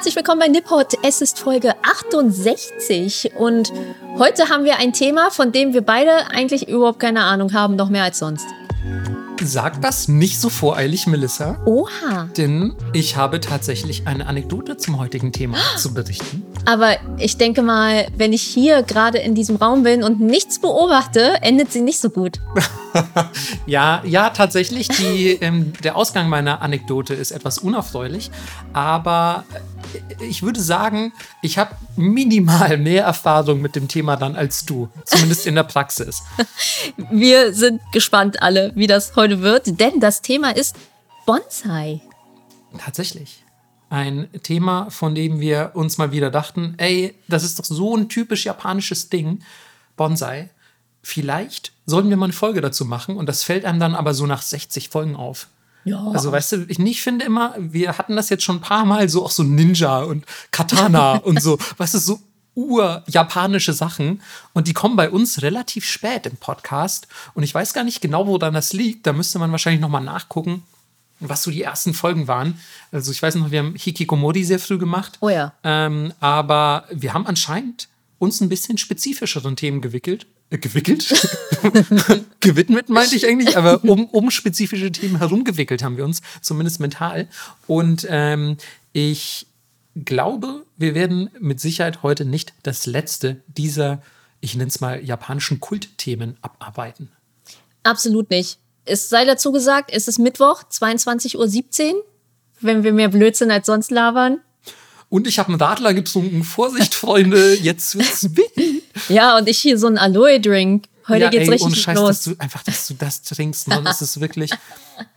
herzlich willkommen bei Nippot. Es ist Folge 68 und heute haben wir ein Thema, von dem wir beide eigentlich überhaupt keine Ahnung haben, noch mehr als sonst. Sag das nicht so voreilig, Melissa. Oha. Denn ich habe tatsächlich eine Anekdote zum heutigen Thema zu berichten. Aber ich denke mal, wenn ich hier gerade in diesem Raum bin und nichts beobachte, endet sie nicht so gut. ja, ja, tatsächlich. Die, ähm, der Ausgang meiner Anekdote ist etwas unerfreulich. Aber äh, ich würde sagen, ich habe minimal mehr Erfahrung mit dem Thema dann als du. Zumindest in der Praxis. Wir sind gespannt alle, wie das heute wird, denn das Thema ist Bonsai. Tatsächlich. Ein Thema, von dem wir uns mal wieder dachten, ey, das ist doch so ein typisch japanisches Ding, Bonsai. Vielleicht sollten wir mal eine Folge dazu machen und das fällt einem dann aber so nach 60 Folgen auf. Ja. Also, weißt du, ich nicht finde immer, wir hatten das jetzt schon ein paar Mal so auch so Ninja und Katana und so, weißt du, so urjapanische Sachen und die kommen bei uns relativ spät im Podcast und ich weiß gar nicht genau, woran das liegt. Da müsste man wahrscheinlich nochmal nachgucken, was so die ersten Folgen waren. Also ich weiß noch, wir haben Hikikomori sehr früh gemacht. Oh ja. Ähm, aber wir haben anscheinend uns ein bisschen spezifischeren Themen gewickelt. Äh, gewickelt? Gewidmet meinte ich eigentlich, aber um, um spezifische Themen herumgewickelt haben wir uns, zumindest mental. Und ähm, ich glaube, wir werden mit Sicherheit heute nicht das letzte dieser, ich nenne es mal, japanischen Kultthemen abarbeiten. Absolut nicht. Es sei dazu gesagt, es ist Mittwoch, 22.17 Uhr, wenn wir mehr Blödsinn als sonst labern. Und ich habe einen Radler getrunken. Vorsicht, Freunde, jetzt wird's wild. Ja, und ich hier so einen Aloe-Drink. Heute ja, geht's ey, richtig und Scheiß, los. Dass du, einfach, dass du das trinkst, Mann, das ist wirklich.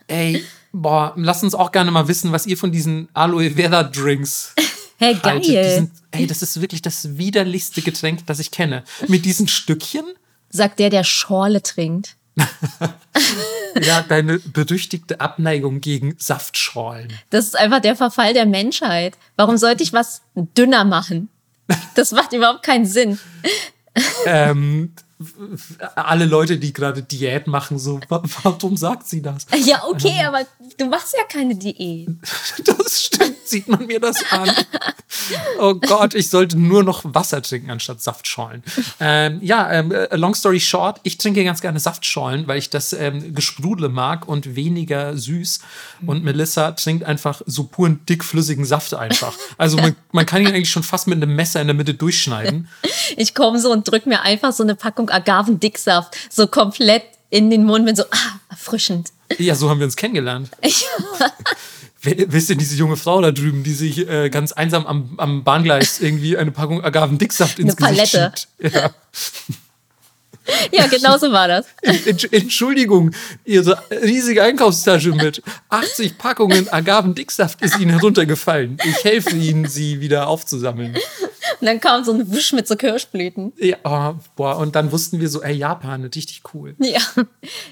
Ey, boah, lass uns auch gerne mal wissen, was ihr von diesen Aloe Vera Drinks Hey, geil. sind, ey, das ist wirklich das widerlichste Getränk, das ich kenne. Mit diesen Stückchen. Sagt der, der Schorle trinkt. Ja, deine berüchtigte Abneigung gegen Saftschorlen. Das ist einfach der Verfall der Menschheit. Warum sollte ich was dünner machen? Das macht überhaupt keinen Sinn. ähm, alle Leute, die gerade Diät machen, so, wa- warum sagt sie das? Ja, okay, aber du machst ja keine Diät. Das stimmt, sieht man mir das an. Oh Gott, ich sollte nur noch Wasser trinken anstatt Saftschorlen. Ähm, ja, ähm, äh, long story short, ich trinke ganz gerne Saftschorlen, weil ich das ähm, Gesprudle mag und weniger süß. Und Melissa trinkt einfach so puren, dickflüssigen Saft einfach. Also man, man kann ihn eigentlich schon fast mit einem Messer in der Mitte durchschneiden. Ich komme so und drück mir einfach so eine Packung Agavendicksaft so komplett in den Mund, bin so, ah, erfrischend. Ja, so haben wir uns kennengelernt. Wer- Wisst ihr, diese junge Frau da drüben, die sich äh, ganz einsam am, am Bahngleis irgendwie eine Packung Agavendicksaft ins Eine Gesicht Palette. schiebt? Ja. Ja, genau so war das. Entsch- Entschuldigung, Ihre riesige Einkaufstasche mit 80 Packungen Agavendicksaft ist Ihnen heruntergefallen. Ich helfe Ihnen, sie wieder aufzusammeln. Und dann kam so ein Wisch mit so Kirschblüten. Ja, oh, boah, und dann wussten wir so, ey, Japan, richtig cool. Ja.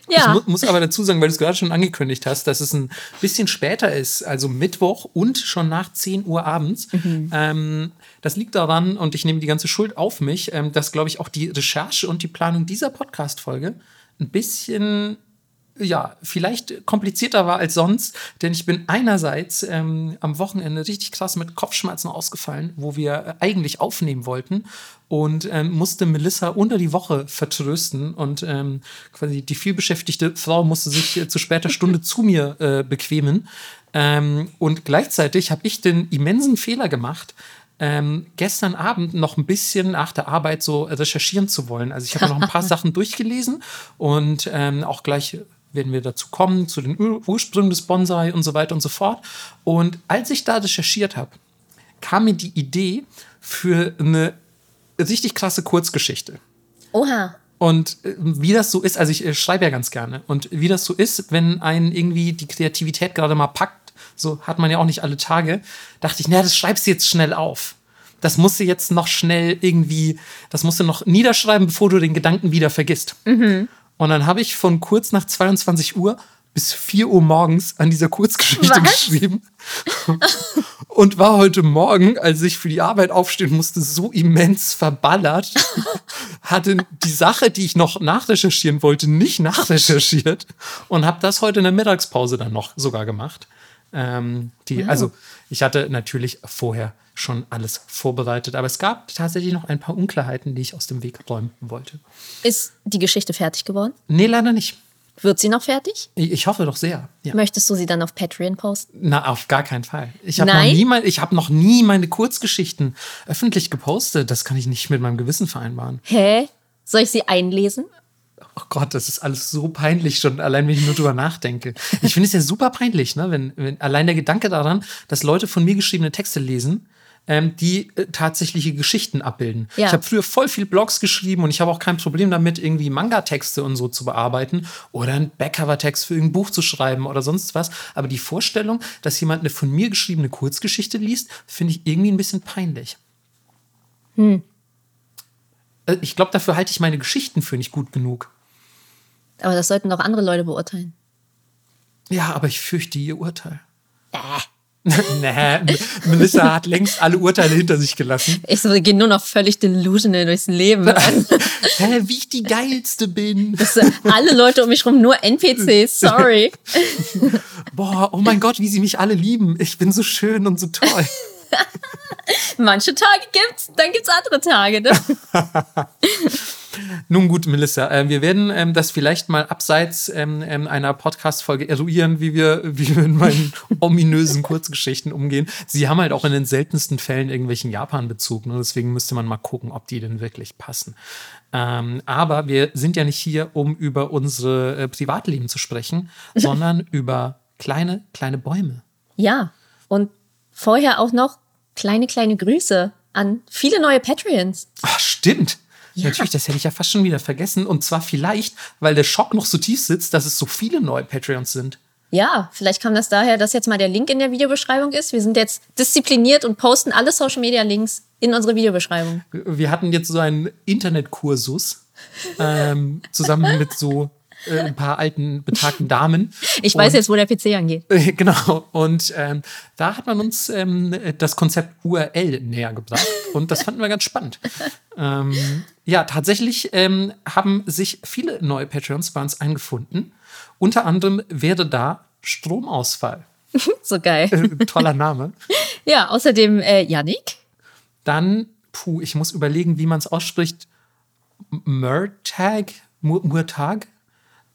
Ich Ja. mu muss aber dazu sagen, weil du es gerade schon angekündigt hast, dass es ein bisschen später ist, also Mittwoch und schon nach 10 Uhr abends. Ähm, das liegt daran, und ich nehme die ganze Schuld auf mich, ähm, dass, glaube ich, auch die Recherche und die Planung dieser Podcast-Folge ein bisschen ja, vielleicht komplizierter war als sonst, denn ich bin einerseits ähm, am Wochenende richtig krass mit Kopfschmerzen ausgefallen, wo wir äh, eigentlich aufnehmen wollten und ähm, musste Melissa unter die Woche vertrösten und ähm, quasi die vielbeschäftigte Frau musste sich äh, zu später Stunde zu mir äh, bequemen ähm, und gleichzeitig habe ich den immensen Fehler gemacht, ähm, gestern Abend noch ein bisschen nach der Arbeit so recherchieren zu wollen. Also ich habe noch ein paar Sachen durchgelesen und ähm, auch gleich werden wir dazu kommen, zu den Ur Ursprüngen des Bonsai und so weiter und so fort. Und als ich da recherchiert habe, kam mir die Idee für eine richtig krasse Kurzgeschichte. Oha. Und äh, wie das so ist, also ich äh, schreibe ja ganz gerne. Und wie das so ist, wenn einen irgendwie die Kreativität gerade mal packt, so hat man ja auch nicht alle Tage, dachte ich, naja, das schreibst du jetzt schnell auf. Das musst du jetzt noch schnell irgendwie, das musst du noch niederschreiben, bevor du den Gedanken wieder vergisst. Und dann habe ich von kurz nach 22 Uhr bis 4 Uhr morgens an dieser Kurzgeschichte Was? geschrieben. Und war heute Morgen, als ich für die Arbeit aufstehen musste, so immens verballert. Hatte die Sache, die ich noch nachrecherchieren wollte, nicht nachrecherchiert. Und habe das heute in der Mittagspause dann noch sogar gemacht. Ähm, die, Also ich hatte natürlich vorher schon alles vorbereitet, aber es gab tatsächlich noch ein paar Unklarheiten, die ich aus dem Weg räumen wollte. Ist die Geschichte fertig geworden? Nee, leider nicht. Wird sie noch fertig? Ich, hoffe doch sehr. Ja. Möchtest du sie dann auf Patreon posten? Na, auf gar keinen Fall. Ich habe noch, Nein? nie mein- ich hab noch nie meine Kurzgeschichten öffentlich gepostet. Das kann ich nicht mit meinem Gewissen vereinbaren. Hä? Soll ich sie einlesen? Oh Gott, das ist alles so peinlich schon, allein wenn ich nur drüber nachdenke. Ich finde es ja super peinlich, ne? wenn, wenn allein der Gedanke daran, dass Leute von mir geschriebene Texte lesen, ähm, die äh, tatsächliche Geschichten abbilden. Ja. Ich habe früher voll viel Blogs geschrieben und ich habe auch kein Problem damit, irgendwie Manga-Texte und so zu bearbeiten oder einen Backcover-Text für irgendein Buch zu schreiben oder sonst was. Aber die Vorstellung, dass jemand eine von mir geschriebene Kurzgeschichte liest, finde ich irgendwie ein bisschen peinlich. Hm. Ich glaube, dafür halte ich meine Geschichten für nicht gut genug. Aber das sollten doch andere Leute beurteilen. Ja, aber ich fürchte ihr Urteil. Äh. nee, Melissa hat längst alle Urteile hinter sich gelassen. Ich so, gehe nur noch völlig delusional durchs Leben. Hä, wie ich die geilste bin. Das sind alle Leute um mich rum nur NPCs, sorry. Boah, oh mein Gott, wie sie mich alle lieben. Ich bin so schön und so toll. Manche Tage gibt's, dann gibt's andere Tage. Ne? Nun gut, Melissa, äh, wir werden ähm, das vielleicht mal abseits ähm, ähm, einer Podcast-Folge eruieren, wie wir, wie wir mit meinen ominösen Kurzgeschichten umgehen. Sie haben halt auch in den seltensten Fällen irgendwelchen Japan-Bezug. Ne? Deswegen müsste man mal gucken, ob die denn wirklich passen. Ähm, aber wir sind ja nicht hier, um über unsere äh, Privatleben zu sprechen, sondern über kleine, kleine Bäume. Ja, und vorher auch noch kleine, kleine Grüße an viele neue Patreons. Ach, stimmt. Ja. Natürlich, das hätte ich ja fast schon wieder vergessen. Und zwar vielleicht, weil der Schock noch so tief sitzt, dass es so viele neue Patreons sind. Ja, vielleicht kam das daher, dass jetzt mal der Link in der Videobeschreibung ist. Wir sind jetzt diszipliniert und posten alle Social Media Links in unsere Videobeschreibung. Wir hatten jetzt so einen Internetkursus ähm, zusammen mit so äh, ein paar alten, betagten Damen. Ich weiß Und- jetzt, wo der PC angeht. Äh, Genau. Und ähm, da hat man uns ähm, das Konzept URL näher gebracht. Und das fanden wir ganz spannend. ähm, ja, tatsächlich ähm, haben sich viele neue Patreons bei uns eingefunden. Unter anderem wäre da Stromausfall. So geil. Äh, toller Name. Ja, außerdem äh, Yannick. Dann, puh, ich muss überlegen, wie man es ausspricht. Murtag? Mur- Murtag?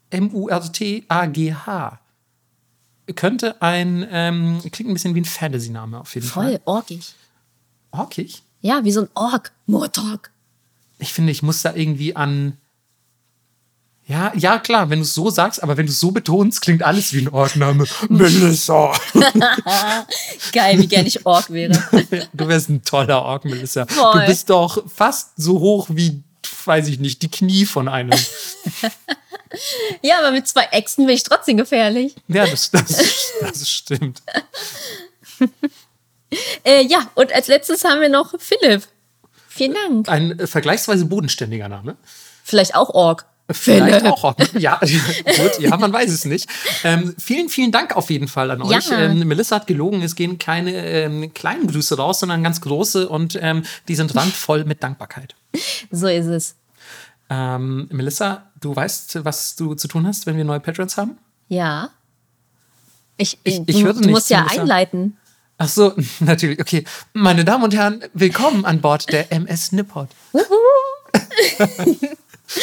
M-U-R-T-A-G-H. Könnte ein, ähm, klingt ein bisschen wie ein Fantasy-Name auf jeden Fall. Voll orkig. Orkig? Ja, wie so ein Ork. Murtag. Ich finde, ich muss da irgendwie an. Ja, ja, klar, wenn du es so sagst, aber wenn du es so betonst, klingt alles wie ein Orkname. Melissa. Geil, wie gern ich Ork wäre. Du wärst ein toller Ork, Melissa. Voll. Du bist doch fast so hoch wie, weiß ich nicht, die Knie von einem. Ja, aber mit zwei Äxten bin ich trotzdem gefährlich. Ja, das, das, das stimmt. Äh, ja, und als letztes haben wir noch Philipp. Vielen Dank. Ein äh, vergleichsweise bodenständiger Name. Vielleicht auch Ork. Vielleicht auch Ork. Ja, gut, ja, man weiß es nicht. Ähm, vielen, vielen Dank auf jeden Fall an euch. Ja. Ähm, Melissa hat gelogen, es gehen keine ähm, kleinen Grüße raus, sondern ganz große und ähm, die sind randvoll mit Dankbarkeit. So ist es. Ähm, Melissa, du weißt, was du zu tun hast, wenn wir neue Patrons haben? Ja. Ich, Ich- du, ich hörte du musst nichts, ja einleiten. Ach so, natürlich. Okay, meine Damen und Herren, willkommen an Bord der MS Nippot.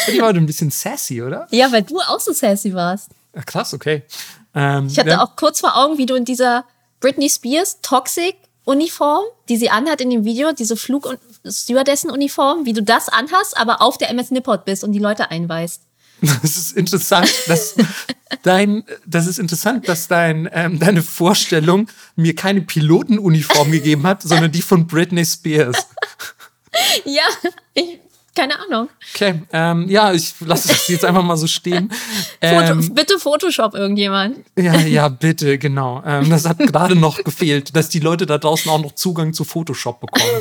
Die war heute ein bisschen sassy, oder? Ja, weil du auch so sassy warst. Ach, krass, okay. Ähm, Ich hatte ja. auch kurz vor Augen, wie du in dieser Britney Spears Toxic Uniform, die sie anhat in dem Video, diese Flug- und Stewardessen-Uniform, wie du das anhast, aber auf der MS Nippot bist und die Leute einweist. Das ist interessant, dass dein, das ist interessant, dass dein, ähm, deine Vorstellung mir keine Pilotenuniform gegeben hat, sondern die von Britney Spears. Ja, ich, keine Ahnung. Okay, ähm, ja, ich lasse das jetzt einfach mal so stehen. Foto, Ähm, bitte Photoshop irgendjemand. ja, ja, bitte, genau. Ähm, das hat gerade noch gefehlt, dass die Leute da draußen auch noch Zugang zu Photoshop bekommen.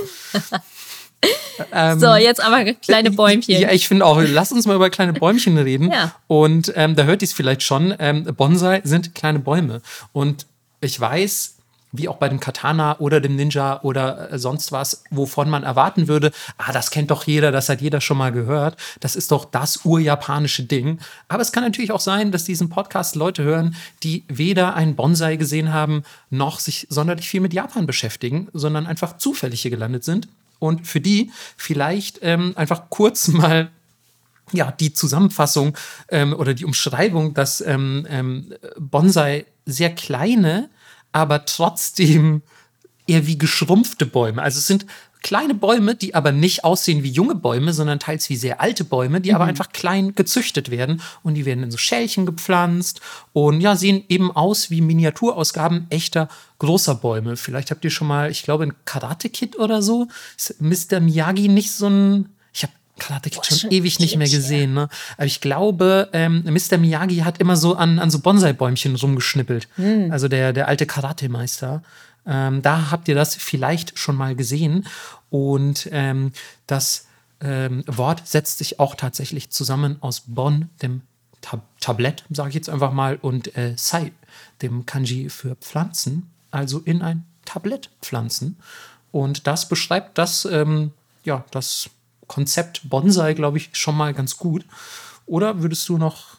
So, jetzt aber kleine Bäumchen. Ähm, Ja, ich finde auch, lass uns mal über kleine Bäumchen reden. Ja. Und ähm, da hört ihr es vielleicht schon, ähm, Bonsai sind kleine Bäume. Und ich weiß, wie auch bei dem Katana oder dem Ninja oder äh, sonst was, wovon man erwarten würde, ah, das kennt doch jeder, das hat jeder schon mal gehört. Das ist doch das urjapanische Ding. Aber es kann natürlich auch sein, dass diesen Podcast Leute hören, die weder einen Bonsai gesehen haben, noch sich sonderlich viel mit Japan beschäftigen, sondern einfach zufällig hier gelandet sind. Und für die vielleicht ähm, einfach kurz mal ja, die Zusammenfassung ähm, oder die Umschreibung, dass ähm, ähm, Bonsai sehr kleine, aber trotzdem eher wie geschrumpfte Bäume. Also es sind kleine Bäume, die aber nicht aussehen wie junge Bäume, sondern teils wie sehr alte Bäume, die mhm. aber einfach klein gezüchtet werden und die werden in so Schälchen gepflanzt und ja, sehen eben aus wie Miniaturausgaben echter großer Bäume. Vielleicht habt ihr schon mal, ich glaube, in Karate Kid oder so, ist Mr. Miyagi nicht so ein ich habe Karate Kid schon, ewig nicht mehr gesehen, ne? Aber ich glaube, ähm, Mr. Miyagi hat immer so an, an so Bonsai-Bäumchen rumgeschnippelt. Hm. Also der, der alte Karate-Meister. Ähm, da habt ihr das vielleicht schon mal gesehen. Und ähm, das ähm, Wort setzt sich auch tatsächlich zusammen aus Bon, dem Tab Tablett, sage ich jetzt einfach mal, und äh, Sai, dem Kanji für Pflanzen. Also in ein Tablett pflanzen. Und das beschreibt das, ähm, ja, das Konzept Bonsai, glaube ich, schon mal ganz gut. Oder würdest du noch,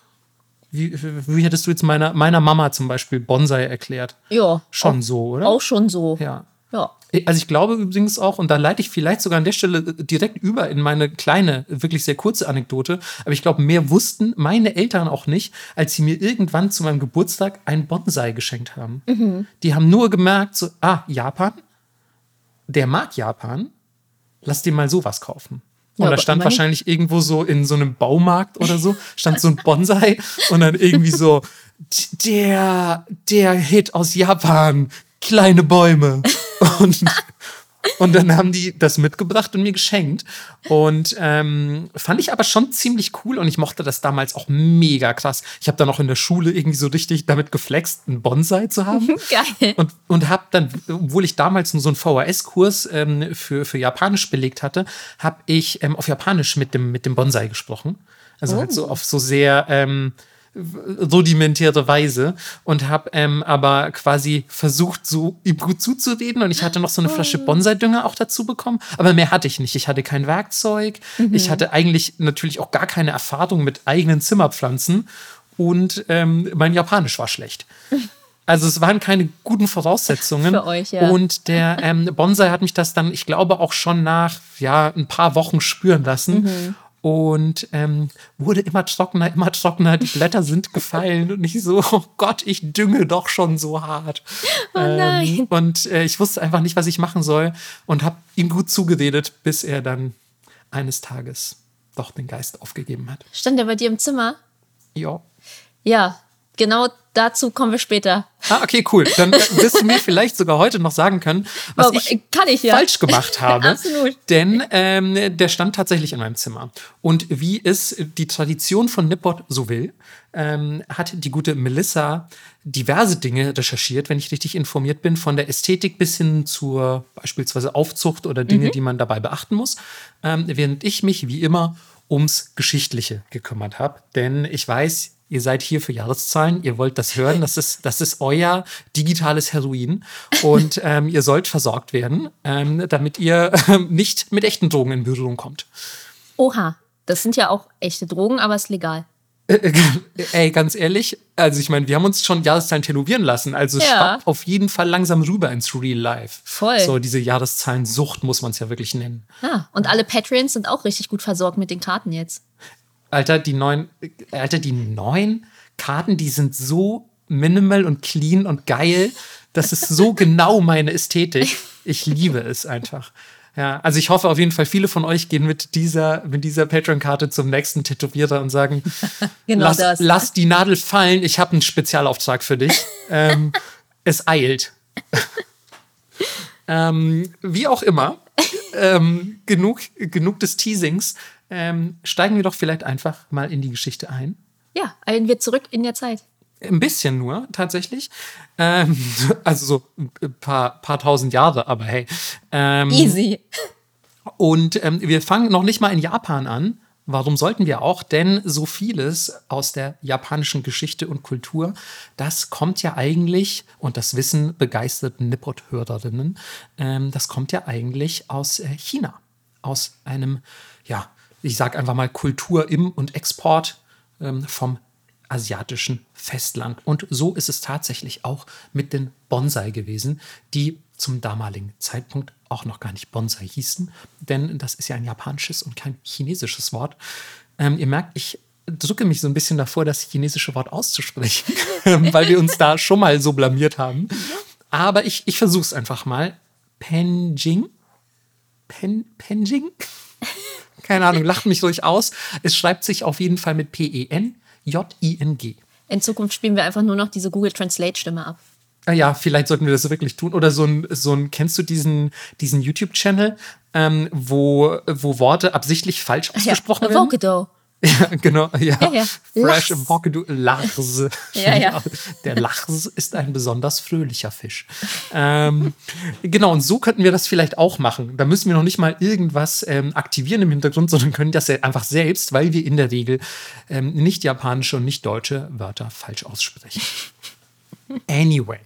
wie, wie hättest du jetzt meiner, meiner Mama zum Beispiel Bonsai erklärt? Ja. Schon auch, so, oder? Auch schon so. Ja. Ja. Also ich glaube übrigens auch, und da leite ich vielleicht sogar an der Stelle direkt über in meine kleine, wirklich sehr kurze Anekdote, aber ich glaube, mehr wussten meine Eltern auch nicht, als sie mir irgendwann zu meinem Geburtstag ein Bonsai geschenkt haben. Mhm. Die haben nur gemerkt, so, ah, Japan, der mag Japan, lass dir mal sowas kaufen. Und ja, da stand wahrscheinlich irgendwo so in so einem Baumarkt oder so, stand so ein Bonsai und dann irgendwie so, der, der Hit aus Japan, kleine Bäume. Und und dann haben die das mitgebracht und mir geschenkt. Und ähm, fand ich aber schon ziemlich cool und ich mochte das damals auch mega krass. Ich habe dann auch in der Schule irgendwie so richtig damit geflext, einen Bonsai zu haben. Geil. Und, und habe dann, obwohl ich damals nur so einen VHS-Kurs ähm, für, für Japanisch belegt hatte, habe ich ähm, auf Japanisch mit dem, mit dem Bonsai gesprochen. Also oh. halt so oh. auf so sehr. Ähm, rudimentäre Weise und habe ähm, aber quasi versucht, so ihm gut zuzureden und ich hatte noch so eine Flasche oh. Bonsai-Dünger auch dazu bekommen, aber mehr hatte ich nicht. Ich hatte kein Werkzeug, mhm. ich hatte eigentlich natürlich auch gar keine Erfahrung mit eigenen Zimmerpflanzen und ähm, mein Japanisch war schlecht. Also es waren keine guten Voraussetzungen. Für euch, ja. Und der ähm, Bonsai hat mich das dann, ich glaube, auch schon nach ja, ein paar Wochen spüren lassen. Mhm und ähm, wurde immer trockener, immer trockener. Die Blätter sind gefallen und ich so, oh Gott, ich dünge doch schon so hart. Oh nein. Ähm, und äh, ich wusste einfach nicht, was ich machen soll und habe ihm gut zugeredet, bis er dann eines Tages doch den Geist aufgegeben hat. Stand er bei dir im Zimmer? Ja. Ja, genau dazu kommen wir später. Ah, okay, cool. Dann wirst du mir vielleicht sogar heute noch sagen können, was oh, ich, ich ja. falsch gemacht habe. Absolut. Denn ähm, der stand tatsächlich in meinem Zimmer. Und wie es die Tradition von Nippot so will, ähm, hat die gute Melissa diverse Dinge recherchiert, wenn ich richtig informiert bin, von der Ästhetik bis hin zur beispielsweise Aufzucht oder Dinge, mhm. die man dabei beachten muss. Ähm, während ich mich wie immer ums Geschichtliche gekümmert habe. Denn ich weiß, Ihr seid hier für Jahreszahlen, ihr wollt das hören, das ist, das ist euer digitales Heroin und ähm, ihr sollt versorgt werden, ähm, damit ihr ähm, nicht mit echten Drogen in Berührung kommt. Oha, das sind ja auch echte Drogen, aber ist legal. Äh, äh, ey, ganz ehrlich, also ich meine, wir haben uns schon Jahreszahlen tätowieren lassen, also ja. schwappt auf jeden Fall langsam rüber ins Real Life. Voll. So diese Jahreszahlensucht muss man es ja wirklich nennen. Ja, und alle Patreons sind auch richtig gut versorgt mit den Karten jetzt. Alter, die neuen, Alter, die neuen Karten, die sind so minimal und clean und geil. Das ist so genau meine Ästhetik. Ich liebe es einfach. Ja, also ich hoffe auf jeden Fall, viele von euch gehen mit dieser, mit dieser Patreon-Karte zum nächsten Tätowierer und sagen, genau lass, das. lass die Nadel fallen, ich habe einen Spezialauftrag für dich. ähm, es eilt. ähm, wie auch immer, ähm, genug, genug des Teasings ähm, steigen wir doch vielleicht einfach mal in die Geschichte ein. Ja, eilen wir zurück in der Zeit. Ein bisschen nur, tatsächlich. Ähm, also so ein paar, paar tausend Jahre, aber hey. Ähm, Easy. Und ähm, wir fangen noch nicht mal in Japan an, Warum sollten wir auch? Denn so vieles aus der japanischen Geschichte und Kultur, das kommt ja eigentlich, und das wissen begeisterte Nippot-Hörerinnen, ähm, das kommt ja eigentlich aus äh, China. Aus einem, ja, ich sag einfach mal Kultur im und Export ähm, vom asiatischen Festland. Und so ist es tatsächlich auch mit den Bonsai gewesen, die zum damaligen Zeitpunkt auch noch gar nicht Bonsai hießen, denn das ist ja ein japanisches und kein chinesisches Wort. Ähm, ihr merkt, ich drücke mich so ein bisschen davor, das chinesische Wort auszusprechen, weil wir uns da schon mal so blamiert haben. Aber ich, ich versuche es einfach mal. Penjing? Pen, Penjing? Keine Ahnung, lacht mich ruhig aus. Es schreibt sich auf jeden Fall mit P-E-N-J-I-N-G. In Zukunft spielen wir einfach nur noch diese Google Translate-Stimme ab. Ah ja, vielleicht sollten wir das wirklich tun. Oder so ein, so ein kennst du diesen, diesen YouTube-Channel, ähm, wo, wo Worte absichtlich falsch ausgesprochen ja, werden? Avocado. Ja, genau, ja. ja, ja. Fresh Avocado, Lachs. ja, ja. Der Lachs ist ein besonders fröhlicher Fisch. ähm, genau, und so könnten wir das vielleicht auch machen. Da müssen wir noch nicht mal irgendwas ähm, aktivieren im Hintergrund, sondern können das einfach selbst, weil wir in der Regel ähm, nicht japanische und nicht deutsche Wörter falsch aussprechen. Anyway,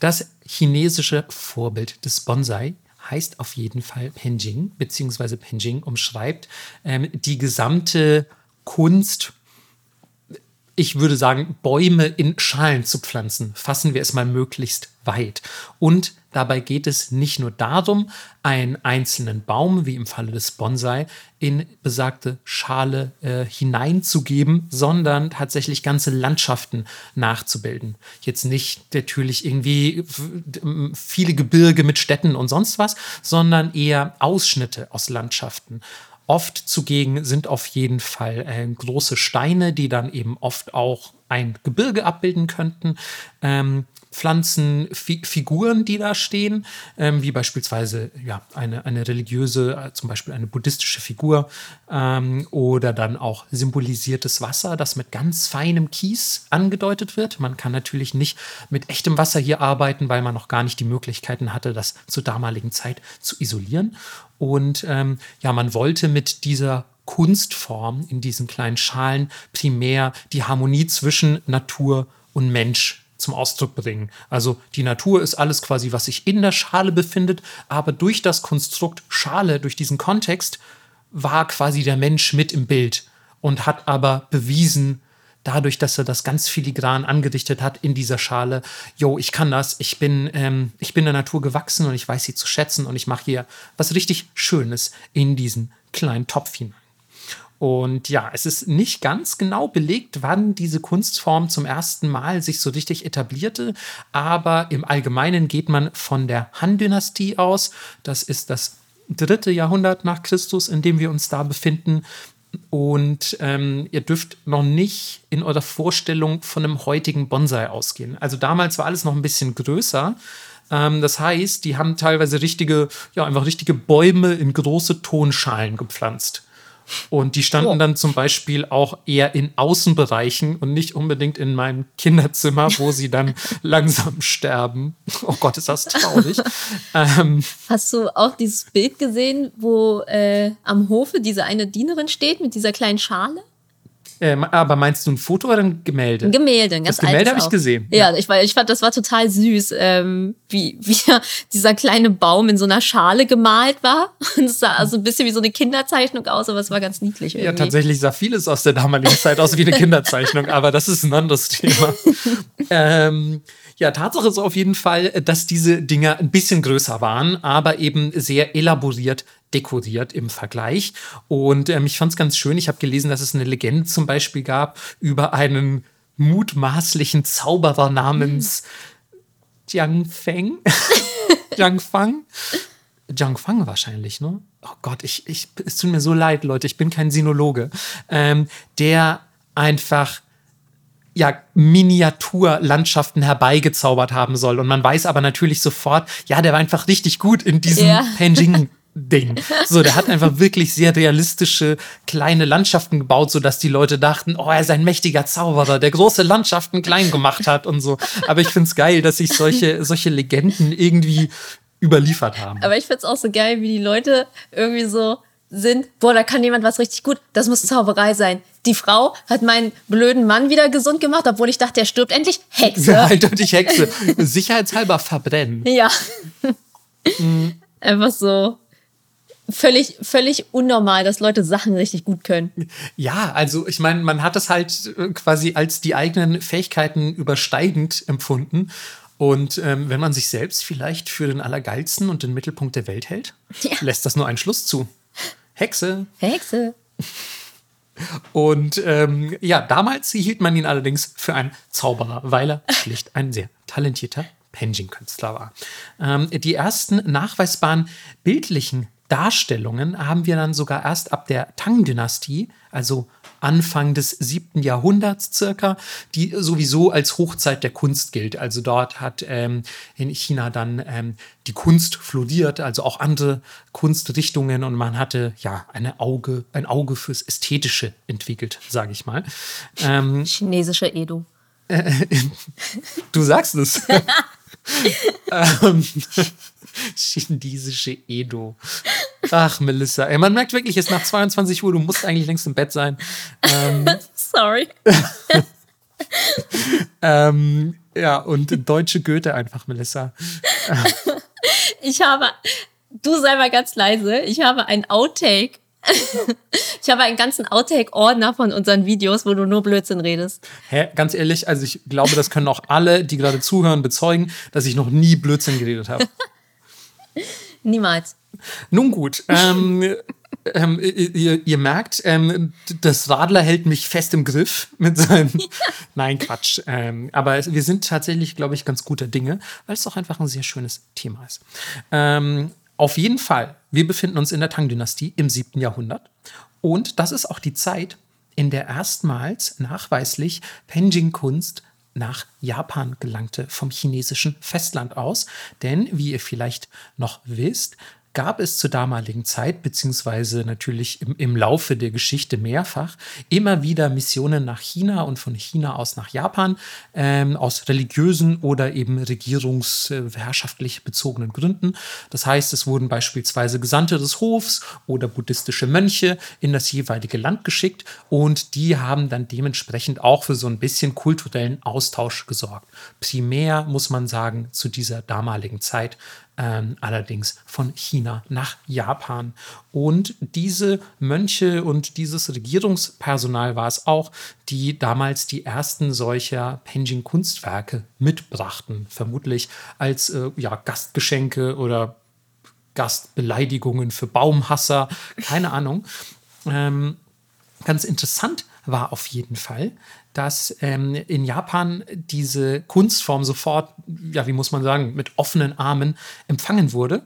das chinesische Vorbild des Bonsai heißt auf jeden Fall Penjing, beziehungsweise Penjing umschreibt ähm, die gesamte Kunst, ich würde sagen, Bäume in Schalen zu pflanzen. Fassen wir es mal möglichst weit. Und Dabei geht es nicht nur darum, einen einzelnen Baum, wie im Falle des Bonsai, in besagte Schale äh, hineinzugeben, sondern tatsächlich ganze Landschaften nachzubilden. Jetzt nicht natürlich irgendwie viele Gebirge mit Städten und sonst was, sondern eher Ausschnitte aus Landschaften. Oft zugegen sind auf jeden Fall äh, große Steine, die dann eben oft auch ein Gebirge abbilden könnten. Ähm, Pflanzenfiguren, die da stehen, ähm, wie beispielsweise ja, eine, eine religiöse, äh, zum Beispiel eine buddhistische Figur ähm, oder dann auch symbolisiertes Wasser, das mit ganz feinem Kies angedeutet wird. Man kann natürlich nicht mit echtem Wasser hier arbeiten, weil man noch gar nicht die Möglichkeiten hatte, das zur damaligen Zeit zu isolieren. Und ähm, ja, man wollte mit dieser Kunstform in diesen kleinen Schalen primär die Harmonie zwischen Natur und Mensch zum Ausdruck bringen. Also die Natur ist alles quasi, was sich in der Schale befindet, aber durch das Konstrukt Schale, durch diesen Kontext, war quasi der Mensch mit im Bild und hat aber bewiesen, dadurch, dass er das ganz filigran angedichtet hat in dieser Schale, yo, ich kann das, ich bin, ähm, ich bin der Natur gewachsen und ich weiß sie zu schätzen und ich mache hier was richtig Schönes in diesen kleinen Topf hinein. Und ja, es ist nicht ganz genau belegt, wann diese Kunstform zum ersten Mal sich so richtig etablierte, aber im Allgemeinen geht man von der Han-Dynastie aus. Das ist das dritte Jahrhundert nach Christus, in dem wir uns da befinden. Und ähm, ihr dürft noch nicht in eurer Vorstellung von einem heutigen Bonsai ausgehen. Also damals war alles noch ein bisschen größer. Ähm, das heißt, die haben teilweise richtige, ja, einfach richtige Bäume in große Tonschalen gepflanzt. Und die standen oh. dann zum Beispiel auch eher in Außenbereichen und nicht unbedingt in meinem Kinderzimmer, wo sie dann langsam sterben. Oh Gott, ist das traurig. ähm, Hast du auch dieses Bild gesehen, wo äh, am Hofe diese eine Dienerin steht mit dieser kleinen Schale? Äh, aber meinst du ein Foto oder ein Gemälde? Ein Gemälde, ein ganz Das Gemälde habe ich gesehen. Ja, ja, Ich, ich fand, das war total süß, ähm, wie, wie dieser kleine Baum in so einer Schale gemalt war. Und es sah also ein bisschen wie so eine Kinderzeichnung aus, aber es war ganz niedlich. Irgendwie. Ja, tatsächlich sah vieles aus der damaligen Zeit aus wie eine Kinderzeichnung, aber das ist ein anderes Thema. ähm, ja, Tatsache ist auf jeden Fall, dass diese Dinger ein bisschen größer waren, aber eben sehr elaboriert dekoriert im Vergleich. Und ähm, ich fand es ganz schön. Ich habe gelesen, dass es eine Legende zum Beispiel gab über einen mutmaßlichen Zauberer namens Jiang Feng. Jiang Fang. Jiang Fang wahrscheinlich, ne? Oh Gott, ich, ich, es tut mir so leid, Leute, ich bin kein Sinologe. Ähm, der einfach ja, Miniaturlandschaften herbeigezaubert haben soll. Und man weiß aber natürlich sofort, ja, der war einfach richtig gut in diesem ja. Penjing Ding. So, der hat einfach wirklich sehr realistische kleine Landschaften gebaut, sodass die Leute dachten, oh, er ist ein mächtiger Zauberer, der große Landschaften klein gemacht hat und so. Aber ich finde es geil, dass sich solche, solche Legenden irgendwie überliefert haben. Aber ich finde es auch so geil, wie die Leute irgendwie so sind, boah, da kann jemand was richtig gut, das muss Zauberei sein. Die Frau hat meinen blöden Mann wieder gesund gemacht, obwohl ich dachte, er stirbt endlich. Hexe. Eindeutig Hexe. Sicherheitshalber verbrennen. Ja. Einfach so völlig, völlig unnormal, dass Leute Sachen richtig gut können. Ja, also ich meine, man hat es halt äh, quasi als die eigenen Fähigkeiten übersteigend empfunden. Und ähm, wenn man sich selbst vielleicht für den Allergeilsten und den Mittelpunkt der Welt hält, ja. lässt das nur einen Schluss zu. Hexe. Hexe. Und ähm, ja, damals hielt man ihn allerdings für einen Zauberer, weil er schlicht ein sehr talentierter Penjing-Künstler war. Ähm, die ersten nachweisbaren bildlichen Darstellungen haben wir dann sogar erst ab der Tang-Dynastie, also Anfang des siebten Jahrhunderts circa, die sowieso als Hochzeit der Kunst gilt. Also dort hat ähm, in China dann ähm, die Kunst floriert, also auch andere Kunstrichtungen und man hatte ja eine Auge, ein Auge fürs Ästhetische entwickelt, sage ich mal. Ähm, Chinesische Edo. du sagst es. ähm, chinesische Edo. Ach, Melissa. Ey, man merkt wirklich, es ist nach 22 Uhr, du musst eigentlich längst im Bett sein. Ähm, Sorry. ähm, ja, und deutsche Goethe einfach, Melissa. ich habe, du sei mal ganz leise, ich habe ein Outtake ich habe einen ganzen Outtake-Ordner von unseren Videos, wo du nur Blödsinn redest. Hä? Ganz ehrlich, also ich glaube, das können auch alle, die gerade zuhören, bezeugen, dass ich noch nie Blödsinn geredet habe. Niemals. Nun gut. Ähm, ähm, ihr, ihr, merkt, ähm, das Radler hält mich fest im Griff mit seinem. Nein, Quatsch. Ähm, aber wir sind tatsächlich, glaube ich, ganz guter Dinge, weil es auch einfach ein sehr schönes Thema ist. Ähm, auf jeden Fall, wir befinden uns in der Tang-Dynastie im 7. Jahrhundert. Und das ist auch die Zeit, in der erstmals nachweislich Penjing-Kunst nach Japan gelangte vom chinesischen Festland aus. Denn, wie ihr vielleicht noch wisst, gab es zur damaligen Zeit, beziehungsweise natürlich im, im, Laufe der Geschichte mehrfach, immer wieder Missionen nach China und von China aus nach Japan, ähm, aus religiösen oder eben regierungsherrschaftlich bezogenen Gründen. Das heißt, es wurden beispielsweise Gesandte des Hofs oder buddhistische Mönche in das jeweilige Land geschickt und die haben dann dementsprechend auch für so ein bisschen kulturellen Austausch gesorgt. Primär muss man sagen, zu dieser damaligen Zeit ähm, allerdings von China nach Japan. Und diese Mönche und dieses Regierungspersonal war es auch, die damals die ersten solcher Penjing-Kunstwerke mitbrachten, vermutlich als äh, ja, Gastgeschenke oder Gastbeleidigungen für Baumhasser, keine Ahnung. Ähm, ganz interessant war auf jeden Fall, dass ähm, in Japan diese Kunstform sofort, ja, wie muss man sagen, mit offenen Armen empfangen wurde.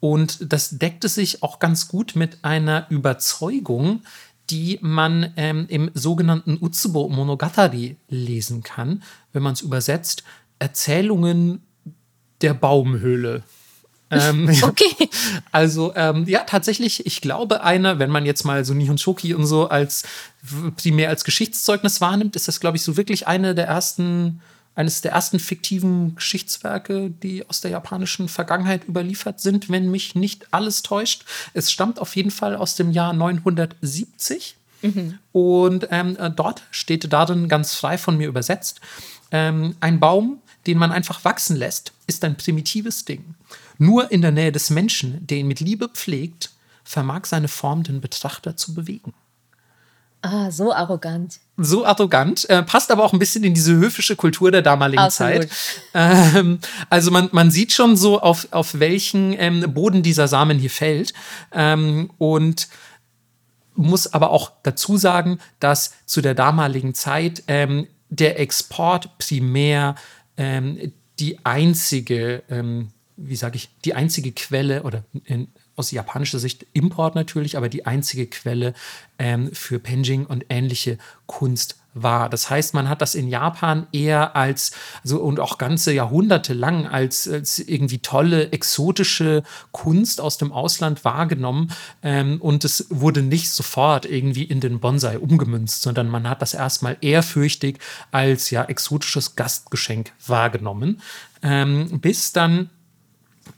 Und das deckte sich auch ganz gut mit einer Überzeugung, die man ähm, im sogenannten Utsubo Monogatari lesen kann, wenn man es übersetzt, Erzählungen der Baumhöhle. Ähm, okay. Also ähm, ja, tatsächlich, ich glaube, einer, wenn man jetzt mal so Nihon Shoki und so als primär als Geschichtszeugnis wahrnimmt, ist das, glaube ich, so wirklich eine der ersten, eines der ersten fiktiven Geschichtswerke, die aus der japanischen Vergangenheit überliefert sind, wenn mich nicht alles täuscht. Es stammt auf jeden Fall aus dem Jahr 970. Mhm. Und ähm, äh, dort steht darin ganz frei von mir übersetzt, ähm, ein Baum, den man einfach wachsen lässt, ist ein primitives Ding. Nur in der Nähe des Menschen, der ihn mit Liebe pflegt, vermag seine Form den Betrachter zu bewegen. Ah, so arrogant. So arrogant, äh, passt aber auch ein bisschen in diese höfische Kultur der damaligen Absolut. Zeit. Ähm, also man, man sieht schon so, auf, auf welchen ähm, Boden dieser Samen hier fällt. Ähm, und muss aber auch dazu sagen, dass zu der damaligen Zeit ähm, der Export primär ähm, die einzige ähm, wie sage ich, die einzige Quelle oder in, aus japanischer Sicht Import natürlich, aber die einzige Quelle ähm, für Penjing und ähnliche Kunst war. Das heißt, man hat das in Japan eher als, so und auch ganze Jahrhunderte lang als, als irgendwie tolle, exotische Kunst aus dem Ausland wahrgenommen. Ähm, und es wurde nicht sofort irgendwie in den Bonsai umgemünzt, sondern man hat das erstmal ehrfürchtig als ja exotisches Gastgeschenk wahrgenommen. Ähm, bis dann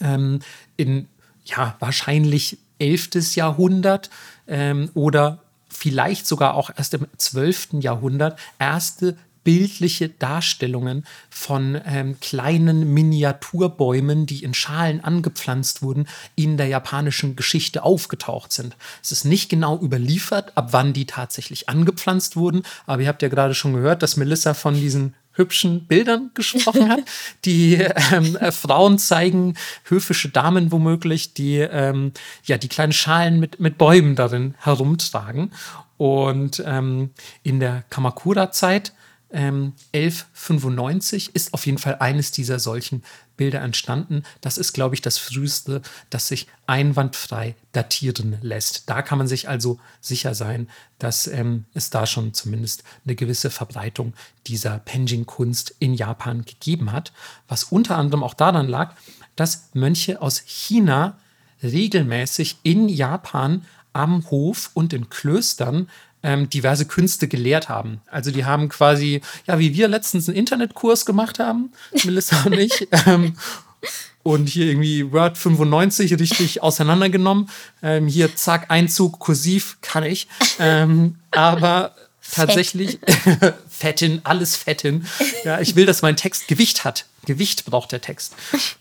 ähm, in ja, wahrscheinlich 11. Jahrhundert ähm, oder vielleicht sogar auch erst im 12. Jahrhundert erste bildliche Darstellungen von ähm, kleinen Miniaturbäumen, die in Schalen angepflanzt wurden, in der japanischen Geschichte aufgetaucht sind. Es ist nicht genau überliefert, ab wann die tatsächlich angepflanzt wurden, aber ihr habt ja gerade schon gehört, dass Melissa von diesen hübschen Bildern gesprochen hat. Die ähm, äh, Frauen zeigen höfische Damen womöglich, die ähm, ja die kleinen Schalen mit, mit Bäumen darin herumtragen. Und ähm, in der Kamakura-Zeit ähm, 1195 ist auf jeden Fall eines dieser solchen Bilder entstanden. Das ist, glaube ich, das früheste, das sich einwandfrei datieren lässt. Da kann man sich also sicher sein, dass ähm, es da schon zumindest eine gewisse Verbreitung dieser Penjing-Kunst in Japan gegeben hat, was unter anderem auch daran lag, dass Mönche aus China regelmäßig in Japan am Hof und in Klöstern ähm, diverse Künste gelehrt haben. Also die haben quasi, ja, wie wir letztens einen Internetkurs gemacht haben, Melissa und ich, ähm, und hier irgendwie Word 95 richtig auseinandergenommen. Ähm, hier zack, Einzug, kursiv kann ich. Ähm, aber tatsächlich Fettin, alles Fettin. Ja, ich will, dass mein Text Gewicht hat. Gewicht braucht der Text.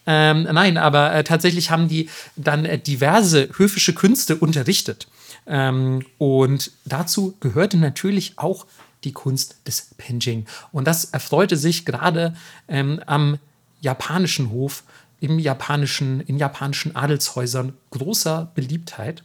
Ähm, nein, aber äh, tatsächlich haben die dann äh, diverse höfische Künste unterrichtet. Ähm, und dazu gehörte natürlich auch die Kunst des Penjing. Und das erfreute sich gerade ähm, am japanischen Hof, im japanischen, in japanischen Adelshäusern großer Beliebtheit.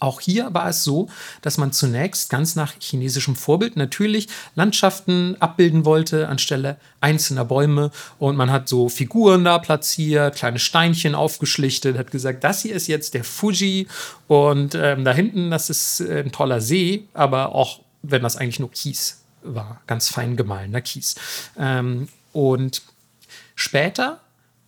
Auch hier war es so, dass man zunächst ganz nach chinesischem Vorbild natürlich Landschaften abbilden wollte anstelle einzelner Bäume. Und man hat so Figuren da platziert, kleine Steinchen aufgeschlichtet, hat gesagt, das hier ist jetzt der Fuji und ähm, da hinten, das ist äh, ein toller See, aber auch wenn das eigentlich nur Kies war, ganz fein gemahlener Kies. Ähm, und später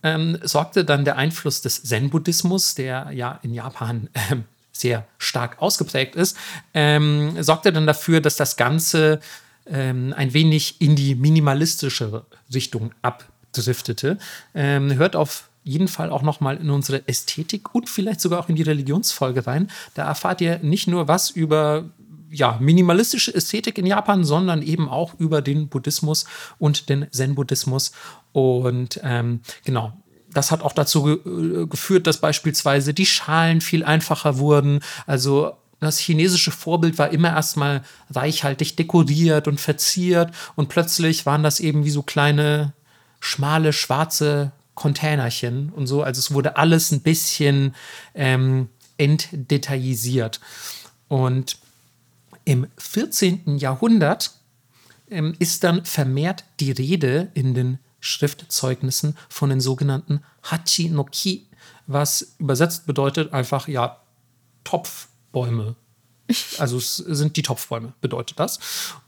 ähm, sorgte dann der Einfluss des Zen-Buddhismus, der ja in Japan ähm, sehr stark ausgeprägt ist, ähm, sorgt er dann dafür, dass das Ganze ähm, ein wenig in die minimalistische Richtung abdriftete. Ähm, hört auf jeden Fall auch nochmal in unsere Ästhetik und vielleicht sogar auch in die Religionsfolge rein. Da erfahrt ihr nicht nur was über ja, minimalistische Ästhetik in Japan, sondern eben auch über den Buddhismus und den Zen-Buddhismus. Und ähm, genau, das hat auch dazu ge äh, geführt, dass beispielsweise die Schalen viel einfacher wurden. Also das chinesische Vorbild war immer erstmal reichhaltig dekoriert und verziert und plötzlich waren das eben wie so kleine, schmale, schwarze Containerchen und so. Also es wurde alles ein bisschen ähm, entdetaillisiert. Und im 14. Jahrhundert ähm, ist dann vermehrt die Rede in den Schriftzeugnissen von den sogenannten Hachi no Ki, was übersetzt bedeutet einfach, ja, Topfbäume. Also es sind die Topfbäume, bedeutet das.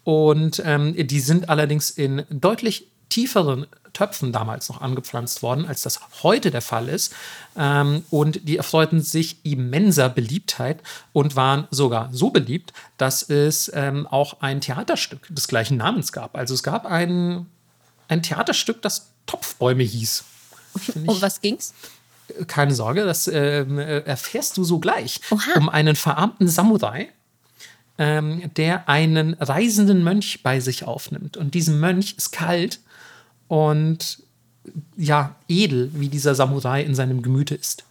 Und ähm, die sind allerdings in deutlich tieferen Töpfen damals noch angepflanzt worden, als das heute der Fall ist. Ähm, und die erfreuten sich immenser Beliebtheit und waren sogar so beliebt, dass es ähm, auch ein Theaterstück des gleichen Namens gab. Also es gab ein ein Theaterstück, das Topfbäume hieß. Um was ging's? Keine Sorge, das ähm, äh, erfährst du so gleich. Oha. Um einen verarmten Samurai, ähm, der einen reisenden Mönch bei sich aufnimmt. Und diesem Mönch ist kalt und ja, edel, wie dieser Samurai in seinem Gemüte ist.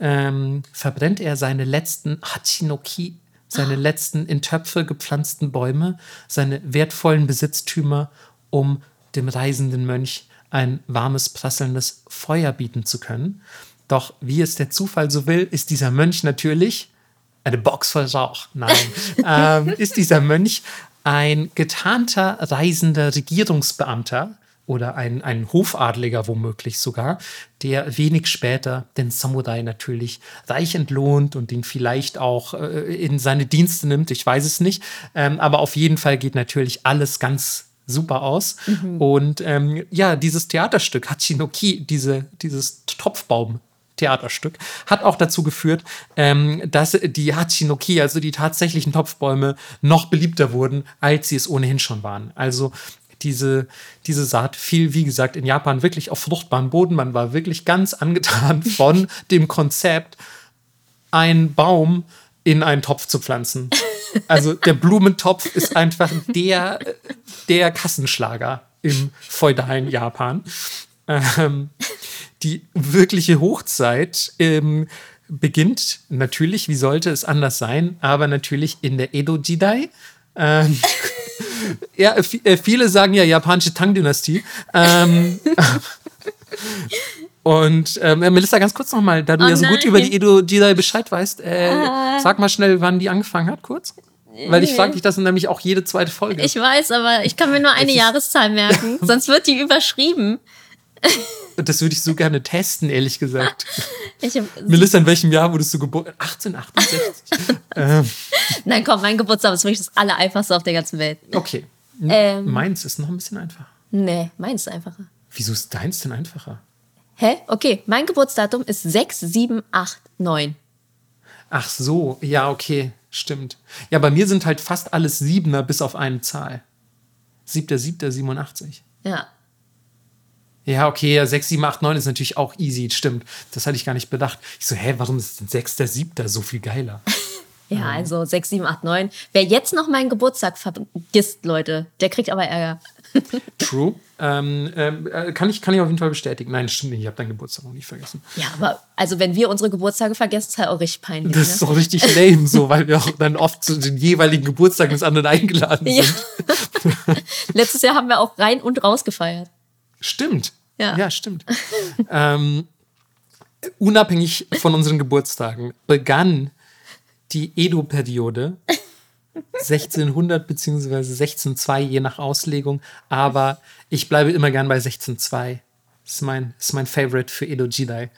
Ähm, verbrennt er seine letzten Hachinoki, seine ah. letzten in Töpfe gepflanzten Bäume, seine wertvollen Besitztümer, um dem reisenden Mönch ein warmes, prasselndes Feuer bieten zu können. Doch wie es der Zufall so will, ist dieser Mönch natürlich eine Box voll Rauch. Nein, ähm, ist dieser Mönch ein getarnter, reisender Regierungsbeamter oder ein, ein Hofadliger womöglich sogar, der wenig später den Samurai natürlich reich entlohnt und ihn vielleicht auch äh, in seine Dienste nimmt. Ich weiß es nicht. Ähm, aber auf jeden Fall geht natürlich alles ganz super aus. Mhm. Und ähm, ja, dieses Theaterstück, Hachinoki, diese, dieses Topfbaum. Theaterstück, hat auch dazu geführt, ähm, dass die Hachinoki, also die tatsächlichen Topfbäume, noch beliebter wurden, als sie es ohnehin schon waren. Also diese, diese Saat fiel, wie gesagt, in Japan wirklich auf fruchtbaren Boden. Man war wirklich ganz angetan von dem Konzept, einen Baum in einen Topf zu pflanzen. Also der Blumentopf ist einfach der, der Kassenschlager im feudalen Japan. Ähm, die wirkliche Hochzeit ähm, beginnt natürlich, wie sollte es anders sein, aber natürlich in der Edo-Jidai. Ähm, ja, äh, viele sagen ja japanische Tang-Dynastie. Ähm, und ähm, Melissa, ganz kurz nochmal, da du oh ja so nein. gut über die Edo-Jidai Bescheid weißt, äh, ah. sag mal schnell, wann die angefangen hat, kurz. Weil ich frage dich das nämlich auch jede zweite Folge. Ich weiß, aber ich kann mir nur eine Jahreszahl merken, sonst wird die überschrieben. Das würde ich so gerne testen, ehrlich gesagt. Melissa, in welchem Jahr wurdest du geboren? 1868. ähm. Nein, komm, mein Geburtstag ist wirklich das Allereinfachste auf der ganzen Welt. Okay. Ähm. Meins ist noch ein bisschen einfacher. Nee, meins ist einfacher. Wieso ist deins denn einfacher? Hä? Okay, mein Geburtsdatum ist 6789. Ach so, ja, okay, stimmt. Ja, bei mir sind halt fast alles Siebener bis auf eine Zahl. 7.7.87. Ja. Ja, okay, ja, 6, 7, 8, 9 ist natürlich auch easy, stimmt. Das hatte ich gar nicht bedacht. Ich so, hä, warum ist denn 6, 7 so viel geiler? ja, also 6, 7, 8, 9. Wer jetzt noch meinen Geburtstag vergisst, Leute, der kriegt aber Ärger. True. Ähm, äh, kann, ich, kann ich auf jeden Fall bestätigen. Nein, stimmt nicht. Ich habe deinen Geburtstag noch nie vergessen. Ja, aber also wenn wir unsere Geburtstage vergessen, ist halt auch richtig peinlich. Das ne? ist doch richtig lame, so, weil wir auch dann oft zu den jeweiligen Geburtstagen des anderen eingeladen sind. Ja. Letztes Jahr haben wir auch rein und raus gefeiert. Stimmt. Ja, ja stimmt. ähm, unabhängig von unseren Geburtstagen begann die Edo-Periode 1600 bzw. 1602, je nach Auslegung. Aber ich bleibe immer gern bei 1602. Das ist mein, ist mein Favorite für Edo Jidai.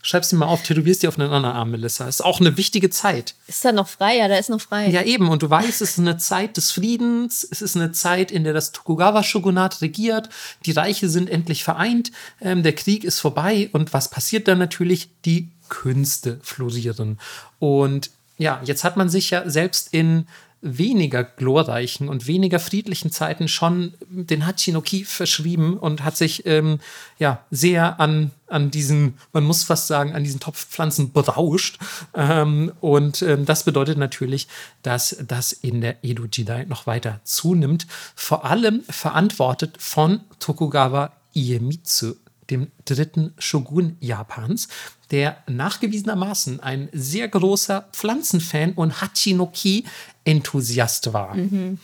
Schreib's dir mal auf, tätowierst dir auf einen anderen Arm, Melissa. Ist auch eine wichtige Zeit. Ist da noch frei? Ja, da ist noch frei. Ja, eben. Und du weißt, es ist eine Zeit des Friedens. Es ist eine Zeit, in der das Tokugawa-Shogunat regiert. Die Reiche sind endlich vereint. Ähm, der Krieg ist vorbei. Und was passiert dann natürlich? Die Künste florieren. Und ja, jetzt hat man sich ja selbst in weniger glorreichen und weniger friedlichen Zeiten schon den Hachinoki verschrieben und hat sich ähm, ja sehr an, an diesen, man muss fast sagen, an diesen Topfpflanzen berauscht. Ähm, und ähm, das bedeutet natürlich, dass das in der Edo Jidai noch weiter zunimmt. Vor allem verantwortet von Tokugawa Iemitsu, dem dritten Shogun Japans, der nachgewiesenermaßen ein sehr großer Pflanzenfan und Hachinoki-Enthusiast war. Mhm.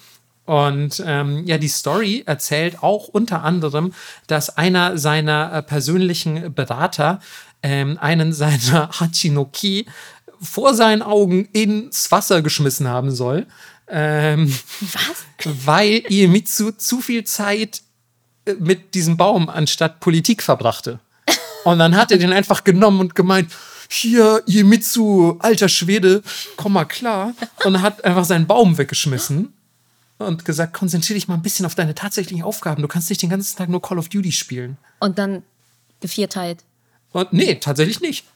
Und ähm, ja, die Story erzählt auch unter anderem, dass einer seiner äh, persönlichen Berater ähm, einen seiner Hachinoki vor seinen Augen ins Wasser geschmissen haben soll. Ähm, Was? Weil Iemitsu zu viel Zeit äh, mit diesem Baum anstatt Politik verbrachte. Und dann hat er den einfach genommen und gemeint, hier, Iemitsu, alter Schwede, komm mal klar. Und hat einfach seinen Baum weggeschmissen und gesagt, konzentriere dich mal ein bisschen auf deine tatsächlichen Aufgaben. Du kannst nicht den ganzen Tag nur Call of Duty spielen. Und dann gevierteilt. Und nee, tatsächlich nicht.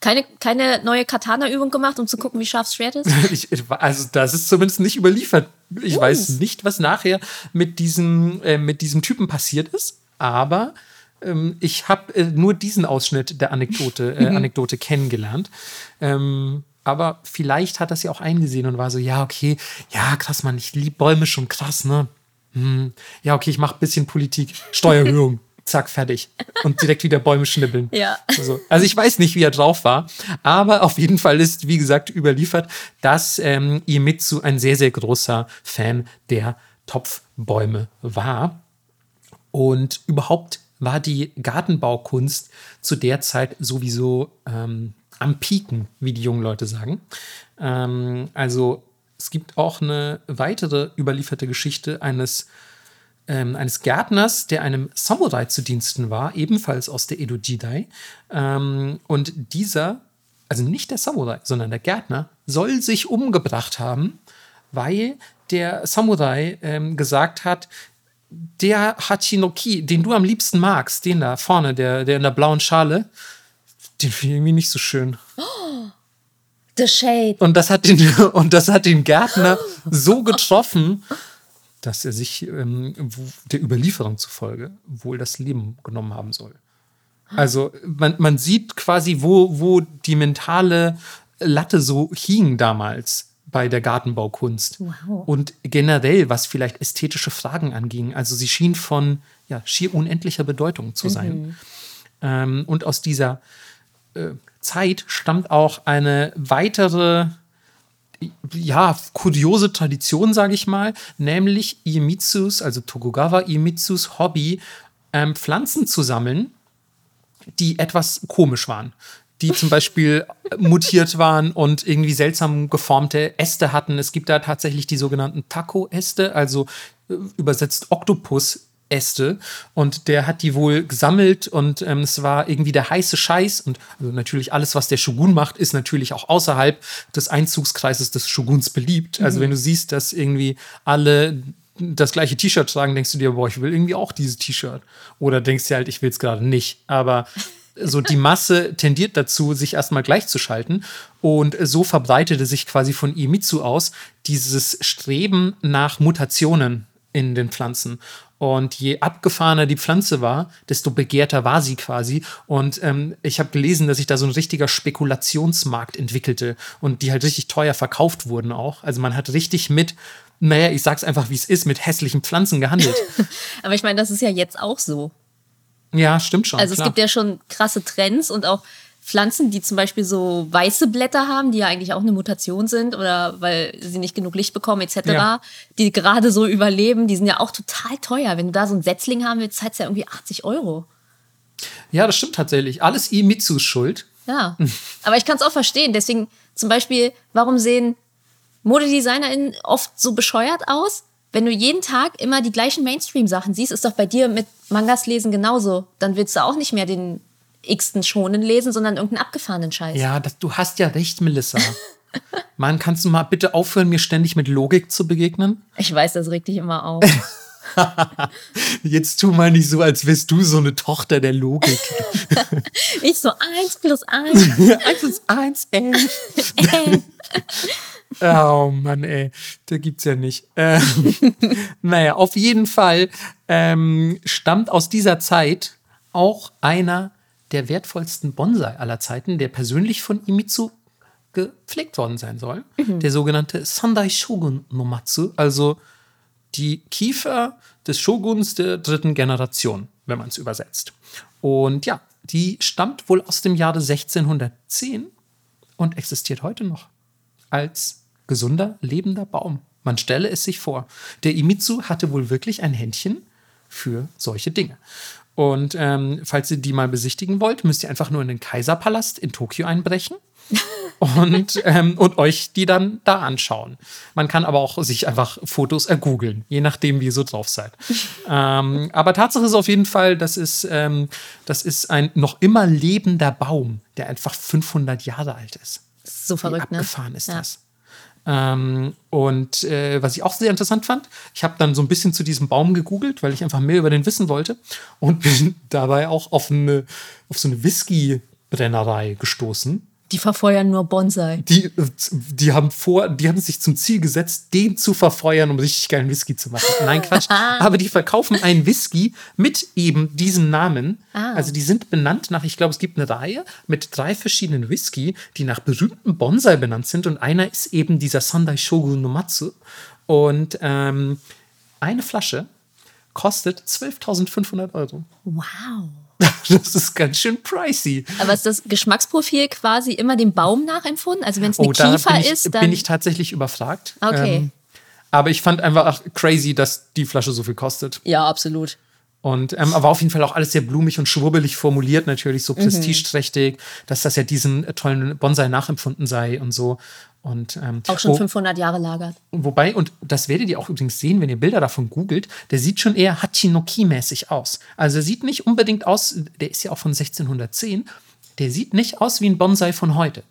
Keine, keine neue Katana-Übung gemacht, um zu gucken, wie scharf das Schwert ist? ich, also, das ist zumindest nicht überliefert. Ich uh. weiß nicht, was nachher mit diesem, äh, mit diesem Typen passiert ist, aber ähm, ich habe äh, nur diesen Ausschnitt der Anekdote, äh, Anekdote kennengelernt. Ähm, aber vielleicht hat er sie auch eingesehen und war so, ja, okay, ja, krass, Mann, ich liebe Bäume schon krass, ne? Hm, ja, okay, ich mache ein bisschen Politik, Steuererhöhung. Zack, fertig. Und direkt wieder Bäume schnippeln. Ja. Also, also ich weiß nicht, wie er drauf war, aber auf jeden Fall ist, wie gesagt, überliefert, dass ähm, Iemitsu ein sehr, sehr großer Fan der Topfbäume war. Und überhaupt war die Gartenbaukunst zu der Zeit sowieso ähm, am Pieken, wie die jungen Leute sagen. Ähm, also es gibt auch eine weitere überlieferte Geschichte eines, ähm, eines Gärtners, der einem Samurai zu Diensten war, ebenfalls aus der Edo Jidai. Ähm, und dieser, also nicht der Samurai, sondern der Gärtner, soll sich umgebracht haben, weil der Samurai ähm, gesagt hat, der Hachinoki, den du am liebsten magst, den da vorne, der, der in der blauen Schale, den finde ich irgendwie nicht so schön. Oh, the Shade. Und das hat den, und das hat den Gärtner so getroffen, dass er sich ähm, der Überlieferung zufolge wohl das Leben genommen haben soll. Also man, man sieht quasi, wo, wo die mentale Latte so hing damals bei der Gartenbaukunst. Wow. Und generell, was vielleicht ästhetische Fragen anging. Also sie schien von ja, schier unendlicher Bedeutung zu sein. Ähm, und aus dieser äh, Zeit stammt auch eine weitere ja, kuriose Tradition, sage ich mal, nämlich Iemitsus, also Tokugawa Iemitsus Hobby, ähm, Pflanzen zu sammeln, die etwas komisch waren. Die zum Beispiel mutiert waren und irgendwie seltsam geformte Äste hatten. Es gibt da tatsächlich die sogenannten Taco-Äste, also äh, übersetzt Oktopus. Äste und der hat die wohl gesammelt und ähm, es war irgendwie der heiße Scheiß und also natürlich alles, was der Shogun macht, ist natürlich auch außerhalb des Einzugskreises des Shoguns beliebt. Also wenn du siehst, dass irgendwie alle das gleiche T-Shirt tragen, denkst du dir, boah, ich will irgendwie auch dieses T-Shirt. Oder denkst dir halt, ich will es gerade nicht. Aber so die Masse tendiert dazu, sich erstmal gleichzuschalten. Und so verbreitete sich quasi von Iemitsu aus dieses Streben nach Mutationen in den Pflanzen. Und je abgefahrener die Pflanze war, desto begehrter war sie quasi. Und ähm, ich habe gelesen, dass sich da so ein richtiger Spekulationsmarkt entwickelte und die halt richtig teuer verkauft wurden auch. Also man hat richtig mit, naja, ich sag's einfach, wie es ist, mit hässlichen Pflanzen gehandelt. Aber ich meine, das ist ja jetzt auch so. Ja, stimmt schon. Also klar. es gibt ja schon krasse Trends und auch Pflanzen, die zum Beispiel so weiße Blätter haben, die ja eigentlich auch eine Mutation sind oder weil sie nicht genug Licht bekommen etc., Ja. die gerade so überleben, die sind ja auch total teuer. Wenn du da so ein Setzling haben willst, zahlst du ja irgendwie 80 Euro. ja, das stimmt tatsächlich. Alles Iemitsus Schuld. Ja, aber ich kann es auch verstehen. Deswegen zum Beispiel, warum sehen ModedesignerInnen oft so bescheuert aus? Wenn du jeden Tag immer die gleichen Mainstream-Sachen siehst, ist doch bei dir mit Mangas lesen genauso. Dann willst du auch nicht mehr den x-ten Schonen lesen, sondern irgendeinen abgefahrenen Scheiß. Ja, das, du hast ja recht, Melissa. Mann, kannst du mal bitte aufhören, mir ständig mit Logik zu begegnen? Ich weiß, das regt dich immer auf. Jetzt tu mal nicht so, als wärst du so eine Tochter der Logik. ich so, eins plus eins. eins ist eins, elf. Oh Mann, ey, der gibt's ja nicht. Ähm, naja, auf jeden Fall ähm, stammt aus dieser Zeit auch einer der wertvollsten Bonsai aller Zeiten, der persönlich von Imitsu gepflegt worden sein soll. Der sogenannte Sandai Shogun no Matsu, also die Kiefer des Shoguns der dritten Generation, wenn man es übersetzt. Und ja, die stammt wohl aus dem Jahre 1610 und existiert heute noch als gesunder, lebender Baum. Man stelle es sich vor. Der Imitsu hatte wohl wirklich ein Händchen für solche Dinge. Und ähm, falls ihr die mal besichtigen wollt, müsst ihr einfach nur in den Kaiserpalast in Tokio einbrechen und, ähm, und euch die dann da anschauen. Man kann aber auch sich einfach Fotos ergoogeln, je nachdem, wie ihr so drauf seid. ähm, aber Tatsache ist auf jeden Fall, das ist, ähm, das ist ein noch immer lebender Baum, der einfach 500 Jahre alt ist. So verrückt, ne? abgefahren ist Ja. das? Ähm, und äh, was ich auch sehr interessant fand, ich habe dann so ein bisschen zu diesem Baum gegoogelt, weil ich einfach mehr über den wissen wollte und bin dabei auch auf, eine, auf so eine Whisky-Brennerei gestoßen. Die verfeuern nur Bonsai. Die, äh, die haben vor, die haben sich zum Ziel gesetzt, den zu verfeuern, um richtig geilen Whisky zu machen. Nein, Quatsch. Aber die verkaufen einen Whisky mit eben diesem Namen. Ah. Also die sind benannt nach, ich glaube, es gibt eine Reihe mit drei verschiedenen Whisky, die nach berühmten Bonsai benannt sind. Und einer ist eben dieser Sandai Shogun no Matsu. Und ähm, eine Flasche kostet 12.500 Euro. Wow. Das ist ganz schön pricey. Aber ist das Geschmacksprofil quasi immer dem Baum nachempfunden? Also wenn es eine Oh, Kiefer ich, ist, dann. bin ich tatsächlich überfragt. Ähm, Okay. aber ich fand einfach crazy, dass die Flasche so viel kostet. ja, absolut. Und ähm, aber auf jeden Fall auch alles sehr blumig und schwurbelig formuliert, natürlich Mhm. so prestigeträchtig, dass das ja diesen äh, tollen Bonsai nachempfunden sei und so. Und ähm, Auch schon wo- 500 Jahre lagert. Wobei, und das werdet ihr auch übrigens sehen, wenn ihr Bilder davon googelt, der sieht schon eher Hachinoki-mäßig aus. Also er sieht nicht unbedingt aus, der ist ja auch von 1610, der sieht nicht aus wie ein Bonsai von heute.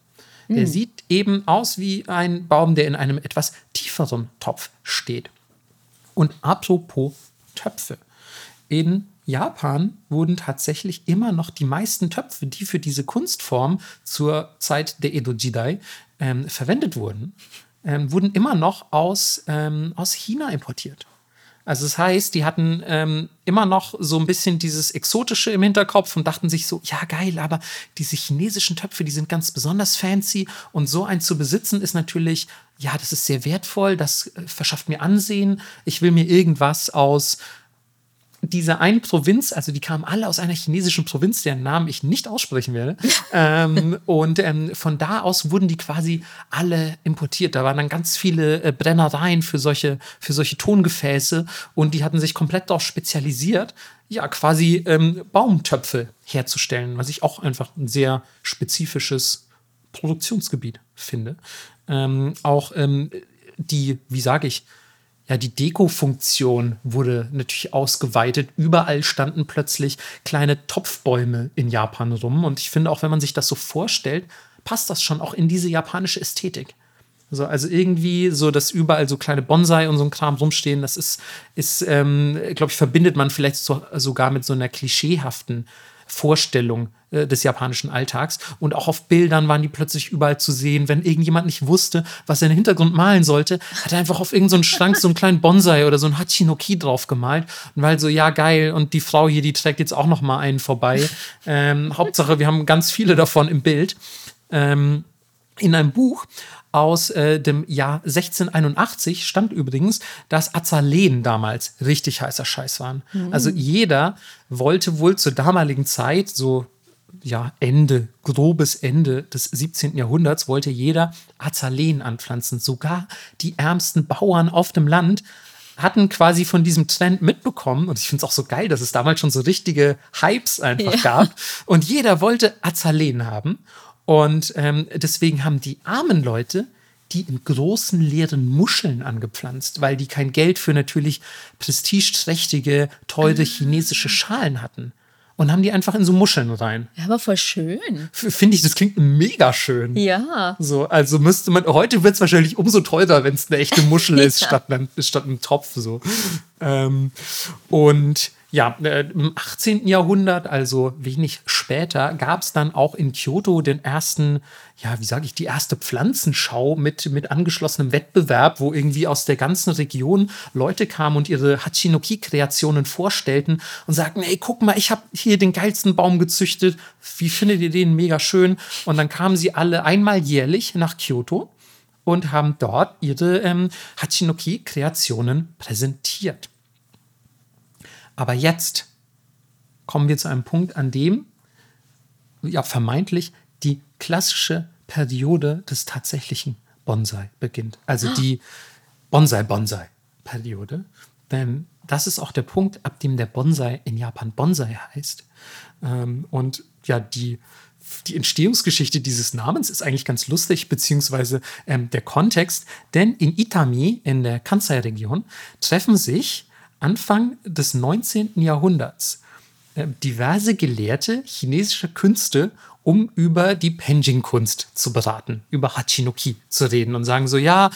Der sieht eben aus wie ein Baum, der in einem etwas tieferen Topf steht. Und apropos Töpfe. In Japan wurden tatsächlich immer noch die meisten Töpfe, die für diese Kunstform zur Zeit der Edo-Jidai ähm, verwendet wurden, ähm, wurden immer noch aus, ähm, aus China importiert. Also das heißt, die hatten ähm, immer noch so ein bisschen dieses Exotische im Hinterkopf und dachten sich so, ja geil, aber diese chinesischen Töpfe, die sind ganz besonders fancy und so einen zu besitzen ist natürlich, ja, das ist sehr wertvoll, das äh, verschafft mir Ansehen. Ich will mir irgendwas aus dieser einen Provinz, also die kamen alle aus einer chinesischen Provinz, deren Namen ich nicht aussprechen werde. ähm, und ähm, von da aus wurden die quasi alle importiert. Da waren dann ganz viele äh, Brennereien für solche, für solche Tongefäße und die hatten sich komplett darauf spezialisiert, ja, quasi ähm, Baumtöpfe herzustellen, was ich auch einfach ein sehr spezifisches Produktionsgebiet finde. Ähm, auch ähm, die, wie sage ich, ja, die Deko-Funktion wurde natürlich ausgeweitet. Überall standen plötzlich kleine Topfbäume in Japan rum. Und ich finde auch, wenn man sich das so vorstellt, passt das schon auch in diese japanische Ästhetik. So, also irgendwie so, dass überall so kleine Bonsai und so ein Kram rumstehen, das ist, ist ähm, glaube ich, verbindet man vielleicht so, sogar mit so einer klischeehaften Vorstellung äh, des japanischen Alltags. Und auch auf Bildern waren die plötzlich überall zu sehen. Wenn irgendjemand nicht wusste, was er in den Hintergrund malen sollte, hat er einfach auf irgendeinen so Schrank so einen kleinen Bonsai oder so ein Hachinoki drauf gemalt. Und weil so, ja, geil. Und die Frau hier, die trägt jetzt auch noch mal einen vorbei. Ähm, Hauptsache, wir haben ganz viele davon im Bild. Ähm, in einem Buch aus äh, dem Jahr 1681 stand übrigens, dass Azaleen damals richtig heißer Scheiß waren. Mhm. Also jeder wollte wohl zur damaligen Zeit, so ja, Ende, grobes Ende des 17. Jahrhunderts, wollte jeder Azaleen anpflanzen. Sogar die ärmsten Bauern auf dem Land hatten quasi von diesem Trend mitbekommen. Und ich finde es auch so geil, dass es damals schon so richtige Hypes einfach ja. gab. Und jeder wollte Azaleen haben. Und ähm, deswegen haben die armen Leute die in großen leeren Muscheln angepflanzt, weil die kein Geld für natürlich prestigeträchtige, teure chinesische Schalen hatten. Und haben die einfach in so Muscheln rein. Ja, aber voll schön. Finde ich, das klingt mega schön. Ja. So, also müsste man, heute wird es wahrscheinlich umso teurer, wenn es eine echte Muschel ist, ja. statt, statt einem Topf. So. Ähm, und ja, äh, im 18. Jahrhundert, also wenig später, gab es dann auch in Kyoto den ersten, ja, wie sage ich, die erste Pflanzenschau mit, mit angeschlossenem Wettbewerb, wo irgendwie aus der ganzen Region Leute kamen und ihre Hachinoki-Kreationen vorstellten und sagten, ey, guck mal, ich habe hier den geilsten Baum gezüchtet, wie findet ihr den? Mega schön. Und dann kamen sie alle einmal jährlich nach Kyoto und haben dort ihre ähm, Hachinoki-Kreationen präsentiert. Aber jetzt kommen wir zu einem Punkt, an dem ja vermeintlich die klassische Periode des tatsächlichen Bonsai beginnt. Also die Bonsai-Bonsai-Periode. Denn das ist auch der Punkt, ab dem der Bonsai in Japan Bonsai heißt. Ähm, und ja, die, die Entstehungsgeschichte dieses Namens ist eigentlich ganz lustig, beziehungsweise ähm, der Kontext. Denn in Itami, in der Kansai-Region, treffen sich Anfang des 19. Jahrhunderts äh, diverse Gelehrte chinesischer Künste, um über die Penjing-Kunst zu beraten, über Hachinoki zu reden und sagen so, ja,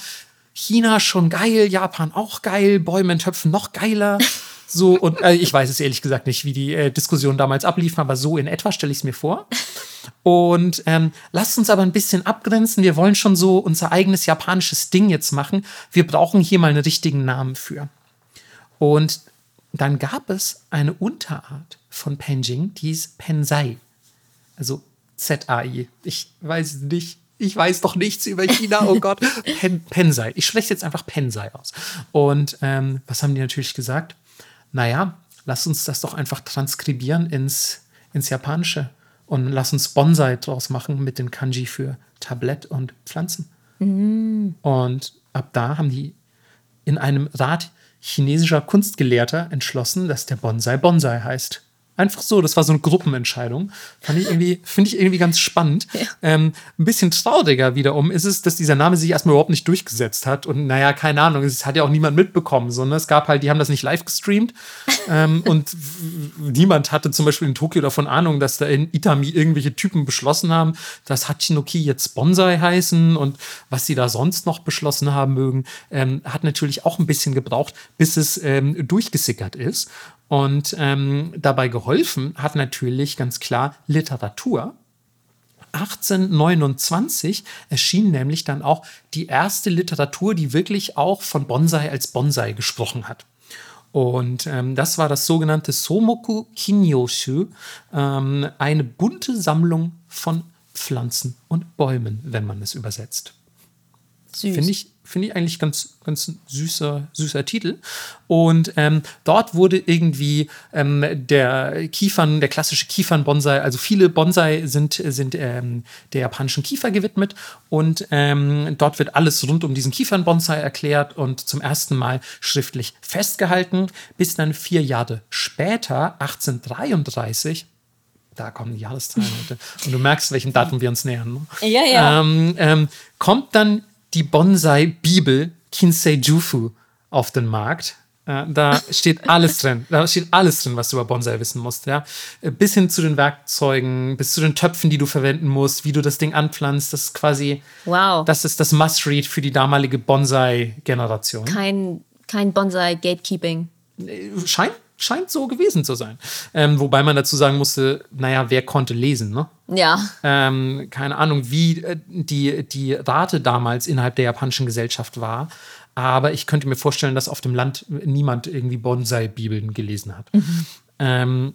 China schon geil, Japan auch geil, Bäume in Töpfen noch geiler. So, und äh, ich weiß es ehrlich gesagt nicht, wie die äh, Diskussion damals abliefen, aber so in etwa stelle ich es mir vor. Und ähm, lasst uns aber ein bisschen abgrenzen. Wir wollen schon so unser eigenes japanisches Ding jetzt machen. Wir brauchen hier mal einen richtigen Namen für. Und dann gab es eine Unterart von Penjing, die hieß Pensai. Also Z-A-I. Ich weiß nicht. Ich weiß doch nichts über China, oh Gott. Pen, Pensai. Ich spreche jetzt einfach Pensai aus. Und ähm, was haben die natürlich gesagt? Naja, lass uns das doch einfach transkribieren ins, ins Japanische und lass uns Bonsai draus machen mit den Kanji für Tablett und Pflanzen. Mhm. Und ab da haben die in einem Rat chinesischer Kunstgelehrter entschlossen, dass der Bonsai Bonsai heißt. Einfach so, das war so eine Gruppenentscheidung. Fand ich irgendwie, finde ich irgendwie ganz spannend. Ja. Ähm, ein bisschen trauriger wiederum ist es, dass dieser Name sich erstmal überhaupt nicht durchgesetzt hat. Und naja, keine Ahnung, es hat ja auch niemand mitbekommen. So, ne? Es gab halt, die haben das nicht live gestreamt. ähm, und niemand hatte zum Beispiel in Tokio davon Ahnung, dass da in Itami irgendwelche Typen beschlossen haben, dass Hachinoki jetzt Bonsai heißen und was sie da sonst noch beschlossen haben mögen, ähm, hat natürlich auch ein bisschen gebraucht, bis es ähm, durchgesickert ist. Und ähm, dabei geholfen hat natürlich ganz klar Literatur. 1829 erschien nämlich dann auch die erste Literatur, die wirklich auch von Bonsai als Bonsai gesprochen hat. Und ähm, das war das sogenannte Somoku Kinyoshu, ähm, eine bunte Sammlung von Pflanzen und Bäumen, wenn man es übersetzt. Süß. Finde ich, finde ich eigentlich ganz, ganz süßer, süßer Titel. Und ähm, dort wurde irgendwie ähm, der Kiefern, der klassische Kiefern-Bonsai, also viele Bonsai sind, sind ähm, der japanischen Kiefer gewidmet. Und ähm, dort wird alles rund um diesen Kiefern-Bonsai erklärt und zum ersten Mal schriftlich festgehalten, bis dann vier Jahre später, 1833, da kommen die Jahreszahlen heute. Und du merkst, welchem Datum wir uns nähern. Ne? Ja, ja. Ähm, ähm, kommt dann die Bonsai-Bibel Kinsei Jufu auf den Markt. Äh, da steht alles drin. Da steht alles drin, was du über Bonsai wissen musst. Ja? Äh, Bis hin zu den Werkzeugen, bis zu den Töpfen, die du verwenden musst, wie du das Ding anpflanzt. Das ist quasi, Wow. das ist das Must-Read für die damalige Bonsai-Generation. kein, kein Bonsai-Gatekeeping. Scheint, scheint so gewesen zu sein. Ähm, wobei man dazu sagen musste, naja, wer konnte lesen, ne? Ja. ähm, keine Ahnung, wie äh, die, die Rate damals innerhalb der japanischen Gesellschaft war. Aber ich könnte mir vorstellen, dass auf dem Land niemand irgendwie Bonsai-Bibeln gelesen hat. Ähm,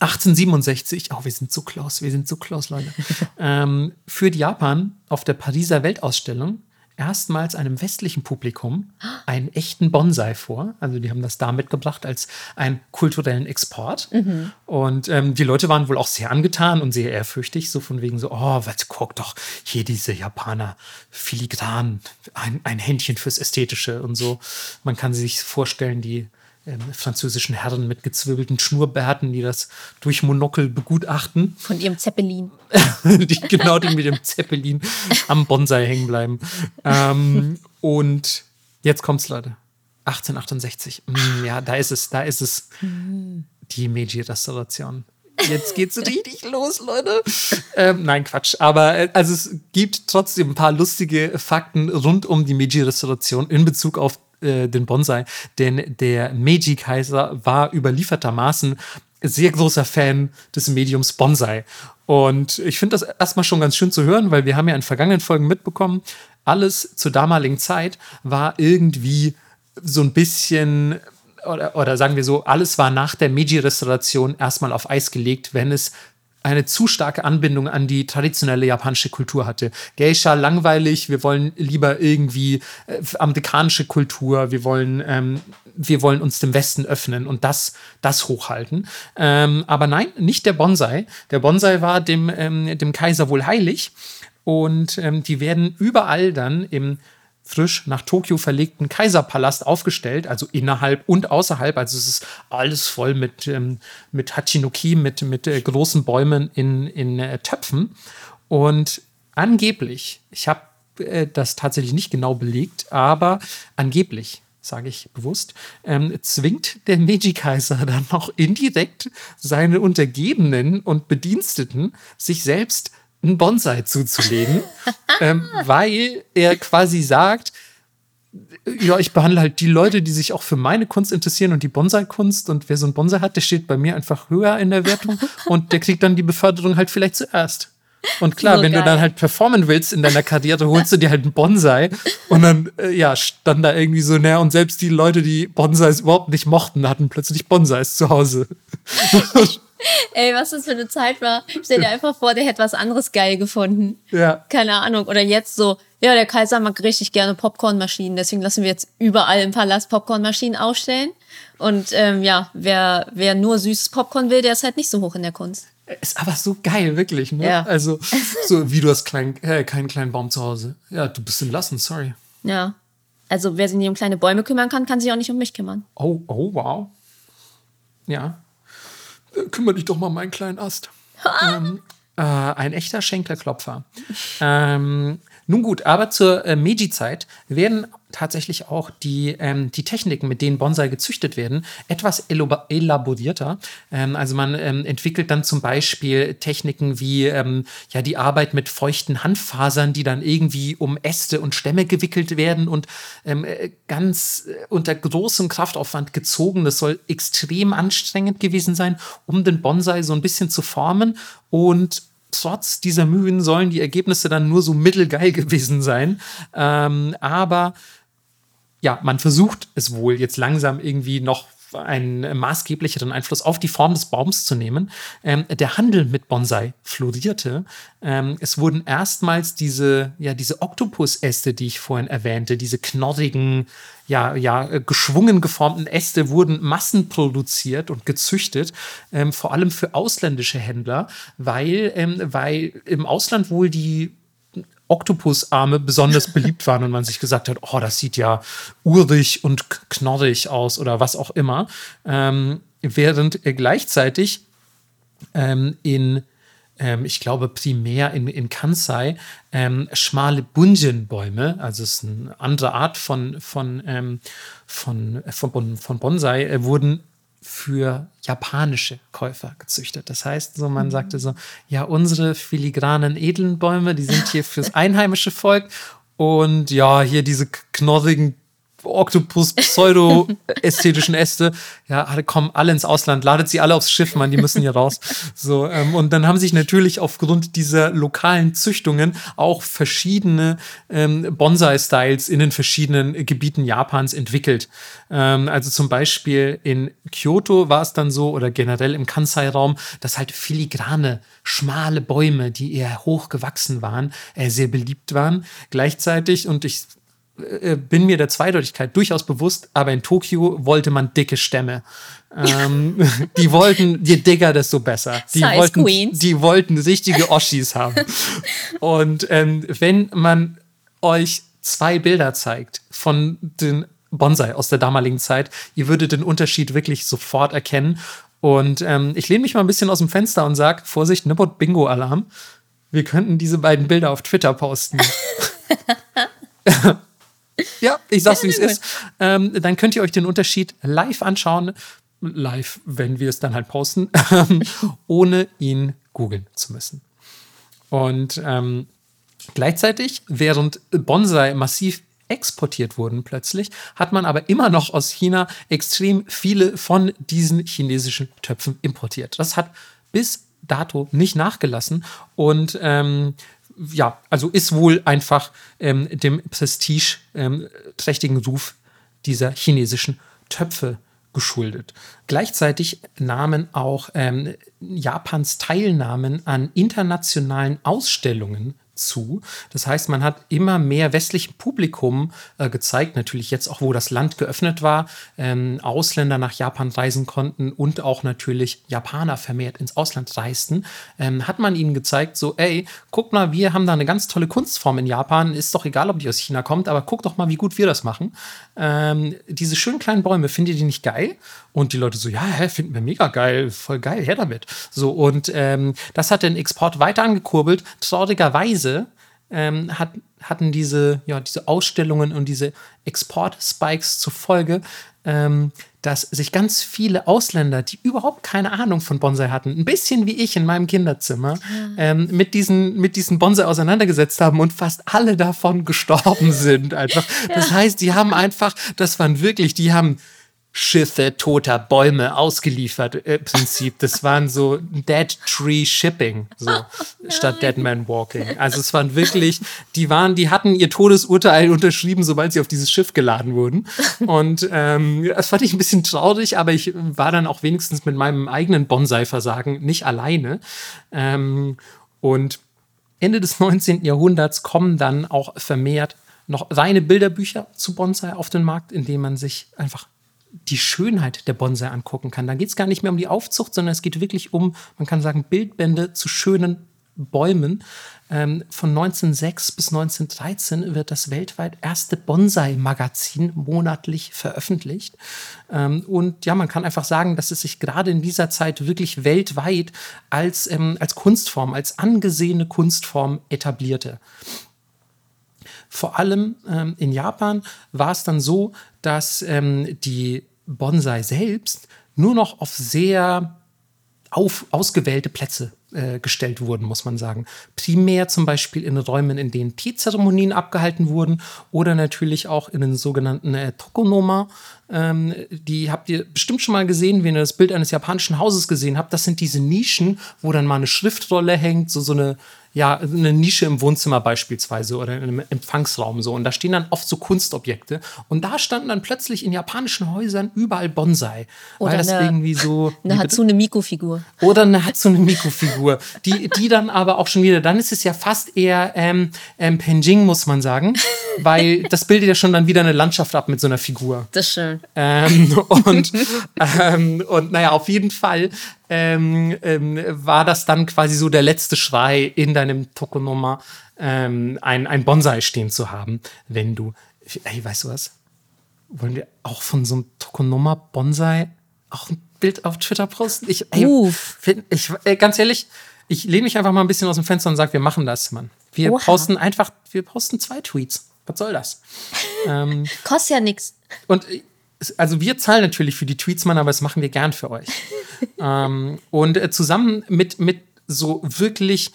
1867, oh, wir sind so close, wir sind so close, Leute, ähm, führt Japan auf der Pariser Weltausstellung erstmals einem westlichen Publikum einen echten Bonsai vor. Also die haben das da mitgebracht als einen kulturellen Export. Und ähm, die Leute waren wohl auch sehr angetan und sehr ehrfürchtig, so von wegen so, oh, was, guck doch, hier diese Japaner, filigran, ein, ein Händchen fürs Ästhetische und so. Man kann sich vorstellen, die ähm, französischen Herren mit gezwirbelten Schnurrbärten, die das durch Monokel begutachten. Von ihrem Zeppelin. die, genau, die mit dem Zeppelin am Bonsai hängen bleiben. Ähm, und jetzt kommt's, Leute. 1868. Mm, ja, da ist es, da ist es. Die Meiji-Restauration. Jetzt geht's richtig los, Leute. Ähm, nein, Quatsch. Aber äh, also es gibt trotzdem ein paar lustige Fakten rund um die Meiji-Restauration in Bezug auf äh, den Bonsai. Denn der Meiji-Kaiser war überliefertermaßen sehr großer Fan des Mediums Bonsai. Und ich finde das erstmal schon ganz schön zu hören, weil wir haben ja in vergangenen Folgen mitbekommen, alles zur damaligen Zeit war irgendwie so ein bisschen, oder, oder sagen wir so, alles war nach der Meiji-Restauration erstmal auf Eis gelegt, wenn es eine zu starke Anbindung an die traditionelle japanische Kultur hatte. Geisha langweilig, wir wollen lieber irgendwie äh, amerikanische Kultur, wir wollen, ähm, wir wollen uns dem Westen öffnen und das, das hochhalten. Ähm, aber nein, nicht der Bonsai. Der Bonsai war dem, ähm, dem Kaiser wohl heilig und ähm, die werden überall dann im frisch nach Tokio verlegten Kaiserpalast aufgestellt, also innerhalb und außerhalb. Also es ist alles voll mit, ähm, mit Hachinoki, mit, mit äh, großen Bäumen in, in äh, Töpfen. Und angeblich, ich habe äh, das tatsächlich nicht genau belegt, aber angeblich sage ich bewusst, ähm, zwingt der Meiji-Kaiser dann noch indirekt seine Untergebenen und Bediensteten, sich selbst einen Bonsai zuzulegen, ähm, weil er quasi sagt, ja, ich behandle halt die Leute, die sich auch für meine Kunst interessieren und die Bonsai-Kunst und wer so einen Bonsai hat, der steht bei mir einfach höher in der Wertung und der kriegt dann die Beförderung halt vielleicht zuerst. Und klar, So wenn du geil. dann halt performen willst in deiner Karriere, holst du dir halt einen Bonsai und dann, äh, ja, stand da irgendwie so näher und selbst die Leute, die Bonsais überhaupt nicht mochten, hatten plötzlich Bonsais zu Hause. Ey, was das für eine Zeit war. Stell dir einfach vor, der hätte was anderes geil gefunden. Ja. Keine Ahnung. Oder jetzt so, ja, der Kaiser mag richtig gerne Popcornmaschinen, deswegen lassen wir jetzt überall im Palast Popcornmaschinen aufstellen. Und ähm, ja, wer, wer nur süßes Popcorn will, der ist halt nicht so hoch in der Kunst. Ist aber so geil, wirklich. Ne? Ja. Also, so wie du hast klein, äh, keinen kleinen Baum zu Hause. Ja, du bist entlassen, sorry. Ja. Also wer sich nicht um kleine Bäume kümmern kann, kann sich auch nicht um mich kümmern. Oh, oh, wow. Ja. Kümmere dich doch mal um meinen kleinen Ast. ähm, äh, ein echter Schenkelklopfer. ähm, nun gut, aber zur äh, Meiji-Zeit werden tatsächlich auch die, ähm, die Techniken, mit denen Bonsai gezüchtet werden, etwas elaborierter. Ähm, also man ähm, entwickelt dann zum Beispiel Techniken wie ähm, ja, die Arbeit mit feuchten Handfasern, die dann irgendwie um Äste und Stämme gewickelt werden und ähm, äh, ganz äh, unter großem Kraftaufwand gezogen. Das soll extrem anstrengend gewesen sein, um den Bonsai so ein bisschen zu formen und Trotz dieser Mühen sollen die Ergebnisse dann nur so mittelgeil gewesen sein. Ähm, aber ja, man versucht es wohl jetzt langsam irgendwie noch einen maßgeblicheren Einfluss auf die Form des Baums zu nehmen. Ähm, der Handel mit Bonsai florierte. Ähm, es wurden erstmals diese, ja, diese Oktopusäste, die ich vorhin erwähnte, diese knorrigen, ja, ja, geschwungen geformten Äste wurden massenproduziert und gezüchtet, ähm, vor allem für ausländische Händler, weil, ähm, weil im Ausland wohl die Oktopusarme besonders beliebt waren und man sich gesagt hat, oh, das sieht ja urig und knorrig aus oder was auch immer. Ähm, während gleichzeitig ähm, in ähm, ich glaube primär in, in Kansai, ähm, schmale Bunjin-Bäume, also es ist eine andere Art von, von, ähm, von, von, von Bonsai, äh, wurden für japanische Käufer gezüchtet. Das heißt, so man mhm. sagte so, ja, unsere filigranen edlen Bäume, die sind hier fürs einheimische Volk und ja, hier diese knorrigen Oktopus-Pseudo-ästhetischen Äste, ja, alle kommen alle ins Ausland, ladet sie alle aufs Schiff, man, die müssen hier raus. So, ähm, und dann haben sich natürlich aufgrund dieser lokalen Züchtungen auch verschiedene ähm, Bonsai-Styles in den verschiedenen Gebieten Japans entwickelt. Ähm, also zum Beispiel in Kyoto war es dann so, oder generell im Kansai-Raum, dass halt filigrane, schmale Bäume, die eher hoch gewachsen waren, äh, sehr beliebt waren. Gleichzeitig, und ich bin mir der Zweideutigkeit durchaus bewusst, aber in Tokio wollte man dicke Stämme. ähm, die wollten, je dicker, desto besser. Die Size wollten, Queens. die wollten richtige Oschis haben. Und ähm, wenn man euch zwei Bilder zeigt von den Bonsai aus der damaligen Zeit, ihr würdet den Unterschied wirklich sofort erkennen. Und ähm, ich lehne mich mal ein bisschen aus dem Fenster und sage, Vorsicht, Nippot Bingo Alarm. Wir könnten diese beiden Bilder auf Twitter posten. Ja, ich sag's, wie es ist. Ähm, dann könnt ihr euch den Unterschied live anschauen. Live, wenn wir es dann halt posten, ohne ihn googeln zu müssen. Und ähm, gleichzeitig, während Bonsai massiv exportiert wurden plötzlich, hat man aber immer noch aus China extrem viele von diesen chinesischen Töpfen importiert. Das hat bis dato nicht nachgelassen und ähm, ja, also ist wohl einfach ähm, dem prestigeträchtigen ähm, Ruf dieser chinesischen Töpfe geschuldet. Gleichzeitig nahmen auch ähm, Japans Teilnahmen an internationalen Ausstellungen zu. Das heißt, man hat immer mehr westlichem Publikum äh, gezeigt, natürlich jetzt auch, wo das Land geöffnet war, ähm, Ausländer nach Japan reisen konnten und auch natürlich Japaner vermehrt ins Ausland reisten, ähm, hat man ihnen gezeigt, so, ey, guck mal, wir haben da eine ganz tolle Kunstform in Japan, ist doch egal, ob die aus China kommt, aber guck doch mal, wie gut wir das machen. Ähm, diese schönen kleinen Bäume, findet ihr nicht geil? Und die Leute so, ja, hä, finden wir mega geil, voll geil, her damit. So, und ähm, das hat den Export weiter angekurbelt. Traurigerweise ähm, hat, hatten diese, ja, diese Ausstellungen und diese Export-Spikes zur Folge, ähm, dass sich ganz viele Ausländer, die überhaupt keine Ahnung von Bonsai hatten, ein bisschen wie ich in meinem Kinderzimmer, ähm, mit, diesen, mit diesen Bonsai auseinandergesetzt haben und fast alle davon gestorben sind. Einfach. Ja. Das heißt, die haben einfach, das waren wirklich, die haben Schiffe toter Bäume ausgeliefert im äh, Prinzip. Das waren so Dead Tree Shipping, so oh, statt Dead Man Walking. Also es waren wirklich, die waren, die hatten ihr Todesurteil unterschrieben, sobald sie auf dieses Schiff geladen wurden. Und ähm, das fand ich ein bisschen traurig, aber ich war dann auch wenigstens mit meinem eigenen Bonsai-Versagen nicht alleine. Ähm, und Ende des 19. Jahrhunderts kommen dann auch vermehrt noch reine Bilderbücher zu Bonsai auf den Markt, indem man sich einfach die Schönheit der Bonsai angucken kann. Da geht es gar nicht mehr um die Aufzucht, sondern es geht wirklich um, man kann sagen, Bildbände zu schönen Bäumen. Ähm, von 1906 bis 1913 wird das weltweit erste Bonsai-Magazin monatlich veröffentlicht. Ähm, und ja, man kann einfach sagen, dass es sich gerade in dieser Zeit wirklich weltweit als, ähm, als Kunstform, als angesehene Kunstform etablierte. Vor allem ähm, in Japan war es dann so, dass ähm, die Bonsai selbst nur noch auf sehr auf, ausgewählte Plätze äh, gestellt wurden, muss man sagen. Primär zum Beispiel in Räumen, in denen Teezeremonien abgehalten wurden oder natürlich auch in den sogenannten äh, Tokonoma. Ähm, die habt ihr bestimmt schon mal gesehen, wenn ihr das Bild eines japanischen Hauses gesehen habt. Das sind diese Nischen, wo dann mal eine Schriftrolle hängt, so, so eine ja, eine Nische im Wohnzimmer beispielsweise oder in einem Empfangsraum so. Und da stehen dann oft so Kunstobjekte. Und da standen dann plötzlich in japanischen Häusern überall Bonsai. Oder weil das eine- irgendwie so. Eine Hatsune Miku-Figur. Oder eine Hatsune Miku-Figur. Die, die dann aber auch schon wieder, dann ist es ja fast eher ähm, ähm, Penjing, muss man sagen. Weil das bildet ja schon dann wieder eine Landschaft ab mit so einer Figur. Das ist Ähm, und, ähm, und naja, auf jeden Fall ähm, ähm, war das dann quasi so der letzte Schrei in deinem Tokonoma, ähm, ein, ein Bonsai stehen zu haben, wenn du. Ey, weißt du was? Wollen wir auch von so einem Tokonoma Bonsai auch ein Bild auf Twitter posten? Ich, ey, ich, ey, ganz ehrlich, ich lehne mich einfach mal ein bisschen aus dem Fenster und sage, wir machen das, Mann. Wir Oha. posten einfach, wir posten zwei Tweets. Was soll das? ähm, Kostet ja nichts. und also wir zahlen natürlich für die Tweets, Mann, aber das machen wir gern für euch. ähm, und äh, zusammen mit, mit so wirklich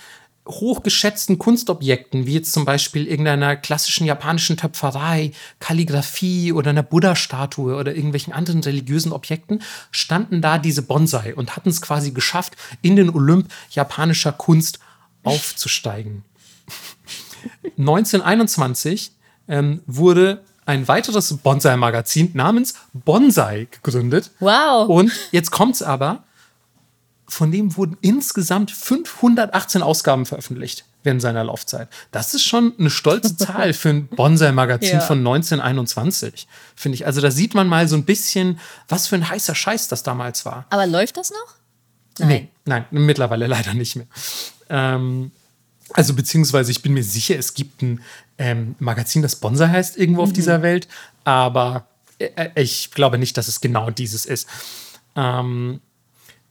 hochgeschätzten Kunstobjekten, wie jetzt zum Beispiel irgendeiner klassischen japanischen Töpferei, Kalligraphie oder einer Buddha-Statue oder irgendwelchen anderen religiösen Objekten, standen da diese Bonsai und hatten es quasi geschafft, in den Olymp japanischer Kunst aufzusteigen. 1921 ähm, wurde ein weiteres Bonsai-Magazin namens Bonsai gegründet. Wow. Und jetzt kommt's aber, von dem wurden insgesamt 518 Ausgaben veröffentlicht während seiner Laufzeit. Das ist schon eine stolze Zahl für ein Bonsai-Magazin Ja. von 1921, finde ich. Also da sieht man mal so ein bisschen, was für ein heißer Scheiß das damals war. Aber läuft das noch? Nee, nein, mittlerweile leider nicht mehr. Ähm, also beziehungsweise ich bin mir sicher, es gibt ein ähm, Magazin, das Bonsai heißt, irgendwo auf dieser Welt, aber äh, ich glaube nicht, dass es genau dieses ist. Ähm,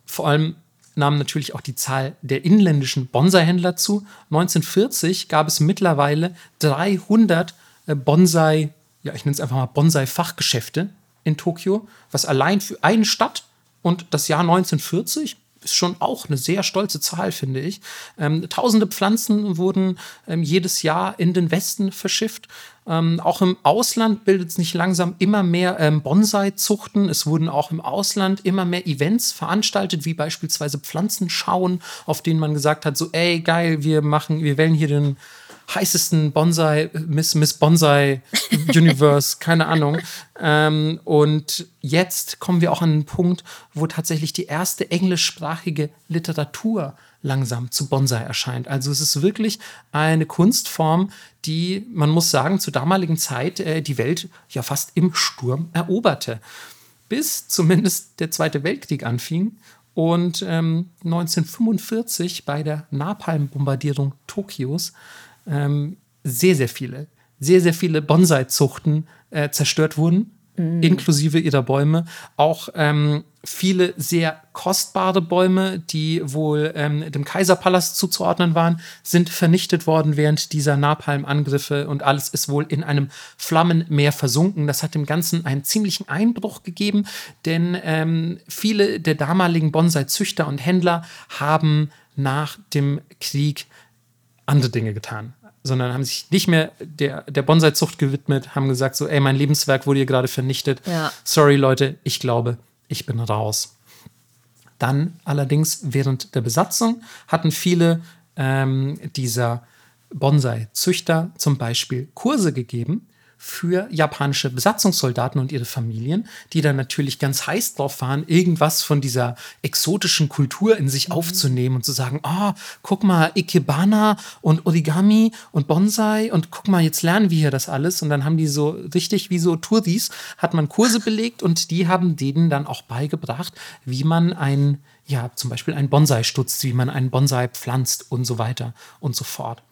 vor allem nahm natürlich auch die Zahl der inländischen Bonsai-Händler zu. 1940 gab es mittlerweile 300 äh, Bonsai, ja, ich nenne es einfach mal Bonsai-Fachgeschäfte in Tokio, was allein für eine Stadt und das Jahr 1940 ist schon auch eine sehr stolze Zahl, finde ich. Ähm, tausende Pflanzen wurden ähm, jedes Jahr in den Westen verschifft. Ähm, auch im Ausland bildet es nicht langsam immer mehr ähm, Bonsai-Zuchten. Es wurden auch im Ausland immer mehr Events veranstaltet, wie beispielsweise Pflanzenschauen, auf denen man gesagt hat, so, ey, geil, wir machen, wir wählen hier den heißesten Bonsai, Miss, Miss Bonsai Universe, keine Ahnung. Ähm, und jetzt kommen wir auch an einen Punkt, wo tatsächlich die erste englischsprachige Literatur langsam zu Bonsai erscheint. Also es ist wirklich eine Kunstform, die, man muss sagen, zur damaligen Zeit äh, die Welt ja fast im Sturm eroberte. Bis zumindest der Zweite Weltkrieg anfing und ähm, 1945 bei der Napalm-Bombardierung Tokios ähm, sehr, sehr viele, sehr, sehr viele Bonsai-Zuchten äh, zerstört wurden, inklusive ihrer Bäume. Auch ähm, viele sehr kostbare Bäume, die wohl ähm, dem Kaiserpalast zuzuordnen waren, sind vernichtet worden während dieser Napalm-Angriffe und alles ist wohl in einem Flammenmeer versunken. Das hat dem Ganzen einen ziemlichen Einbruch gegeben, denn ähm, viele der damaligen Bonsai-Züchter und Händler haben nach dem Krieg andere Dinge getan, sondern haben sich nicht mehr der, der Bonsai-Zucht gewidmet, haben gesagt so, ey, mein Lebenswerk wurde hier gerade vernichtet. Ja. Sorry, Leute, ich glaube, ich bin raus. Dann allerdings während der Besatzung hatten viele ähm, dieser Bonsai-Züchter zum Beispiel Kurse gegeben für japanische Besatzungssoldaten und ihre Familien, die dann natürlich ganz heiß drauf waren, irgendwas von dieser exotischen Kultur in sich aufzunehmen und zu sagen, oh, guck mal, Ikebana und Origami und Bonsai und guck mal, jetzt lernen wir hier das alles. Und dann haben die so richtig wie so Touris, hat man Kurse belegt und die haben denen dann auch beigebracht, wie man ein, ja, zum Beispiel ein Bonsai stutzt, wie man einen Bonsai pflanzt und so weiter und so fort.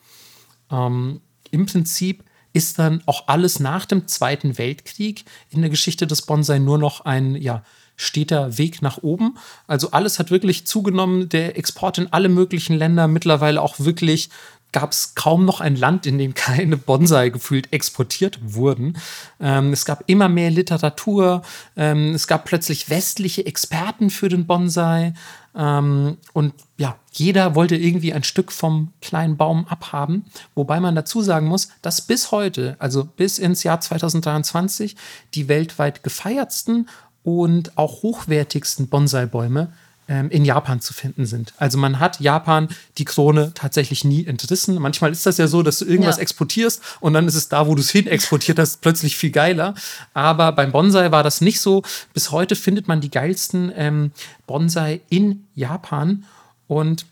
Ähm, Im Prinzip ist dann auch alles nach dem Zweiten Weltkrieg in der Geschichte des Bonsai nur noch ein ja, steter Weg nach oben. Also alles hat wirklich zugenommen, der Export in alle möglichen Länder, mittlerweile auch wirklich gab es kaum noch ein Land, in dem keine Bonsai gefühlt exportiert wurden. Ähm, es gab immer mehr Literatur, ähm, es gab plötzlich westliche Experten für den Bonsai. Ähm, und ja, jeder wollte irgendwie ein Stück vom kleinen Baum abhaben. Wobei man dazu sagen muss, dass bis heute, also bis ins Jahr 2023, die weltweit gefeiertsten und auch hochwertigsten Bonsai-Bäume ähm, in Japan zu finden sind. Also man hat Japan die Krone tatsächlich nie entrissen. Manchmal ist das ja so, dass du irgendwas ja. exportierst und dann ist es da, wo du es hin exportiert hast, plötzlich viel geiler. Aber beim Bonsai war das nicht so. Bis heute findet man die geilsten ähm, Bonsai in Japan. Und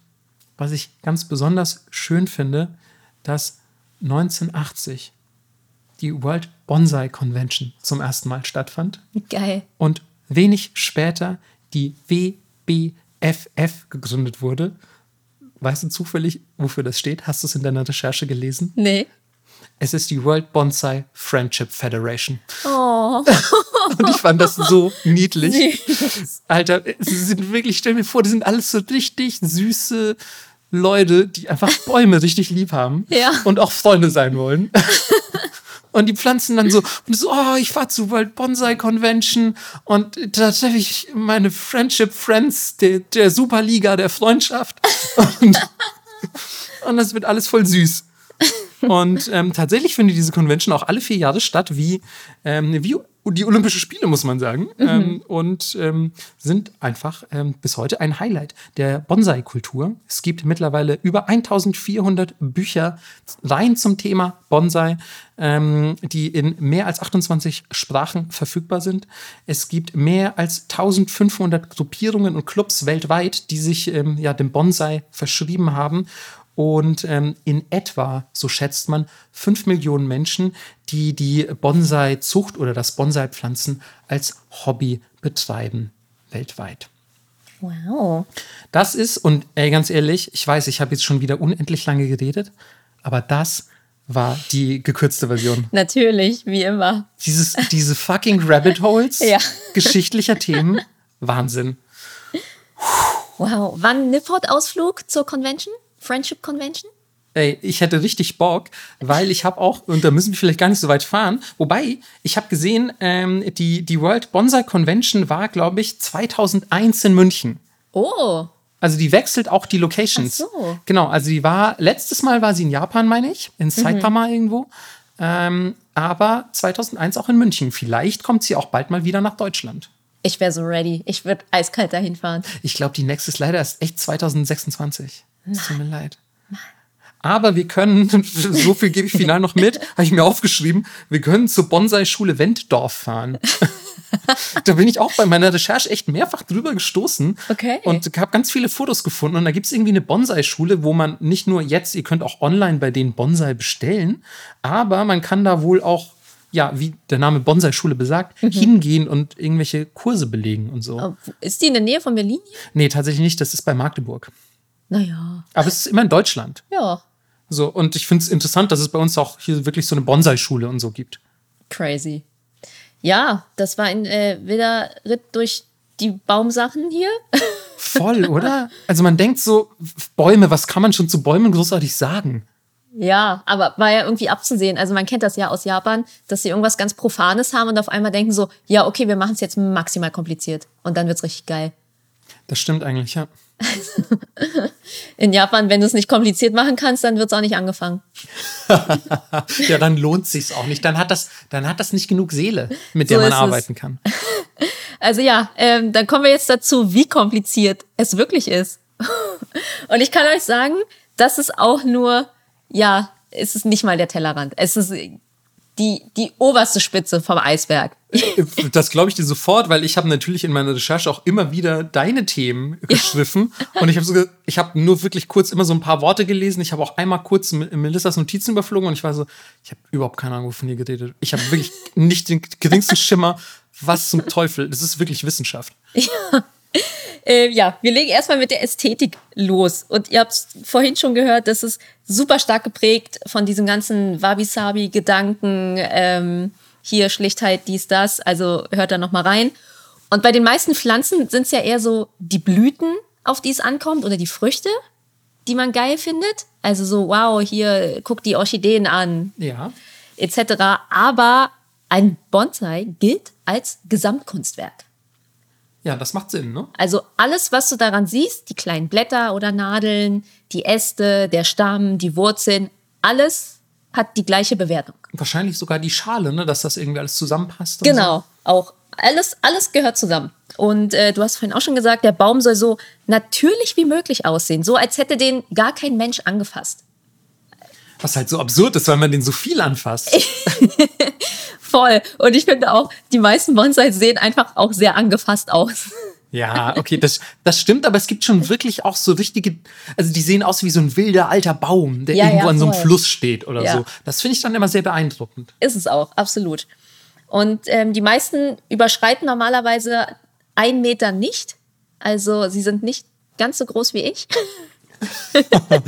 was ich ganz besonders schön finde, dass 1980 die World Bonsai Convention zum ersten Mal stattfand. Geil. Und wenig später die W BFF gegründet wurde. Weißt du zufällig, wofür das steht? Hast du es in deiner Recherche gelesen? Nee. Es ist die World Bonsai Friendship Federation. Oh. Und ich fand das so niedlich. Süß. Alter, sie sind wirklich, stell mir vor, die sind alles so richtig süße Leute, die einfach Bäume richtig lieb haben. Ja. Und auch Freunde sein wollen. Und die pflanzen dann so, und so, oh, ich fahr zu World Bonsai Convention und da treffe ich meine Friendship Friends der, der Superliga der Freundschaft. Und, und das wird alles voll süß. Und ähm, tatsächlich findet diese Convention auch alle vier Jahre statt, wie, ähm, wie die Olympischen Spiele, muss man sagen. Mhm. Ähm, und ähm, sind einfach ähm, bis heute ein Highlight der Bonsai-Kultur. Es gibt mittlerweile über 1400 Bücher rein zum Thema Bonsai, ähm, die in mehr als 28 Sprachen verfügbar sind. Es gibt mehr als 1500 Gruppierungen und Clubs weltweit, die sich ähm, ja, dem Bonsai verschrieben haben und ähm, in etwa, so schätzt man, 5 Millionen Menschen, die die Bonsai-Zucht oder das Bonsai-Pflanzen als Hobby betreiben weltweit. Wow. Das ist, und ey, ganz ehrlich, ich weiß, ich habe jetzt schon wieder unendlich lange geredet, aber das war die gekürzte Version. Natürlich, wie immer. Dieses, diese fucking Rabbit Holes ja. geschichtlicher Themen, Wahnsinn. Wow. Wann Nipport-Ausflug zur Convention? Friendship Convention? Ey, ich hätte richtig Bock, weil ich habe auch, und da müssen wir vielleicht gar nicht so weit fahren, wobei, ich habe gesehen, ähm, die, die World Bonsai Convention war, glaube ich, 2001 in München. Oh. Also die wechselt auch die Locations. Ach so. Genau, also die war, letztes Mal war sie in Japan, meine ich, in Saitama mhm. irgendwo. Ähm, aber 2001 auch in München. Vielleicht kommt sie auch bald mal wieder nach Deutschland. Ich wäre so ready. Ich würde eiskalt dahin fahren. Ich glaube, die nächste ist leider erst echt 2026. Es tut mir leid. Aber wir können, so viel gebe ich final noch mit, habe ich mir aufgeschrieben, wir können zur Bonsai-Schule Wenddorf fahren. da bin ich auch bei meiner Recherche echt mehrfach drüber gestoßen. Okay. Und habe ganz viele Fotos gefunden. Und da gibt es irgendwie eine Bonsai-Schule, wo man nicht nur jetzt, ihr könnt auch online bei denen Bonsai bestellen, aber man kann da wohl auch ja, wie der Name Bonsai-Schule besagt, mhm. hingehen und irgendwelche Kurse belegen und so. Ist die in der Nähe von Berlin? Nee, tatsächlich nicht. Das ist bei Magdeburg. Naja. Aber es ist immer in Deutschland. Ja. So, und ich finde es interessant, dass es bei uns auch hier wirklich so eine Bonsai-Schule und so gibt. Crazy. Ja, das war ein äh, wilder Ritt durch die Baumsachen hier. Voll, oder? Also man denkt so, Bäume, was kann man schon zu Bäumen großartig sagen? Ja, aber war ja irgendwie abzusehen. Also man kennt das ja aus Japan, dass sie irgendwas ganz Profanes haben und auf einmal denken so, ja, okay, wir machen es jetzt maximal kompliziert. Und dann wird es richtig geil. Das stimmt eigentlich, ja. In Japan, wenn du es nicht kompliziert machen kannst, dann wird es auch nicht angefangen. ja, dann lohnt sich auch nicht. Dann hat das, dann hat das nicht genug Seele, mit der so man arbeiten es. kann. Also ja, ähm, dann kommen wir jetzt dazu, wie kompliziert es wirklich ist. Und ich kann euch sagen, das ist auch nur, ja, es ist nicht mal der Tellerrand. Es ist die, die oberste Spitze vom Eisberg. Das glaube ich dir sofort, weil ich habe natürlich in meiner Recherche auch immer wieder deine Themen geschriffen. Ja. Und ich habe so, ich habe nur wirklich kurz immer so ein paar Worte gelesen. Ich habe auch einmal kurz Melissas Notizen überflogen und ich war so, ich habe überhaupt keine Ahnung, wovon ihr geredet. Ich habe wirklich nicht den geringsten Schimmer. Was zum Teufel? Das ist wirklich Wissenschaft. Ja. Äh, ja, wir legen erstmal mit der Ästhetik los. Und ihr habt vorhin schon gehört, das ist super stark geprägt von diesem ganzen Wabi-Sabi-Gedanken. Ähm, hier Schlichtheit, dies, das. Also hört da nochmal rein. Und bei den meisten Pflanzen sind es ja eher so die Blüten, auf die es ankommt, oder die Früchte. die man geil findet. Also so, wow, hier, guck die Orchideen an, Ja. etc. Aber ein Bonsai gilt als Gesamtkunstwerk. Ja, das macht Sinn, ne? Also alles, was du daran siehst, die kleinen Blätter oder Nadeln, die Äste, der Stamm, die Wurzeln, alles hat die gleiche Bewertung. Wahrscheinlich sogar die Schale, ne? Dass das irgendwie alles zusammenpasst. Genau, auch alles, alles gehört zusammen. Und äh, du hast vorhin auch schon gesagt, der Baum soll so natürlich wie möglich aussehen, so als hätte den gar kein Mensch angefasst. Was halt so absurd ist, weil man den so viel anfasst. Voll. Und ich finde auch, die meisten Bonsai sehen einfach auch sehr angefasst aus. Ja, okay, das, das stimmt, aber es gibt schon wirklich auch so richtige, also die sehen aus wie so ein wilder alter Baum, der Ja, irgendwo ja, an so einem. Fluss steht oder Ja. so. Das finde ich dann immer sehr beeindruckend. Ist es auch, absolut. Und ähm, die meisten überschreiten normalerweise einen Meter nicht. Also sie sind nicht ganz so groß wie ich.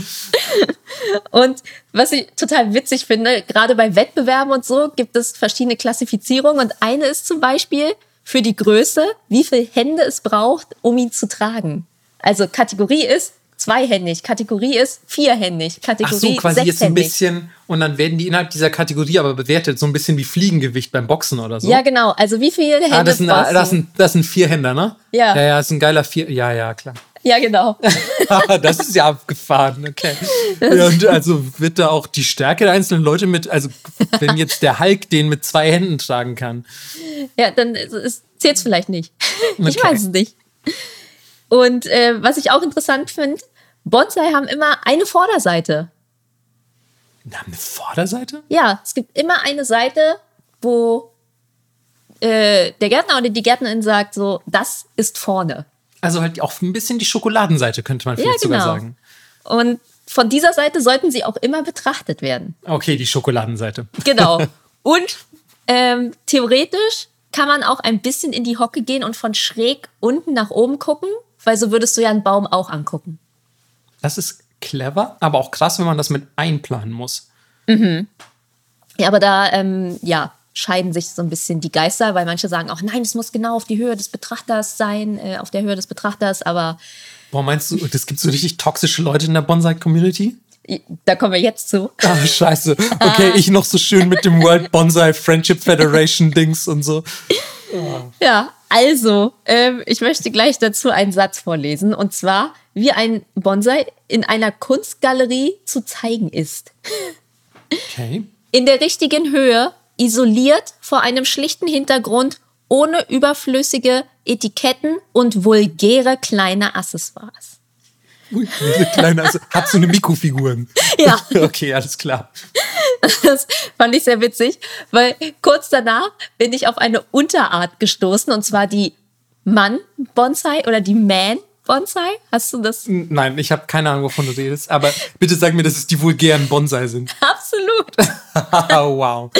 und was ich total witzig finde, gerade bei Wettbewerben und so gibt es verschiedene Klassifizierungen. Und eine ist zum Beispiel für die Größe, wie viele Hände es braucht, um ihn zu tragen. Also Kategorie ist zweihändig, Kategorie ist vierhändig, Ach Kategorie so, quasi jetzt ein bisschen, und dann werden die innerhalb dieser Kategorie aber bewertet, so ein bisschen wie Fliegengewicht beim Boxen oder so. Ja, genau. Also wie viele Hände Ah, das sind, brauchst du? das, sind, das sind Vierhänder, ne? Ja. Ja, ja, das ist ein geiler Vier. Ja, ja, klar. Ja, genau. das ist ja abgefahren, okay. Ja, und also wird da auch die Stärke der einzelnen Leute mit, also wenn jetzt der Hulk den mit zwei Händen tragen kann. Ja, dann zählt es vielleicht nicht. Ich Okay. weiß es nicht. Und äh, was ich auch interessant finde, Bonsai haben immer eine Vorderseite. Na, eine Vorderseite? Ja, es gibt immer eine Seite, wo äh, der Gärtner oder die Gärtnerin sagt, so, das ist vorne. Also halt auch ein bisschen die Schokoladenseite, könnte man vielleicht sogar genau. sagen. Und von dieser Seite sollten sie auch immer betrachtet werden. Okay, die Schokoladenseite. Genau. Und ähm, theoretisch kann man auch ein bisschen in die Hocke gehen und von schräg unten nach oben gucken, weil so würdest du ja einen Baum auch angucken. Das ist clever, aber auch krass, wenn man das mit einplanen muss. Ja, aber da, ähm, ja, scheiden sich so ein bisschen die Geister, weil manche sagen auch, nein, es muss genau auf die Höhe des Betrachters sein, äh, auf der Höhe des Betrachters, aber Boah, meinst du, das gibt so richtig toxische Leute in der Bonsai-Community? da kommen wir jetzt zu. Ah, scheiße. Okay, ich noch so schön mit dem World Bonsai Friendship Federation Dings und so. Ja, also, ähm, ich möchte gleich dazu einen Satz vorlesen, und zwar, wie ein Bonsai in einer Kunstgalerie zu zeigen ist. Okay. In der richtigen Höhe, isoliert vor einem schlichten Hintergrund, ohne überflüssige Etiketten und vulgäre kleine Accessoires. Ui, diese kleine, also, hat so eine Mikrofiguren. Ja. Okay, alles klar. Das fand ich sehr witzig, weil kurz danach bin ich auf eine Unterart gestoßen, und zwar die Mann-Bonsai oder die Man-Bonsai. Hast du das? Nein, ich habe keine Ahnung, wovon du redest. Aber bitte sag mir, dass es die vulgären Bonsai sind. Absolut. wow.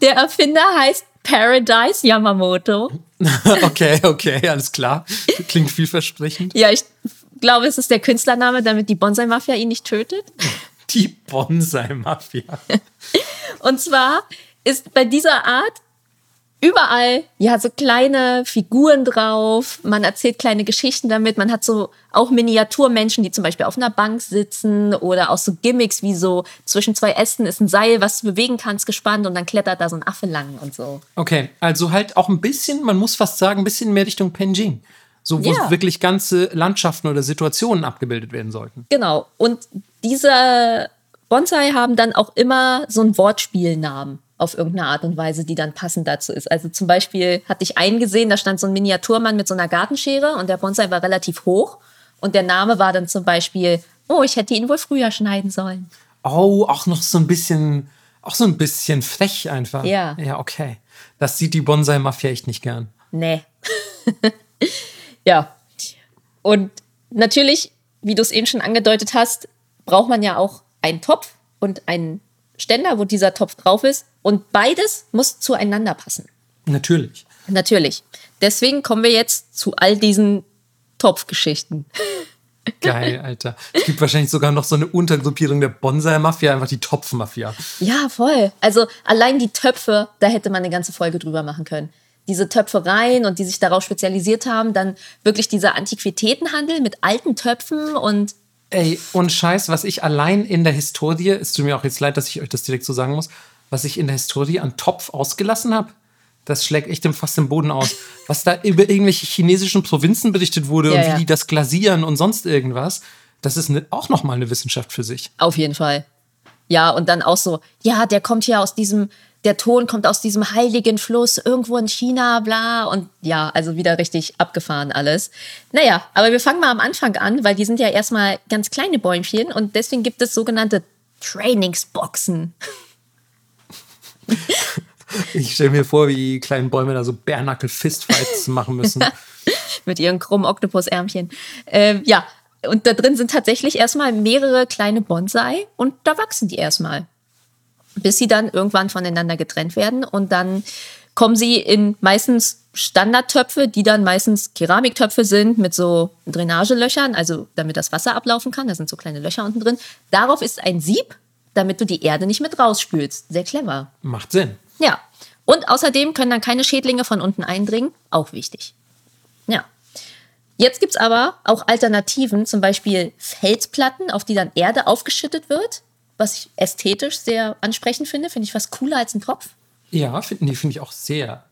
Der Erfinder heißt Paradise Yamamoto. Okay, okay, alles klar. Klingt vielversprechend. Ja, ich glaube, es ist der Künstlername, damit die Bonsai-Mafia ihn nicht tötet. Die Bonsai-Mafia. Und zwar ist bei dieser Art überall ja so kleine Figuren drauf. Man erzählt kleine Geschichten damit. Man hat so auch Miniaturmenschen, die zum Beispiel auf einer Bank sitzen oder auch so Gimmicks wie so zwischen zwei Ästen ist ein Seil, was du bewegen kannst, gespannt und dann klettert da so ein Affe lang und so. Okay, also halt auch ein bisschen, man muss fast sagen, ein bisschen mehr Richtung Penjing. So, wo Ja. wirklich ganze Landschaften oder Situationen abgebildet werden sollten. Genau. Und diese Bonsai haben dann auch immer so einen Wortspielnamen auf irgendeine Art und Weise, die dann passend dazu ist. Also zum Beispiel hatte ich einen gesehen, da stand so ein Miniaturmann mit so einer Gartenschere und der Bonsai war relativ hoch. Und der Name war dann zum Beispiel, oh, ich hätte ihn wohl früher schneiden sollen. Oh, auch noch so ein bisschen, auch so ein bisschen frech einfach. Ja. Ja, okay. Das sieht die Bonsai-Mafia echt nicht gern. Nee. ja. Und natürlich, wie du es eben schon angedeutet hast, braucht man ja auch einen Topf und einen Ständer, wo dieser Topf drauf ist. Und beides muss zueinander passen. Natürlich. Natürlich. Deswegen kommen wir jetzt zu all diesen Topfgeschichten. Geil, Alter. Es gibt wahrscheinlich sogar noch so eine Untergruppierung der Bonsai-Mafia, einfach die Topf-Mafia. Ja, voll. Also allein die Töpfe, da hätte man eine ganze Folge drüber machen können. Diese Töpfereien und die sich darauf spezialisiert haben, dann wirklich dieser Antiquitätenhandel mit alten Töpfen und Ey, und Scheiß, was ich allein in der Historie, es tut mir auch jetzt leid, dass ich euch das direkt so sagen muss, was ich in der Historie an Topf ausgelassen habe, das schlägt echt fast im Boden aus. Was da über irgendwelche chinesischen Provinzen berichtet wurde Ja, und wie ja. die das glasieren und sonst irgendwas, das ist ne, auch nochmal eine Wissenschaft für sich. Auf jeden Fall. Ja, und dann auch so, ja, der kommt hier aus diesem, der Ton kommt aus diesem heiligen Fluss irgendwo in China, bla. Und ja, also wieder richtig abgefahren alles. Naja, aber wir fangen mal am Anfang an, weil die sind ja erstmal ganz kleine Bäumchen und deswegen gibt es sogenannte Trainingsboxen. Ich stelle mir vor, wie die kleinen Bäume da so Bärnackel-Fistfights machen müssen. mit ihren krummen Oktopusärmchen. Ähm, ja, und da drin sind tatsächlich erstmal mehrere kleine Bonsai und da wachsen die erstmal. Bis sie dann irgendwann voneinander getrennt werden und dann kommen sie in meistens Standardtöpfe, die dann meistens Keramiktöpfe sind mit so Drainagelöchern, also damit das Wasser ablaufen kann. Da sind so kleine Löcher unten drin. Darauf ist ein Sieb, damit du die Erde nicht mit rausspülst. Sehr clever. Macht Sinn. Ja. Und außerdem können dann keine Schädlinge von unten eindringen. Auch wichtig. Ja. Jetzt gibt es aber auch Alternativen, zum Beispiel Felsplatten, auf die dann Erde aufgeschüttet wird, was ich ästhetisch sehr ansprechend finde. Finde ich was cooler als ein Tropf. Ja, finden die finde ich auch sehr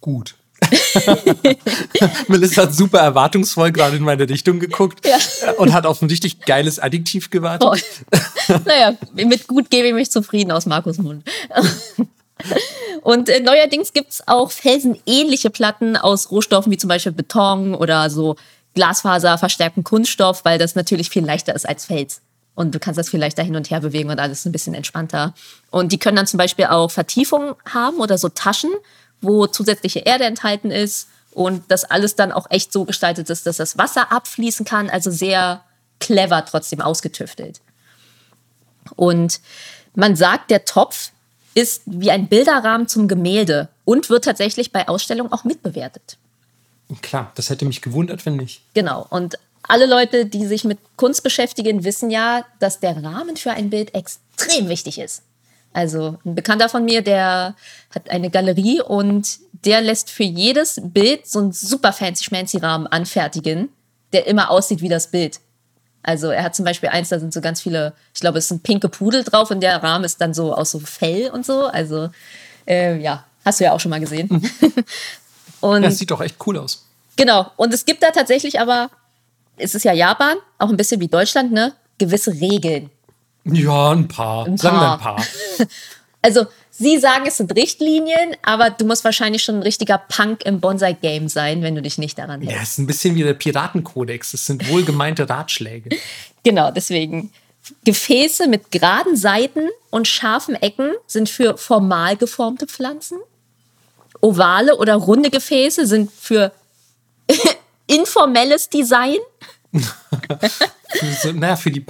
gut. Melissa hat super erwartungsvoll gerade in meine Richtung geguckt Ja. und hat auf ein richtig geiles Adjektiv gewartet. Oh. naja, mit gut gebe ich mich zufrieden aus Markus Mund. Und äh, neuerdings gibt es auch felsenähnliche Platten aus Rohstoffen wie zum Beispiel Beton oder so Glasfaser verstärkten Kunststoff, weil das natürlich viel leichter ist als Fels. Und du kannst das viel leichter hin und her bewegen und alles ein bisschen entspannter. Und die können dann zum Beispiel auch Vertiefungen haben oder so Taschen, wo zusätzliche Erde enthalten ist und das alles dann auch echt so gestaltet ist, dass das Wasser abfließen kann. Also sehr clever trotzdem ausgetüftelt. Und man sagt, der Topf ist wie ein Bilderrahmen zum Gemälde und wird tatsächlich bei Ausstellungen auch mitbewertet. Klar, das hätte mich gewundert, wenn nicht. Genau. Und alle Leute, die sich mit Kunst beschäftigen, wissen ja, dass der Rahmen für ein Bild extrem wichtig ist. Also ein Bekannter von mir, der hat eine Galerie und der lässt für jedes Bild so einen super fancy schmancy Rahmen anfertigen, der immer aussieht wie das Bild. Also er hat zum Beispiel eins, da sind so ganz viele, ich glaube, es sind pinke Pudel drauf und der Rahmen ist dann so aus so Fell und so. Also äh, ja, hast du ja auch schon mal gesehen. und Das sieht doch echt cool aus. Genau. Und es gibt da tatsächlich aber, es ist ja Japan, auch ein bisschen wie Deutschland, ne? Gewisse Regeln. Ja, ein paar. Ein Sagen wir paar. ein paar. Also, sie sagen, es sind Richtlinien, aber du musst wahrscheinlich schon ein richtiger Punk im Bonsai-Game sein, wenn du dich nicht daran hältst. Ja, es ist ein bisschen wie der Piratenkodex. Es sind wohlgemeinte Ratschläge. Genau, deswegen. Gefäße mit geraden Seiten und scharfen Ecken sind für formal geformte Pflanzen. Ovale oder runde Gefäße sind für informelles Design. so, naja, für die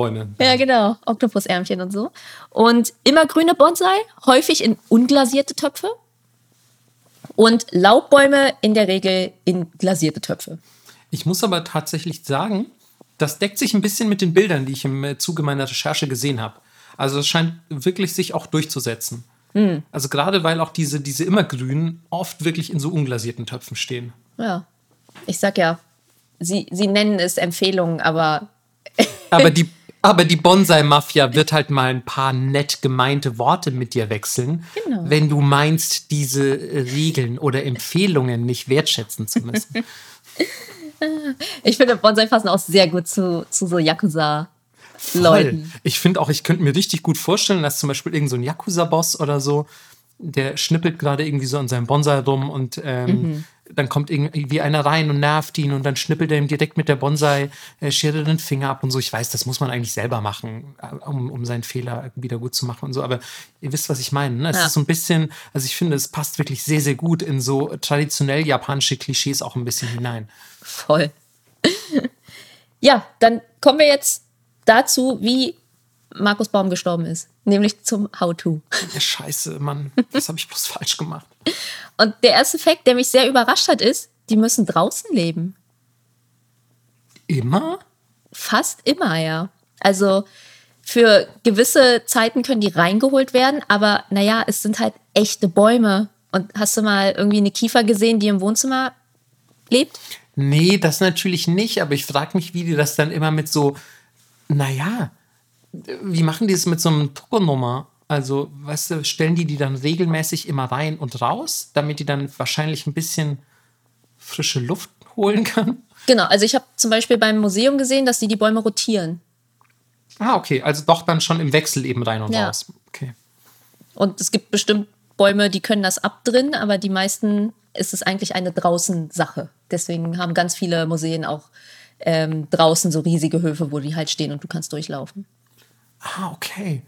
Punkbäume. Ja, genau. Oktopusärmchen und so. Und immergrüne Bonsai, häufig in unglasierte Töpfe. Und Laubbäume in der Regel in glasierte Töpfe. Ich muss aber tatsächlich sagen, das deckt sich ein bisschen mit den Bildern, die ich im äh, Zuge meiner Recherche gesehen habe. Also es scheint wirklich sich auch durchzusetzen. Hm. Also gerade weil auch diese, diese immergrünen oft wirklich in so unglasierten Töpfen stehen. Ja. Ich sag ja, sie, sie nennen es Empfehlungen, aber Aber die, aber die Bonsai-Mafia wird halt mal ein paar nett gemeinte Worte mit dir wechseln, Genau. wenn du meinst, diese Regeln oder Empfehlungen nicht wertschätzen zu müssen. ich finde Bonsai passen auch sehr gut zu, zu so Yakuza-Leuten. Voll. Ich finde auch, ich könnte mir richtig gut vorstellen, dass zum Beispiel irgend so ein Yakuza-Boss oder so, der schnippelt gerade irgendwie so an seinem Bonsai rum und ähm, dann kommt irgendwie einer rein und nervt ihn und dann schnippelt er ihm direkt mit der Bonsai-Schere den Finger ab und so. Ich weiß, das muss man eigentlich selber machen, äh, um, um seinen Fehler wieder gut zu machen und so. Aber ihr wisst, was ich meine. Ne? Es Ja. ist so ein bisschen, also ich finde, es passt wirklich sehr, sehr gut in so traditionell japanische Klischees auch ein bisschen hinein. Voll. ja, dann kommen wir jetzt dazu, wie Markus Baum gestorben ist. Nämlich zum How-To. Ja, scheiße, Mann, das habe ich bloß falsch gemacht. Und der erste Fakt, der mich sehr überrascht hat, ist, die müssen draußen leben. Immer? Fast immer, ja. Also für gewisse Zeiten können die reingeholt werden, aber naja, es sind halt echte Bäume. Und hast du mal irgendwie eine Kiefer gesehen, die im Wohnzimmer lebt? Nee, das natürlich nicht, aber ich frage mich, wie die das dann immer mit so, naja, wie machen die es mit so einem Tokonummer? Also, weißt du, stellen die die dann regelmäßig immer rein und raus, damit die dann wahrscheinlich ein bisschen frische Luft holen kann? Genau, also ich habe zum Beispiel beim Museum gesehen, dass die die Bäume rotieren. Ah, okay, also doch dann schon im Wechsel eben rein und Ja. raus. Okay. Und es gibt bestimmt Bäume, die können das ab drin, aber die meisten ist es eigentlich eine Draußen-Sache. Deswegen haben ganz viele Museen auch ähm, draußen so riesige Höfe, wo die halt stehen und du kannst durchlaufen. Ah, okay.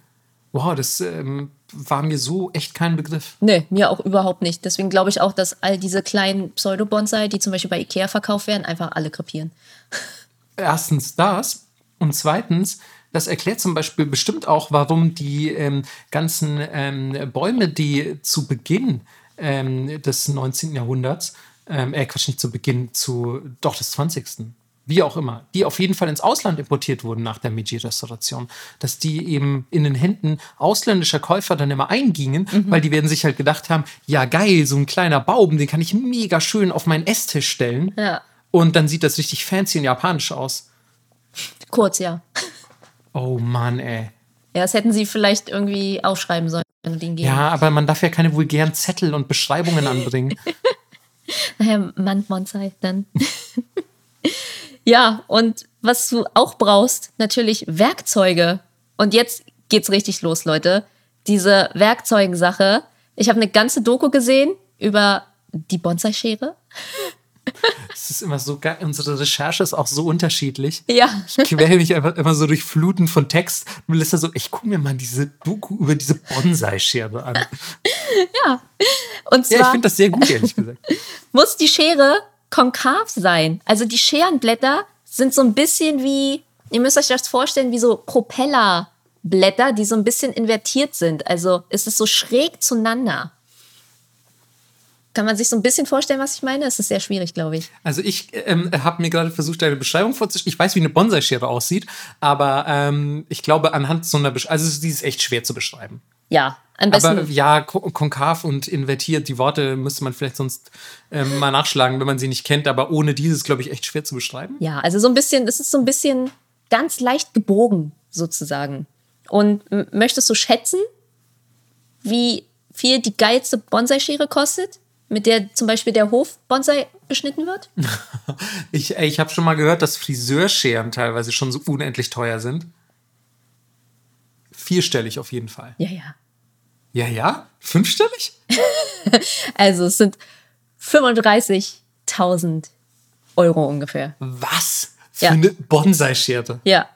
Wow, das ähm, war mir so echt kein Begriff. Nee, mir auch überhaupt nicht. Deswegen glaube ich auch, dass all diese kleinen Pseudo-Bonsai, die zum Beispiel bei Ikea verkauft werden, einfach alle krepieren. Erstens das und zweitens, das erklärt zum Beispiel bestimmt auch, warum die ähm, ganzen ähm, Bäume, die zu Beginn ähm, des 19. Jahrhunderts, ähm, äh, Quatsch, nicht zu Beginn, zu, doch des 20. Wie auch immer, die auf jeden Fall ins Ausland importiert wurden nach der Meiji-Restauration, dass die eben in den Händen ausländischer Käufer dann immer eingingen, weil die werden sich halt gedacht haben, ja geil, so ein kleiner Baum, den kann ich mega schön auf meinen Esstisch stellen. Ja. Und dann sieht das richtig fancy und japanisch aus. Kurz, ja. Oh Mann, ey. Ja, das hätten sie vielleicht irgendwie aufschreiben sollen. Ja, aber man darf ja keine vulgären Zettel und Beschreibungen anbringen. Naja, Mann, Bonsai dann. ja, und was du auch brauchst, natürlich Werkzeuge. Und jetzt geht's richtig los, Leute. Diese Werkzeugensache. Ich habe eine ganze Doku gesehen über die Bonsai-Schere. Es ist immer so geil. Unsere Recherche ist auch so unterschiedlich. Ja. Ich quäle mich einfach immer so durch Fluten von Text. Und Melissa so, ich gucke mir mal diese Doku über diese Bonsai-Schere an. Und Ja, ich zwar finde das sehr gut, ehrlich gesagt. muss die Schere konkav sein. Also die Scherenblätter sind so ein bisschen wie, ihr müsst euch das vorstellen, wie so Propellerblätter, die so ein bisschen invertiert sind. Also es ist so schräg zueinander. Kann man sich so ein bisschen vorstellen, was ich meine? Es ist sehr schwierig, glaube ich. Also ich ähm, habe mir gerade versucht, eine Beschreibung vorzustellen. Ich weiß, wie eine Bonsai-Schere aussieht, aber ähm, ich glaube, anhand so einer Beschreibung, also die ist echt schwer zu beschreiben. Ja, am besten. Aber ja, ko- konkav und invertiert, die Worte müsste man vielleicht sonst ähm, mal nachschlagen, wenn man sie nicht kennt. Aber ohne dieses, glaube ich, echt schwer zu beschreiben. Ja, also so ein bisschen, es ist so ein bisschen ganz leicht gebogen, sozusagen. Und möchtest du schätzen, wie viel die geilste Bonsai-Schere kostet, mit der zum Beispiel der Hof Bonsai beschnitten wird? Ich, ich habe schon mal gehört, dass Friseurscheren teilweise schon so unendlich teuer sind. Vierstellig auf jeden Fall. Ja, ja. Ja, ja? Fünfstellig? Also es sind 35.000 Euro ungefähr. Was? Für Ja. eine Bonsai-Schere. Ja.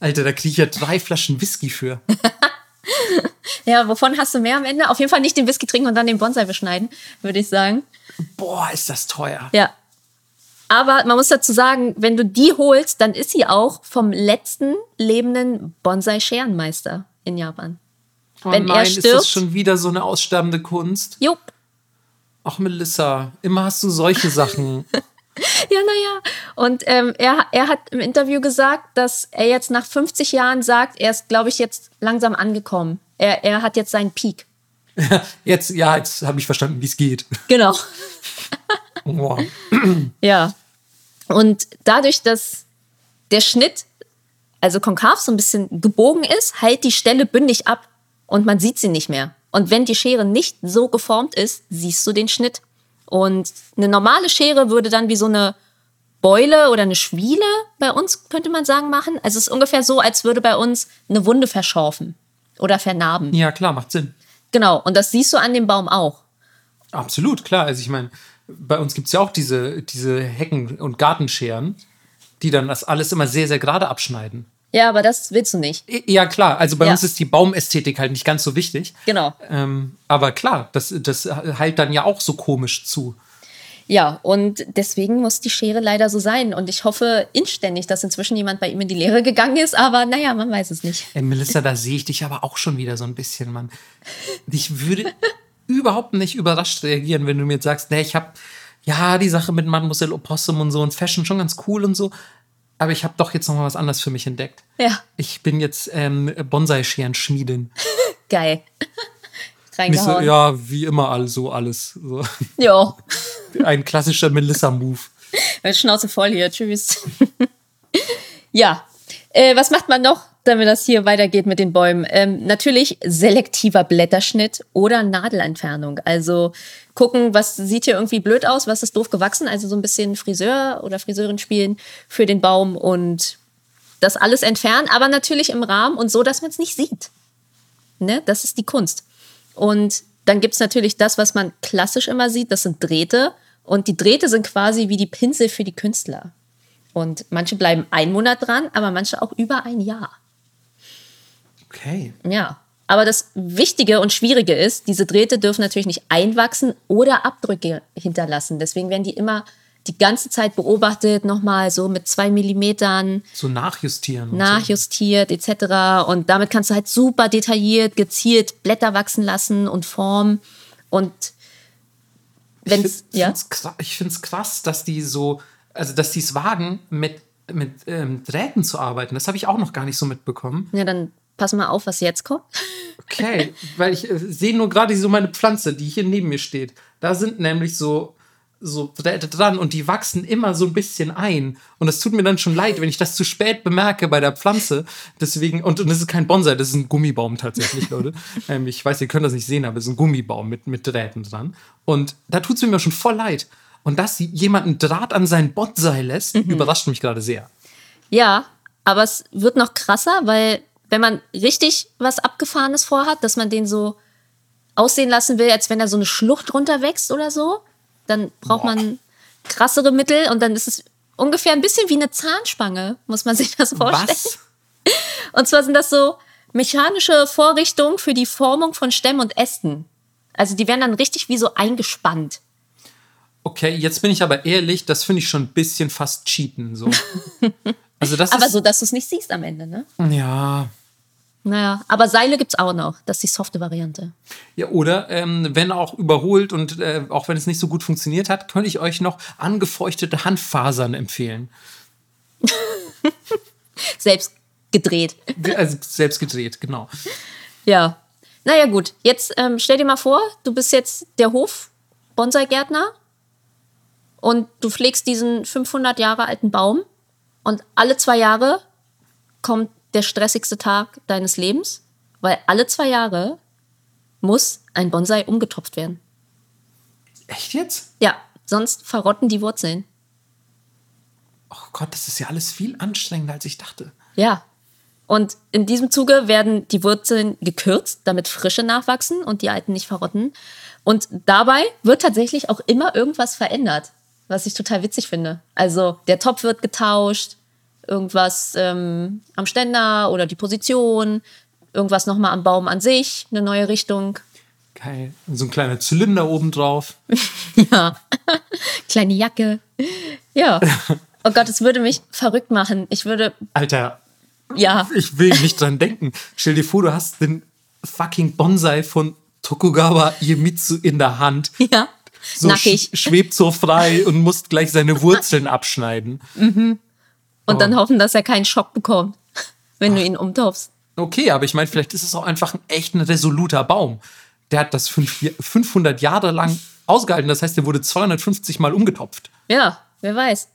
Alter, da kriege ich ja drei Flaschen Whisky für. Ja, wovon hast du mehr am Ende? Auf jeden Fall nicht den Whisky trinken und dann den Bonsai beschneiden, würde ich sagen. Boah, ist das teuer. Ja. Aber man muss dazu sagen, wenn du die holst, dann ist sie auch vom letzten lebenden Bonsai-Scherenmeister in Japan. Oh Wenn er nein, ist stirbt- das schon wieder so eine aussterbende Kunst? Jupp. Ach, Melissa, immer hast du solche Sachen. Ja, naja. Und ähm, er, er hat im Interview gesagt, dass er jetzt nach 50 Jahren sagt, er ist, glaube ich, jetzt langsam angekommen. Er, er hat jetzt seinen Peak. Jetzt, ja, jetzt habe ich verstanden, wie es geht. Genau. Wow. Ja. Und dadurch, dass der Schnitt, also konkav, so ein bisschen gebogen ist, heilt die Stelle bündig ab und man sieht sie nicht mehr. Und wenn die Schere nicht so geformt ist, siehst du den Schnitt. Und eine normale Schere würde dann wie so eine Beule oder eine Schwiele bei uns, könnte man sagen, machen. Also es ist ungefähr so, als würde bei uns eine Wunde verschorfen oder vernarben. Ja, klar, macht Sinn. Genau. Und das siehst du an dem Baum auch. Absolut, klar. Also ich meine, bei uns gibt es ja auch diese, diese Hecken- und Gartenscheren, die dann das alles immer sehr, sehr gerade abschneiden. Ja, aber das willst du nicht. Ja, klar. Also bei Ja. uns ist die Baumästhetik halt nicht ganz so wichtig. Genau. Ähm, aber klar, das, das heilt dann ja auch so komisch zu. Ja, und deswegen muss die Schere leider so sein. Und ich hoffe inständig, dass inzwischen jemand bei ihm in die Lehre gegangen ist. Aber naja, man weiß es nicht. Ey, Melissa, da sehe ich dich aber auch schon wieder so ein bisschen, Mann. Ich würde überhaupt nicht überrascht reagieren, wenn du mir jetzt sagst, nee, ich habe ja die Sache mit Mademoiselle Opossum und so und Fashion schon ganz cool und so, aber ich habe doch jetzt noch mal was anderes für mich entdeckt. Ja, Ich bin jetzt ähm, Bonsai-Scheren-Schmiedin. geil. Nicht so, ja, wie immer all so alles. So. ja. Ein klassischer Melissa-Move. Schnauze voll hier, tschüss. ja, äh, was macht man noch, damit das hier weitergeht mit den Bäumen? Ähm, natürlich selektiver Blätterschnitt oder Nadelentfernung. Also gucken, was sieht hier irgendwie blöd aus, was ist doof gewachsen. Also so ein bisschen Friseur oder Friseurin spielen für den Baum und das alles entfernen, aber natürlich im Rahmen und so, dass man es nicht sieht. Ne? Das ist die Kunst. Und dann gibt es natürlich das, was man klassisch immer sieht, das sind Drähte. Und die Drähte sind quasi wie die Pinsel für die Künstler. Und manche bleiben einen Monat dran, aber manche auch über ein Jahr. Okay. Ja. Aber das Wichtige und Schwierige ist, diese Drähte dürfen natürlich nicht einwachsen oder Abdrücke hinterlassen. Deswegen werden die immer die ganze Zeit beobachtet, nochmal so mit zwei Millimetern. So nachjustieren. Nachjustiert, so. etc. Und damit kannst du halt super detailliert, gezielt Blätter wachsen lassen und formen. Und wenn es. Ja? Ich finde es krass, dass die so, also dass die es wagen, mit, mit ähm, Drähten zu arbeiten. Das habe ich auch noch gar nicht so mitbekommen. Ja, dann pass mal auf, was jetzt kommt. Okay, weil ich äh, sehe nur gerade so meine Pflanze, die hier neben mir steht. Da sind nämlich so so dran und die wachsen immer so ein bisschen ein. Und es tut mir dann schon leid, wenn ich das zu spät bemerke bei der Pflanze. Deswegen, und, und das ist kein Bonsai, das ist ein Gummibaum tatsächlich, Leute. ähm, ich weiß, ihr könnt das nicht sehen, aber es ist ein Gummibaum mit, mit Drähten dran. Und da tut es mir schon voll leid. Und dass jemand einen Draht an seinen Bonsai lässt, mhm. überrascht mich gerade sehr. Ja, aber es wird noch krasser, weil wenn man richtig was Abgefahrenes vorhat, dass man den so aussehen lassen will, als wenn da so eine Schlucht drunter wächst oder so, dann braucht Boah. man krassere Mittel und dann ist es ungefähr ein bisschen wie eine Zahnspange, muss man sich das vorstellen. Was? Und zwar sind das so mechanische Vorrichtungen für die Formung von Stämmen und Ästen. Also die werden dann richtig wie so eingespannt. Okay, jetzt bin ich aber ehrlich, das finde ich schon ein bisschen fast cheaten. So. Also das aber so, dass du es nicht siehst am Ende, ne? Ja. Naja, aber Seile gibt es auch noch. Das ist die softe Variante. Ja, oder ähm, wenn auch überholt und äh, auch wenn es nicht so gut funktioniert hat, könnte ich euch noch angefeuchtete Handfasern empfehlen. selbst gedreht. Also selbst gedreht, genau. Ja. Naja, gut. Jetzt ähm, stell dir mal vor, du bist jetzt der Hof-Bonsai-Gärtner und du pflegst diesen 500 Jahre alten Baum und alle zwei Jahre kommt der stressigste Tag deines Lebens, weil alle zwei Jahre muss ein Bonsai umgetopft werden. Echt jetzt? Ja, sonst verrotten die Wurzeln. Oh Gott, das ist ja alles viel anstrengender, als ich dachte. Ja. Und in diesem Zuge werden die Wurzeln gekürzt, damit frische nachwachsen und die alten nicht verrotten. Und dabei wird tatsächlich auch immer irgendwas verändert, was ich total witzig finde. Also der Topf wird getauscht, irgendwas ähm, am Ständer oder die Position, irgendwas nochmal am Baum an sich, eine neue Richtung. Geil. So ein kleiner Zylinder oben drauf. ja. Kleine Jacke. Ja. Oh Gott, es würde mich verrückt machen. Ich würde. Alter. Ja. Ich will nicht dran denken. Stell dir vor, du hast den fucking Bonsai von Tokugawa Iemitsu in der Hand. Ja. So Nackig. schwebt so frei und musst gleich seine Wurzeln abschneiden. Mhm. Und oh. dann hoffen, dass er keinen Schock bekommt, wenn du ihn umtopfst. Okay, aber ich meine, vielleicht ist es auch einfach ein echt ein resoluter Baum. Der hat das 500 Jahre lang ausgehalten. Das heißt, der wurde 250 Mal umgetopft. Ja, wer weiß.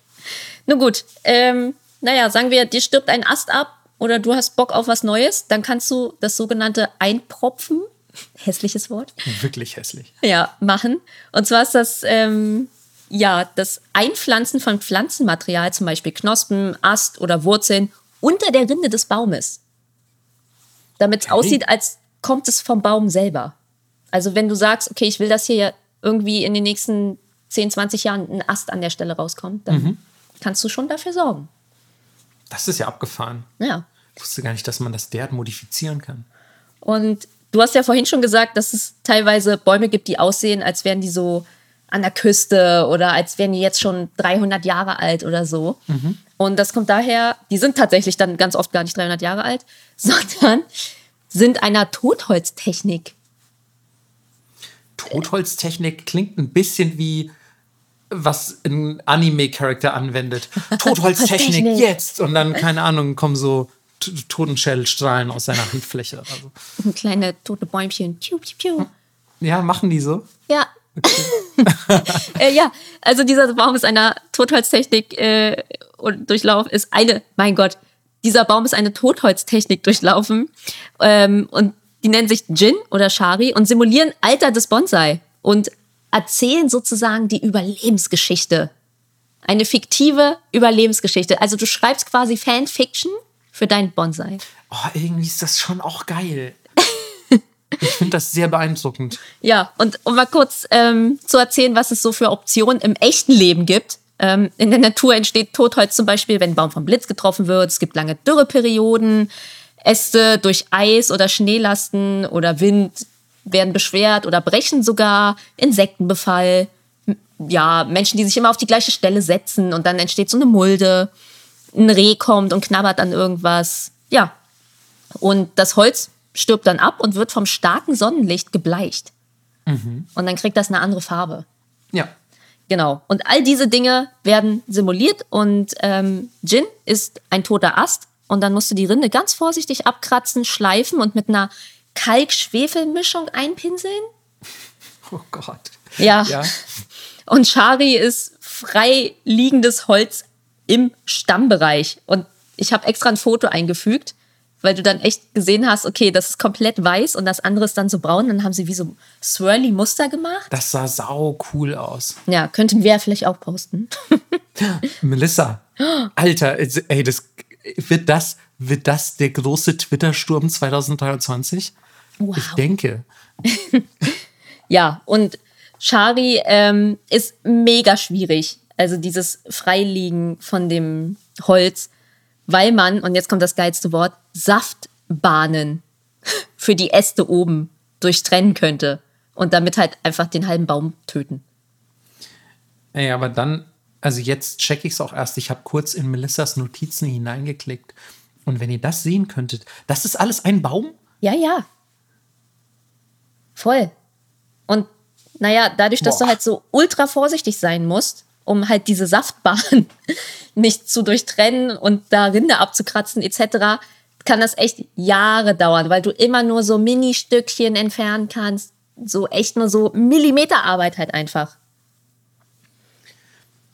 Nun gut, ähm, naja, sagen wir, dir stirbt ein Ast ab oder du hast Bock auf was Neues, dann kannst du das sogenannte Einpropfen, hässliches Wort. Wirklich hässlich. Ja, machen. Und zwar ist das ähm, ja, das Einpflanzen von Pflanzenmaterial, zum Beispiel Knospen, Ast oder Wurzeln, unter der Rinde des Baumes. Damit es aussieht, als kommt es vom Baum selber. Also wenn du sagst, okay, ich will, dass hier irgendwie in den nächsten 10, 20 Jahren ein Ast an der Stelle rauskommt, dann mhm. kannst du schon dafür sorgen. Das ist ja abgefahren. Ja. Ich wusste gar nicht, dass man das derart modifizieren kann. Und du hast ja vorhin schon gesagt, dass es teilweise Bäume gibt, die aussehen, als wären die so an der Küste oder als wären die jetzt schon 300 Jahre alt oder so. Mhm. Und das kommt daher, die sind tatsächlich dann ganz oft gar nicht 300 Jahre alt, sondern sind einer Totholztechnik. Totholztechnik klingt ein bisschen wie was ein Anime-Charakter anwendet. Totholztechnik jetzt! Und dann, keine Ahnung, kommen so Totenschellstrahlen aus seiner Handfläche. Also. Kleine tote Bäumchen. Piu, piu, piu. Ja, machen die so? Ja, äh, ja, also dieser Baum ist einer Totholztechnik äh, und durchlaufen, ist eine, mein Gott, dieser Baum ist eine Totholztechnik durchlaufen ähm, und die nennen sich Jin oder Shari und simulieren Alter des Bonsai und erzählen sozusagen die Überlebensgeschichte. Eine fiktive Überlebensgeschichte. Also du schreibst quasi Fanfiction für deinen Bonsai. Oh, irgendwie ist das schon auch geil. Ich finde das sehr beeindruckend. Ja, und um mal kurz ähm, zu erzählen, was es so für Optionen im echten Leben gibt. Ähm, in der Natur entsteht Totholz zum Beispiel, wenn ein Baum vom Blitz getroffen wird. Es gibt lange Dürreperioden. Äste durch Eis oder Schneelasten oder Wind werden beschwert oder brechen sogar. Insektenbefall. Ja, Menschen, die sich immer auf die gleiche Stelle setzen und dann entsteht so eine Mulde. Ein Reh kommt und knabbert an irgendwas. Ja. Und das Holz stirbt dann ab und wird vom starken Sonnenlicht gebleicht. Mhm. Und dann kriegt das eine andere Farbe. Ja. Genau. Und all diese Dinge werden simuliert und ähm, Gin ist ein toter Ast und dann musst du die Rinde ganz vorsichtig abkratzen, schleifen und mit einer Kalk-Schwefel-Mischung einpinseln. Oh Gott. Ja. ja. Und Shari ist frei liegendes Holz im Stammbereich. Und ich habe extra ein Foto eingefügt weil du dann echt gesehen hast, okay, das ist komplett weiß und das andere ist dann so braun. Dann haben sie wie so swirly Muster gemacht. Das sah sau cool aus. Ja, könnten wir ja vielleicht auch posten. Melissa, Alter, ey, das wird das wird das der große Twitter-Sturm 2023? Wow. Ich denke. ja, und Shari ähm, ist mega schwierig. Also dieses Freiliegen von dem Holz weil man, und jetzt kommt das geilste Wort, Saftbahnen für die Äste oben durchtrennen könnte und damit halt einfach den halben Baum töten. Ey, aber dann, also jetzt checke ich es auch erst. Ich habe kurz in Melissas Notizen hineingeklickt. Und wenn ihr das sehen könntet, das ist alles ein Baum? Ja, ja. Voll. Und naja, dadurch, dass Boah. du halt so ultra vorsichtig sein musst, um halt diese Saftbahn nicht zu durchtrennen und da Rinde abzukratzen etc., kann das echt Jahre dauern, weil du immer nur so Mini-Stückchen entfernen kannst. So echt nur so Millimeterarbeit halt einfach.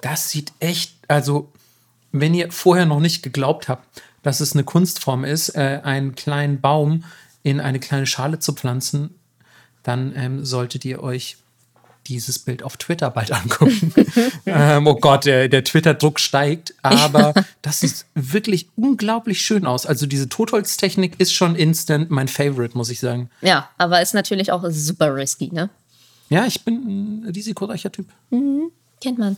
Das sieht echt, also wenn ihr vorher noch nicht geglaubt habt, dass es eine Kunstform ist, äh, einen kleinen Baum in eine kleine Schale zu pflanzen, dann ähm, solltet ihr euch dieses Bild auf Twitter bald angucken. ähm, oh Gott, der, der Twitter-Druck steigt. Aber das sieht wirklich unglaublich schön aus. Also diese Totholztechnik ist schon instant mein Favorite, muss ich sagen. Ja, aber ist natürlich auch super risky, ne? Ja, ich bin ein risikoreicher Typ. Mhm, kennt man.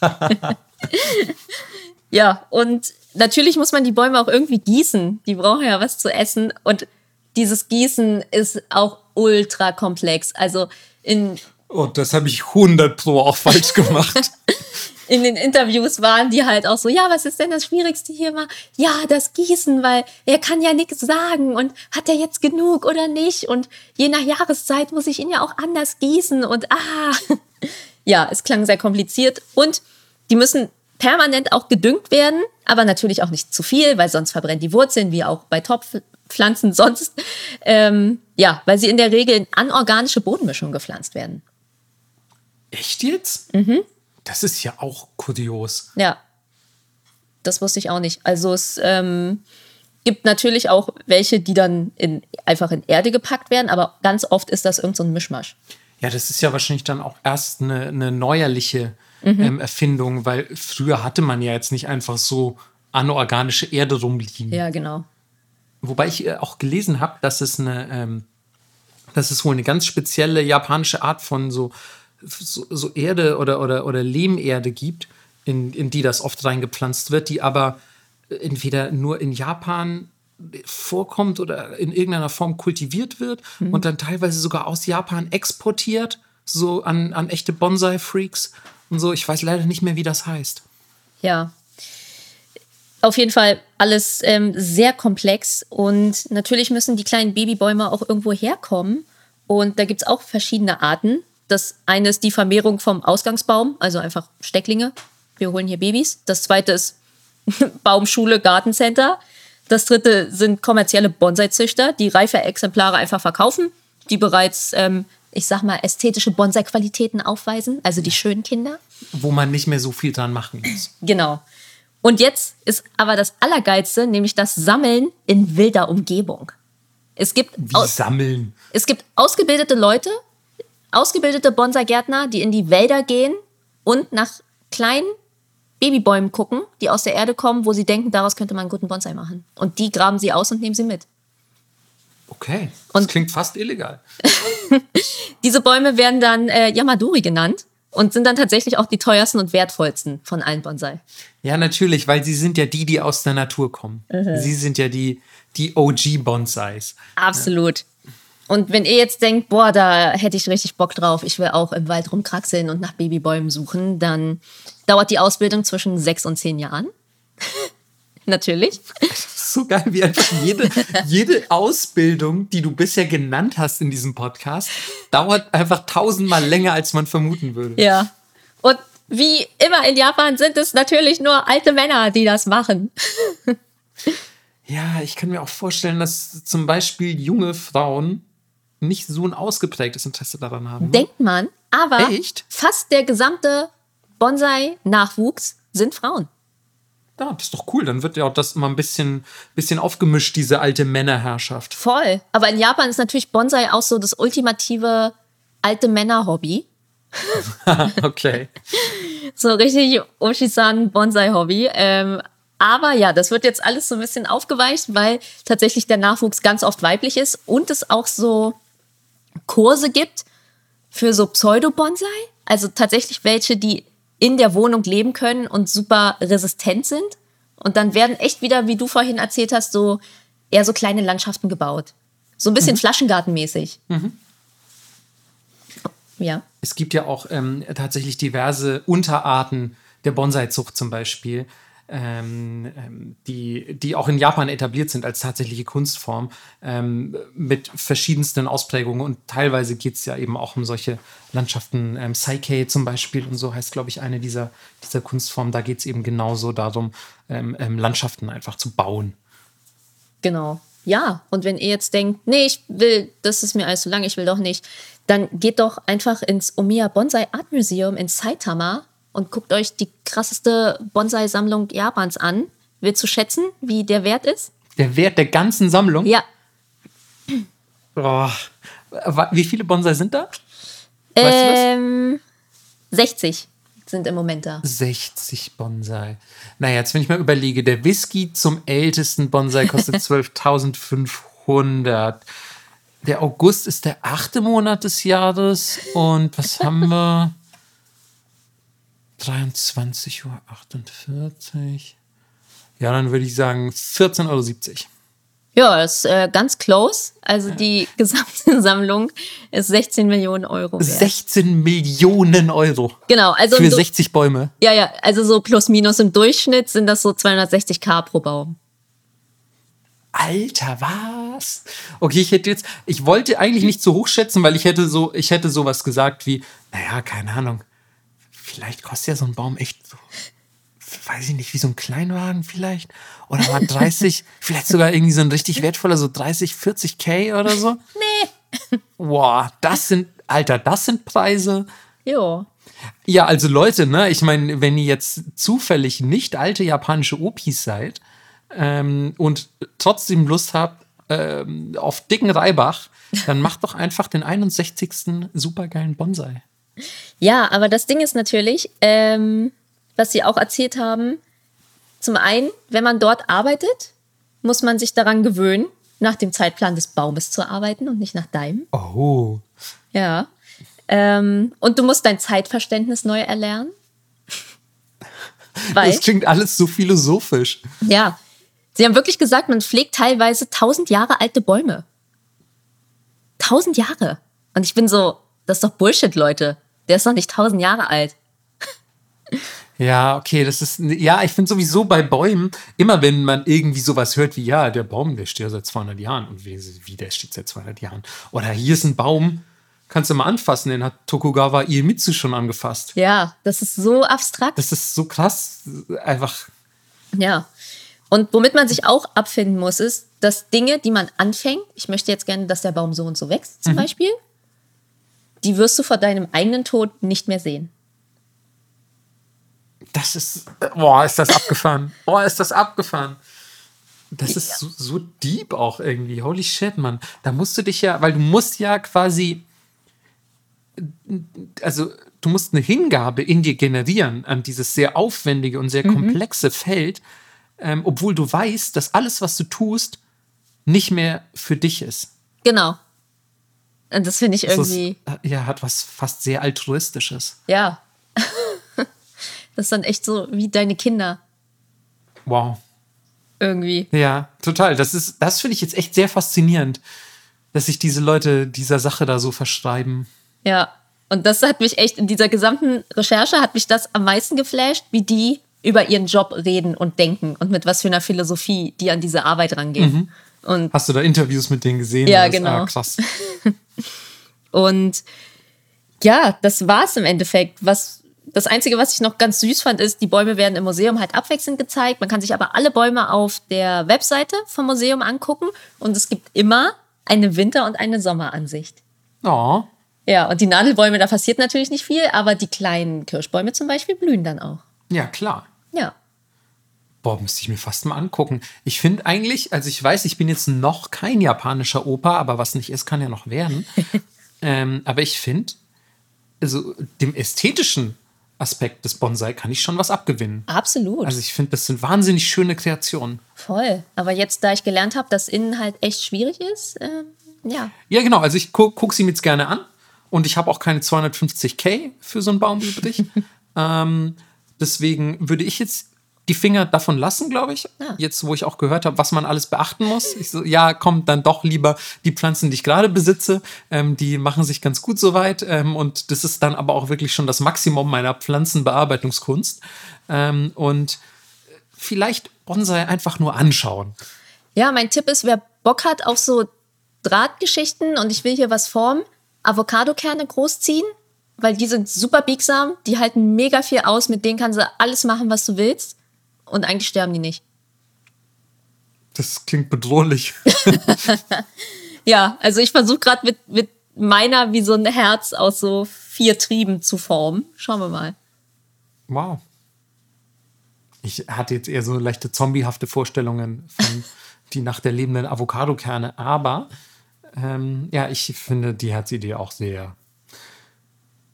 ja, und natürlich muss man die Bäume auch irgendwie gießen. Die brauchen ja was zu essen. Und dieses Gießen ist auch ultra komplex. Also in Oh, das habe ich 100 Pro auch falsch gemacht. in den Interviews waren die halt auch so, ja, was ist denn das Schwierigste hier mal? Ja, das Gießen, weil er kann ja nichts sagen und hat er jetzt genug oder nicht? Und je nach Jahreszeit muss ich ihn ja auch anders gießen und ah. Ja, es klang sehr kompliziert und die müssen permanent auch gedüngt werden, aber natürlich auch nicht zu viel, weil sonst verbrennt die Wurzeln, wie auch bei Topfpflanzen sonst. Ähm, ja, weil sie in der Regel in anorganische Bodenmischung gepflanzt werden. Echt jetzt? Mhm. Das ist ja auch kurios. Ja. Das wusste ich auch nicht. Also es ähm, gibt natürlich auch welche, die dann in, einfach in Erde gepackt werden, aber ganz oft ist das irgendein so Mischmasch. Ja, das ist ja wahrscheinlich dann auch erst eine, eine neuerliche mhm. ähm, Erfindung, weil früher hatte man ja jetzt nicht einfach so anorganische Erde rumliegen. Ja, genau. Wobei ich äh, auch gelesen habe, dass es eine, ähm, dass es wohl eine ganz spezielle japanische Art von so so, so Erde oder, oder, oder Lehmerde gibt, in, in die das oft reingepflanzt wird, die aber entweder nur in Japan vorkommt oder in irgendeiner Form kultiviert wird mhm. und dann teilweise sogar aus Japan exportiert, so an, an echte Bonsai-Freaks und so. Ich weiß leider nicht mehr, wie das heißt. Ja. Auf jeden Fall alles ähm, sehr komplex und natürlich müssen die kleinen Babybäume auch irgendwo herkommen. Und da gibt es auch verschiedene Arten. Das eine ist die Vermehrung vom Ausgangsbaum, also einfach Stecklinge. Wir holen hier Babys. Das zweite ist Baumschule, Gartencenter. Das dritte sind kommerzielle Bonsai-Züchter, die reife Exemplare einfach verkaufen, die bereits ähm, ich sag mal, ästhetische Bonsai-Qualitäten aufweisen, also die schönen Kinder. Wo man nicht mehr so viel dran machen muss. Genau. Und jetzt ist aber das Allergeilste, nämlich das Sammeln in wilder Umgebung. Es gibt, Wie sammeln? es gibt ausgebildete Leute, ausgebildete Bonsai-Gärtner, die in die Wälder gehen und nach kleinen Babybäumen gucken, die aus der Erde kommen, wo sie denken, daraus könnte man einen guten Bonsai machen. Und die graben sie aus und nehmen sie mit. Okay. Das Und- klingt fast illegal. Diese Bäume werden dann äh, Yamaduri genannt und sind dann tatsächlich auch die teuersten und wertvollsten von allen Bonsai. Ja, natürlich, weil sie sind ja die, die aus der Natur kommen. Mhm. Sie sind ja die, die OG-Bonsais. Absolut. Und wenn ihr jetzt denkt, boah, da hätte ich richtig Bock drauf, ich will auch im Wald rumkraxeln und nach Babybäumen suchen, dann dauert die Ausbildung zwischen sechs und zehn Jahren. Natürlich. So geil, wie einfach jede, jede Ausbildung, die du bisher genannt hast in diesem Podcast, dauert einfach tausendmal länger, als man vermuten würde. Ja. Und wie immer in Japan sind es natürlich nur alte Männer, die das machen. Ja, ich kann mir auch vorstellen, dass zum Beispiel junge Frauen nicht so ein ausgeprägtes Interesse daran haben. Denkt man, aber Echt? fast der gesamte Bonsai-Nachwuchs sind Frauen. Ja, das ist doch cool. Dann wird ja auch das immer ein bisschen, bisschen aufgemischt, diese alte Männerherrschaft. Voll. Aber in Japan ist natürlich Bonsai auch so das ultimative alte Männer-Hobby. okay. So richtig Oshisan Bonsai-Hobby. Ähm, aber ja, das wird jetzt alles so ein bisschen aufgeweicht, weil tatsächlich der Nachwuchs ganz oft weiblich ist und es auch so Kurse gibt für so Pseudo-Bonsai. Also tatsächlich welche, die in der Wohnung leben können und super resistent sind. Und dann werden echt wieder, wie du vorhin erzählt hast, so eher so kleine Landschaften gebaut. So ein bisschen Flaschengartenmäßig. Ja. Es gibt ja auch ähm, tatsächlich diverse Unterarten der Bonsai-Zucht zum Beispiel, ähm, ähm, die, die auch in Japan etabliert sind als tatsächliche Kunstform ähm, mit verschiedensten Ausprägungen. Und teilweise geht es ja eben auch um solche Landschaften. Ähm, Saikei zum Beispiel und so heißt, glaube ich, eine dieser, dieser Kunstformen. Da geht es eben genauso darum, ähm, ähm, Landschaften einfach zu bauen. Genau. Ja, und wenn ihr jetzt denkt, nee, ich will, das ist mir alles zu lang, ich will doch nicht, dann geht doch einfach ins Omiya Bonsai Art Museum in Saitama und guckt euch die krasseste Bonsai-Sammlung Japans an. Willst du schätzen, wie der Wert ist? Der Wert der ganzen Sammlung. Ja, Oh, wie viele Bonsai sind da? Weißt ähm, 60 sind im Moment da. 60 Bonsai. Naja, jetzt wenn ich mal überlege, der Whisky zum ältesten Bonsai kostet 12.500. Der August ist der achte Monat des Jahres und was haben wir? 23.48 Uhr. Ja, dann würde ich sagen 14,70 Euro. Ja, das ist äh, ganz close. Also die gesamte Sammlung ist 16 Millionen Euro wert. 16 Millionen Euro genau, also für Du- 60 Bäume. ja, ja, also so plus minus im Durchschnitt sind das so 260k pro Baum. Alter, was? Okay, ich hätte jetzt, ich wollte eigentlich nicht zu hoch schätzen, weil ich hätte so, ich hätte sowas gesagt wie, naja, keine Ahnung, vielleicht kostet ja so ein Baum echt so, weiß ich nicht, wie so ein Kleinwagen vielleicht. Oder mal 30, vielleicht sogar irgendwie so ein richtig wertvoller, so 30, 40 K oder so. Nee. Boah, das sind, Alter, das sind Preise. Jo. Ja, also Leute, ne, ich meine, wenn ihr jetzt zufällig nicht alte japanische Opis seid ähm, und trotzdem Lust habt ähm, auf dicken Reibach, dann macht doch einfach den 61. supergeilen Bonsai. Ja, aber das Ding ist natürlich, ähm, was Sie auch erzählt haben, zum einen, wenn man dort arbeitet, muss man sich daran gewöhnen, nach dem Zeitplan des Baumes zu arbeiten und nicht nach deinem. Oh. Ja. Ähm, und du musst dein Zeitverständnis neu erlernen. Weil, Das klingt alles so philosophisch. ja, sie haben wirklich gesagt, man pflegt teilweise tausend Jahre alte Bäume. Tausend Jahre. Und ich bin so, das ist doch Bullshit, Leute. Der ist doch nicht tausend Jahre alt. Ja, okay, das ist, ja, ich finde sowieso bei Bäumen, immer wenn man irgendwie sowas hört wie, ja, der Baum, der steht ja seit 200 Jahren und wie, wie der steht seit 200 Jahren. Oder hier ist ein Baum, kannst du mal anfassen, den hat Tokugawa Iemitsu schon angefasst. Ja, das ist so abstrakt. Das ist so krass, einfach, Ja. Und womit man sich auch abfinden muss, ist, dass Dinge, die man anfängt, ich möchte jetzt gerne, dass der Baum so und so wächst, zum Beispiel, die wirst du vor deinem eigenen Tod nicht mehr sehen. Das ist, boah, ist das abgefahren. Boah, ist das abgefahren. Das ist so, so deep auch irgendwie. Holy shit, Mann. Da musst du dich ja, weil du musst ja quasi, also du musst eine Hingabe in dir generieren an dieses sehr aufwendige und sehr komplexe Feld, ähm, obwohl du weißt, dass alles, was du tust, nicht mehr für dich ist. Genau. Und das finde ich Das ist, irgendwie, äh, ja, hat was fast sehr altruistisches. ja. das ist dann echt so wie deine Kinder Wow. irgendwie. Ja, total. Das ist, das finde ich jetzt echt sehr faszinierend, dass sich diese Leute dieser Sache da so verschreiben. Ja. Und das hat mich echt in dieser gesamten Recherche hat mich das am meisten geflasht, wie die über ihren Job reden und denken und mit was für einer Philosophie die an diese Arbeit rangehen. Und Hast du da Interviews mit denen gesehen? Ja, Das- genau. Ah, krass. Und ja, das war's im Endeffekt. Was, das Einzige, was ich noch ganz süß fand, ist, die Bäume werden im Museum halt abwechselnd gezeigt. Man kann sich aber alle Bäume auf der Webseite vom Museum angucken und es gibt immer eine Winter- und eine Sommeransicht. Oh, Ja, und die Nadelbäume, da passiert natürlich nicht viel, aber die kleinen Kirschbäume zum Beispiel blühen dann auch. ja, klar. Boah, müsste ich mir fast mal angucken. Ich finde eigentlich, also ich weiß, ich bin jetzt noch kein japanischer Opa, aber was nicht ist, kann ja noch werden. ähm, aber ich finde, also dem ästhetischen Aspekt des Bonsai kann ich schon was abgewinnen. Absolut. Also ich finde, das sind wahnsinnig schöne Kreationen. Voll. Aber jetzt, da ich gelernt habe, dass innen halt echt schwierig ist, ähm, ja. Ja, genau. Also ich gucke guck sie mir jetzt gerne an. Und ich habe auch keine 250k für so einen Baum übrig. ähm, deswegen würde ich jetzt die Finger davon lassen, glaube ich. Ah. Jetzt, wo ich auch gehört habe, was man alles beachten muss. Ich so, ja, komm, dann doch lieber die Pflanzen, die ich gerade besitze. Ähm, die machen sich ganz gut soweit. Ähm, und das ist dann aber auch wirklich schon das Maximum meiner Pflanzenbearbeitungskunst. Ähm, und vielleicht Bonsai einfach nur anschauen. Ja, mein Tipp ist, wer Bock hat auf so Drahtgeschichten und ich will hier was formen, Avocadokerne großziehen, weil die sind super biegsam, die halten mega viel aus, mit denen kannst du alles machen, was du willst und eigentlich sterben die nicht. Das klingt bedrohlich. Ja, also ich versuche gerade mit, mit meiner wie so ein Herz aus so vier Trieben zu formen. Schauen wir mal. Wow. Ich hatte jetzt eher so leichte zombiehafte Vorstellungen von die Nacht der lebenden Avocadokerne, aber ähm, ja, ich finde die Herzidee auch sehr,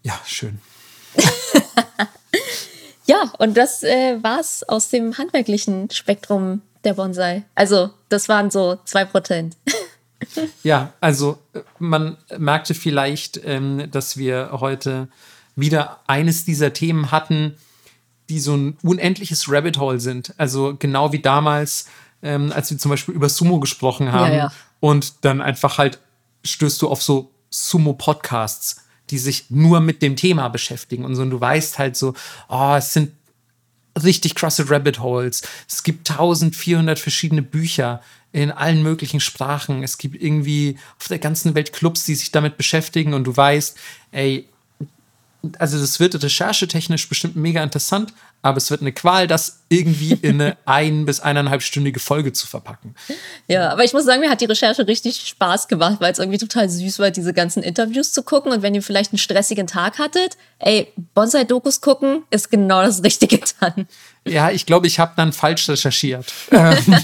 ja, schön. Ja, und das äh, war's aus dem handwerklichen Spektrum der Bonsai. Also, das waren so zwei Prozent. Ja, also man merkte vielleicht, ähm, dass wir heute wieder eines dieser Themen hatten, die so ein unendliches Rabbit Hole sind. Also genau wie damals, ähm, als wir zum Beispiel über Sumo gesprochen haben. Ja, ja. Und dann einfach halt stößt du auf so Sumo-Podcasts, die sich nur mit dem Thema beschäftigen. Und so, und du weißt halt so, oh, es sind richtig krasse Rabbit Holes. Es gibt 1400 verschiedene Bücher in allen möglichen Sprachen. Es gibt irgendwie auf der ganzen Welt Clubs, die sich damit beschäftigen und du weißt, ey, also das wird recherchetechnisch bestimmt mega interessant, aber es wird eine Qual, das irgendwie in eine ein- bis eineinhalbstündige Folge zu verpacken. Ja, aber ich muss sagen, mir hat die Recherche richtig Spaß gemacht, weil es irgendwie total süß war, diese ganzen Interviews zu gucken. Und wenn ihr vielleicht einen stressigen Tag hattet, ey, Bonsai-Dokus gucken ist genau das Richtige dann. Ja, ich glaube, ich habe dann falsch recherchiert. Ähm,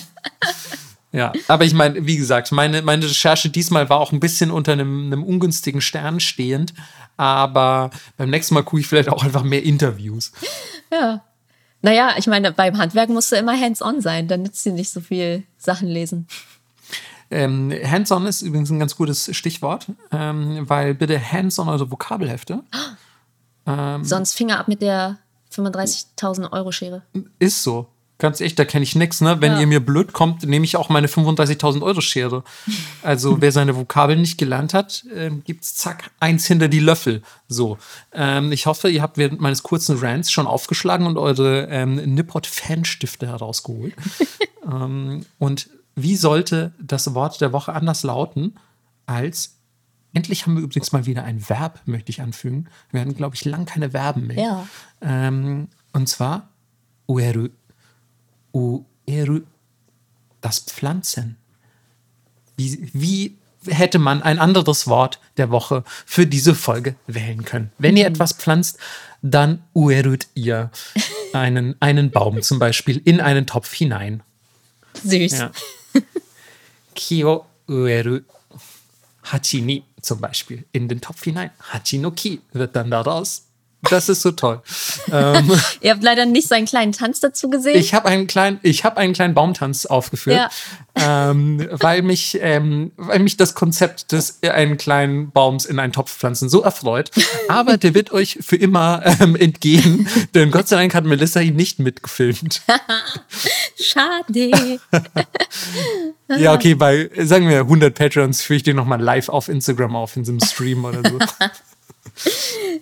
ja, aber ich meine, wie gesagt, meine, meine Recherche diesmal war auch ein bisschen unter einem, einem ungünstigen Stern stehend. Aber beim nächsten Mal gucke ich vielleicht auch einfach mehr Interviews. Ja. Naja, ich meine, beim Handwerk musst du immer hands-on sein, dann nützt dir nicht so viel Sachen lesen. Ähm, hands-on ist übrigens ein ganz gutes Stichwort, ähm, weil bitte hands-on eure Vokabelhefte. Sonst Finger ab mit der 35.000 Euro Schere. Ist so. Ganz echt, da kenne ich nichts, ne? Wenn Ja. ihr mir blöd kommt, nehme ich auch meine 35.000 Euro Schere. Also, wer seine Vokabeln nicht gelernt hat, ähm, gibt's zack, eins hinter die Löffel. So. Ähm, ich hoffe, ihr habt während meines kurzen Rants schon aufgeschlagen und eure ähm, Nippot-Fanstifte herausgeholt. ähm, und wie sollte das Wort der Woche anders lauten als Endlich haben wir übrigens mal wieder ein Verb, möchte ich anfügen. Wir hatten, glaube ich, lang keine Verben mehr. Ja. Ähm, und zwar ueru. Das Pflanzen. Wie, wie hätte man ein anderes Wort der Woche für diese Folge wählen können. Wenn ihr etwas pflanzt, dann uerut ihr einen, einen Baum zum Beispiel in einen Topf hinein. Süß. Ja. Kio ueru Hachi ni zum Beispiel in den Topf hinein. Hachi no ki wird dann daraus. Das ist so toll. ähm, Ihr habt leider nicht seinen kleinen Tanz dazu gesehen. ich habe einen kleinen, ich habe einen kleinen Baumtanz aufgeführt, ähm, weil mich, ähm, weil mich das Konzept des äh, einen kleinen Baums in einen Topf pflanzen so erfreut. Aber der wird euch für immer ähm, entgehen, denn Gott sei Dank hat Melissa ihn nicht mitgefilmt. Schade. Ja, okay, bei, sagen wir 100 Patrons führe ich den nochmal live auf Instagram auf in so einem Stream oder so.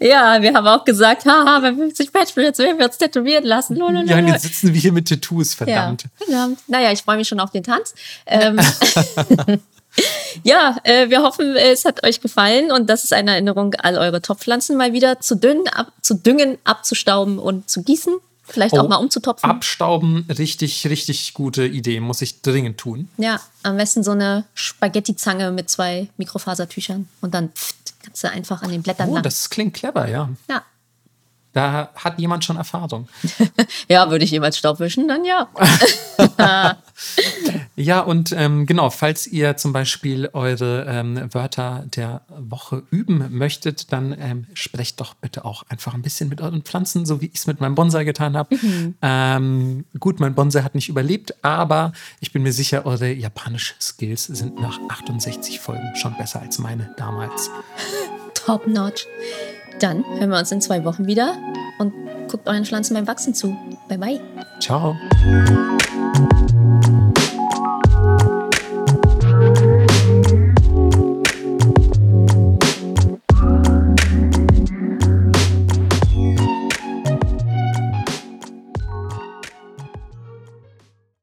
Ja, wir haben auch gesagt, haha, bei 50 Patreons werden wir uns tätowieren lassen. Lololol. Ja, und jetzt sitzen wir hier mit Tattoos, verdammt. Ja, verdammt. Naja, ich freue mich schon auf den Tanz. Ähm, ja, äh, wir hoffen, es hat euch gefallen und das ist eine Erinnerung, all eure Topfpflanzen mal wieder zu düngen, ab, zu düngen, abzustauben und zu gießen. Vielleicht auch Oh, mal umzutopfen. Abstauben, richtig, richtig gute Idee, muss ich dringend tun. Ja, am besten so eine Spaghetti-Zange mit zwei Mikrofasertüchern und dann pft, kannst du einfach an den Blättern Oh, lang. das klingt clever, ja. Ja. Da hat jemand schon Erfahrung. ja, würde ich jemals Staub wischen, dann ja. Ja, und ähm, genau, falls ihr zum Beispiel eure ähm, Wörter der Woche üben möchtet, dann ähm, sprecht doch bitte auch einfach ein bisschen mit euren Pflanzen, so wie ich es mit meinem Bonsai getan habe. Ähm, gut, mein Bonsai hat nicht überlebt, aber ich bin mir sicher, eure japanischen Skills sind nach 68 Folgen schon besser als meine damals. Top notch. Dann hören wir uns in zwei Wochen wieder und guckt euren Pflanzen beim Wachsen zu. Bye bye. Ciao.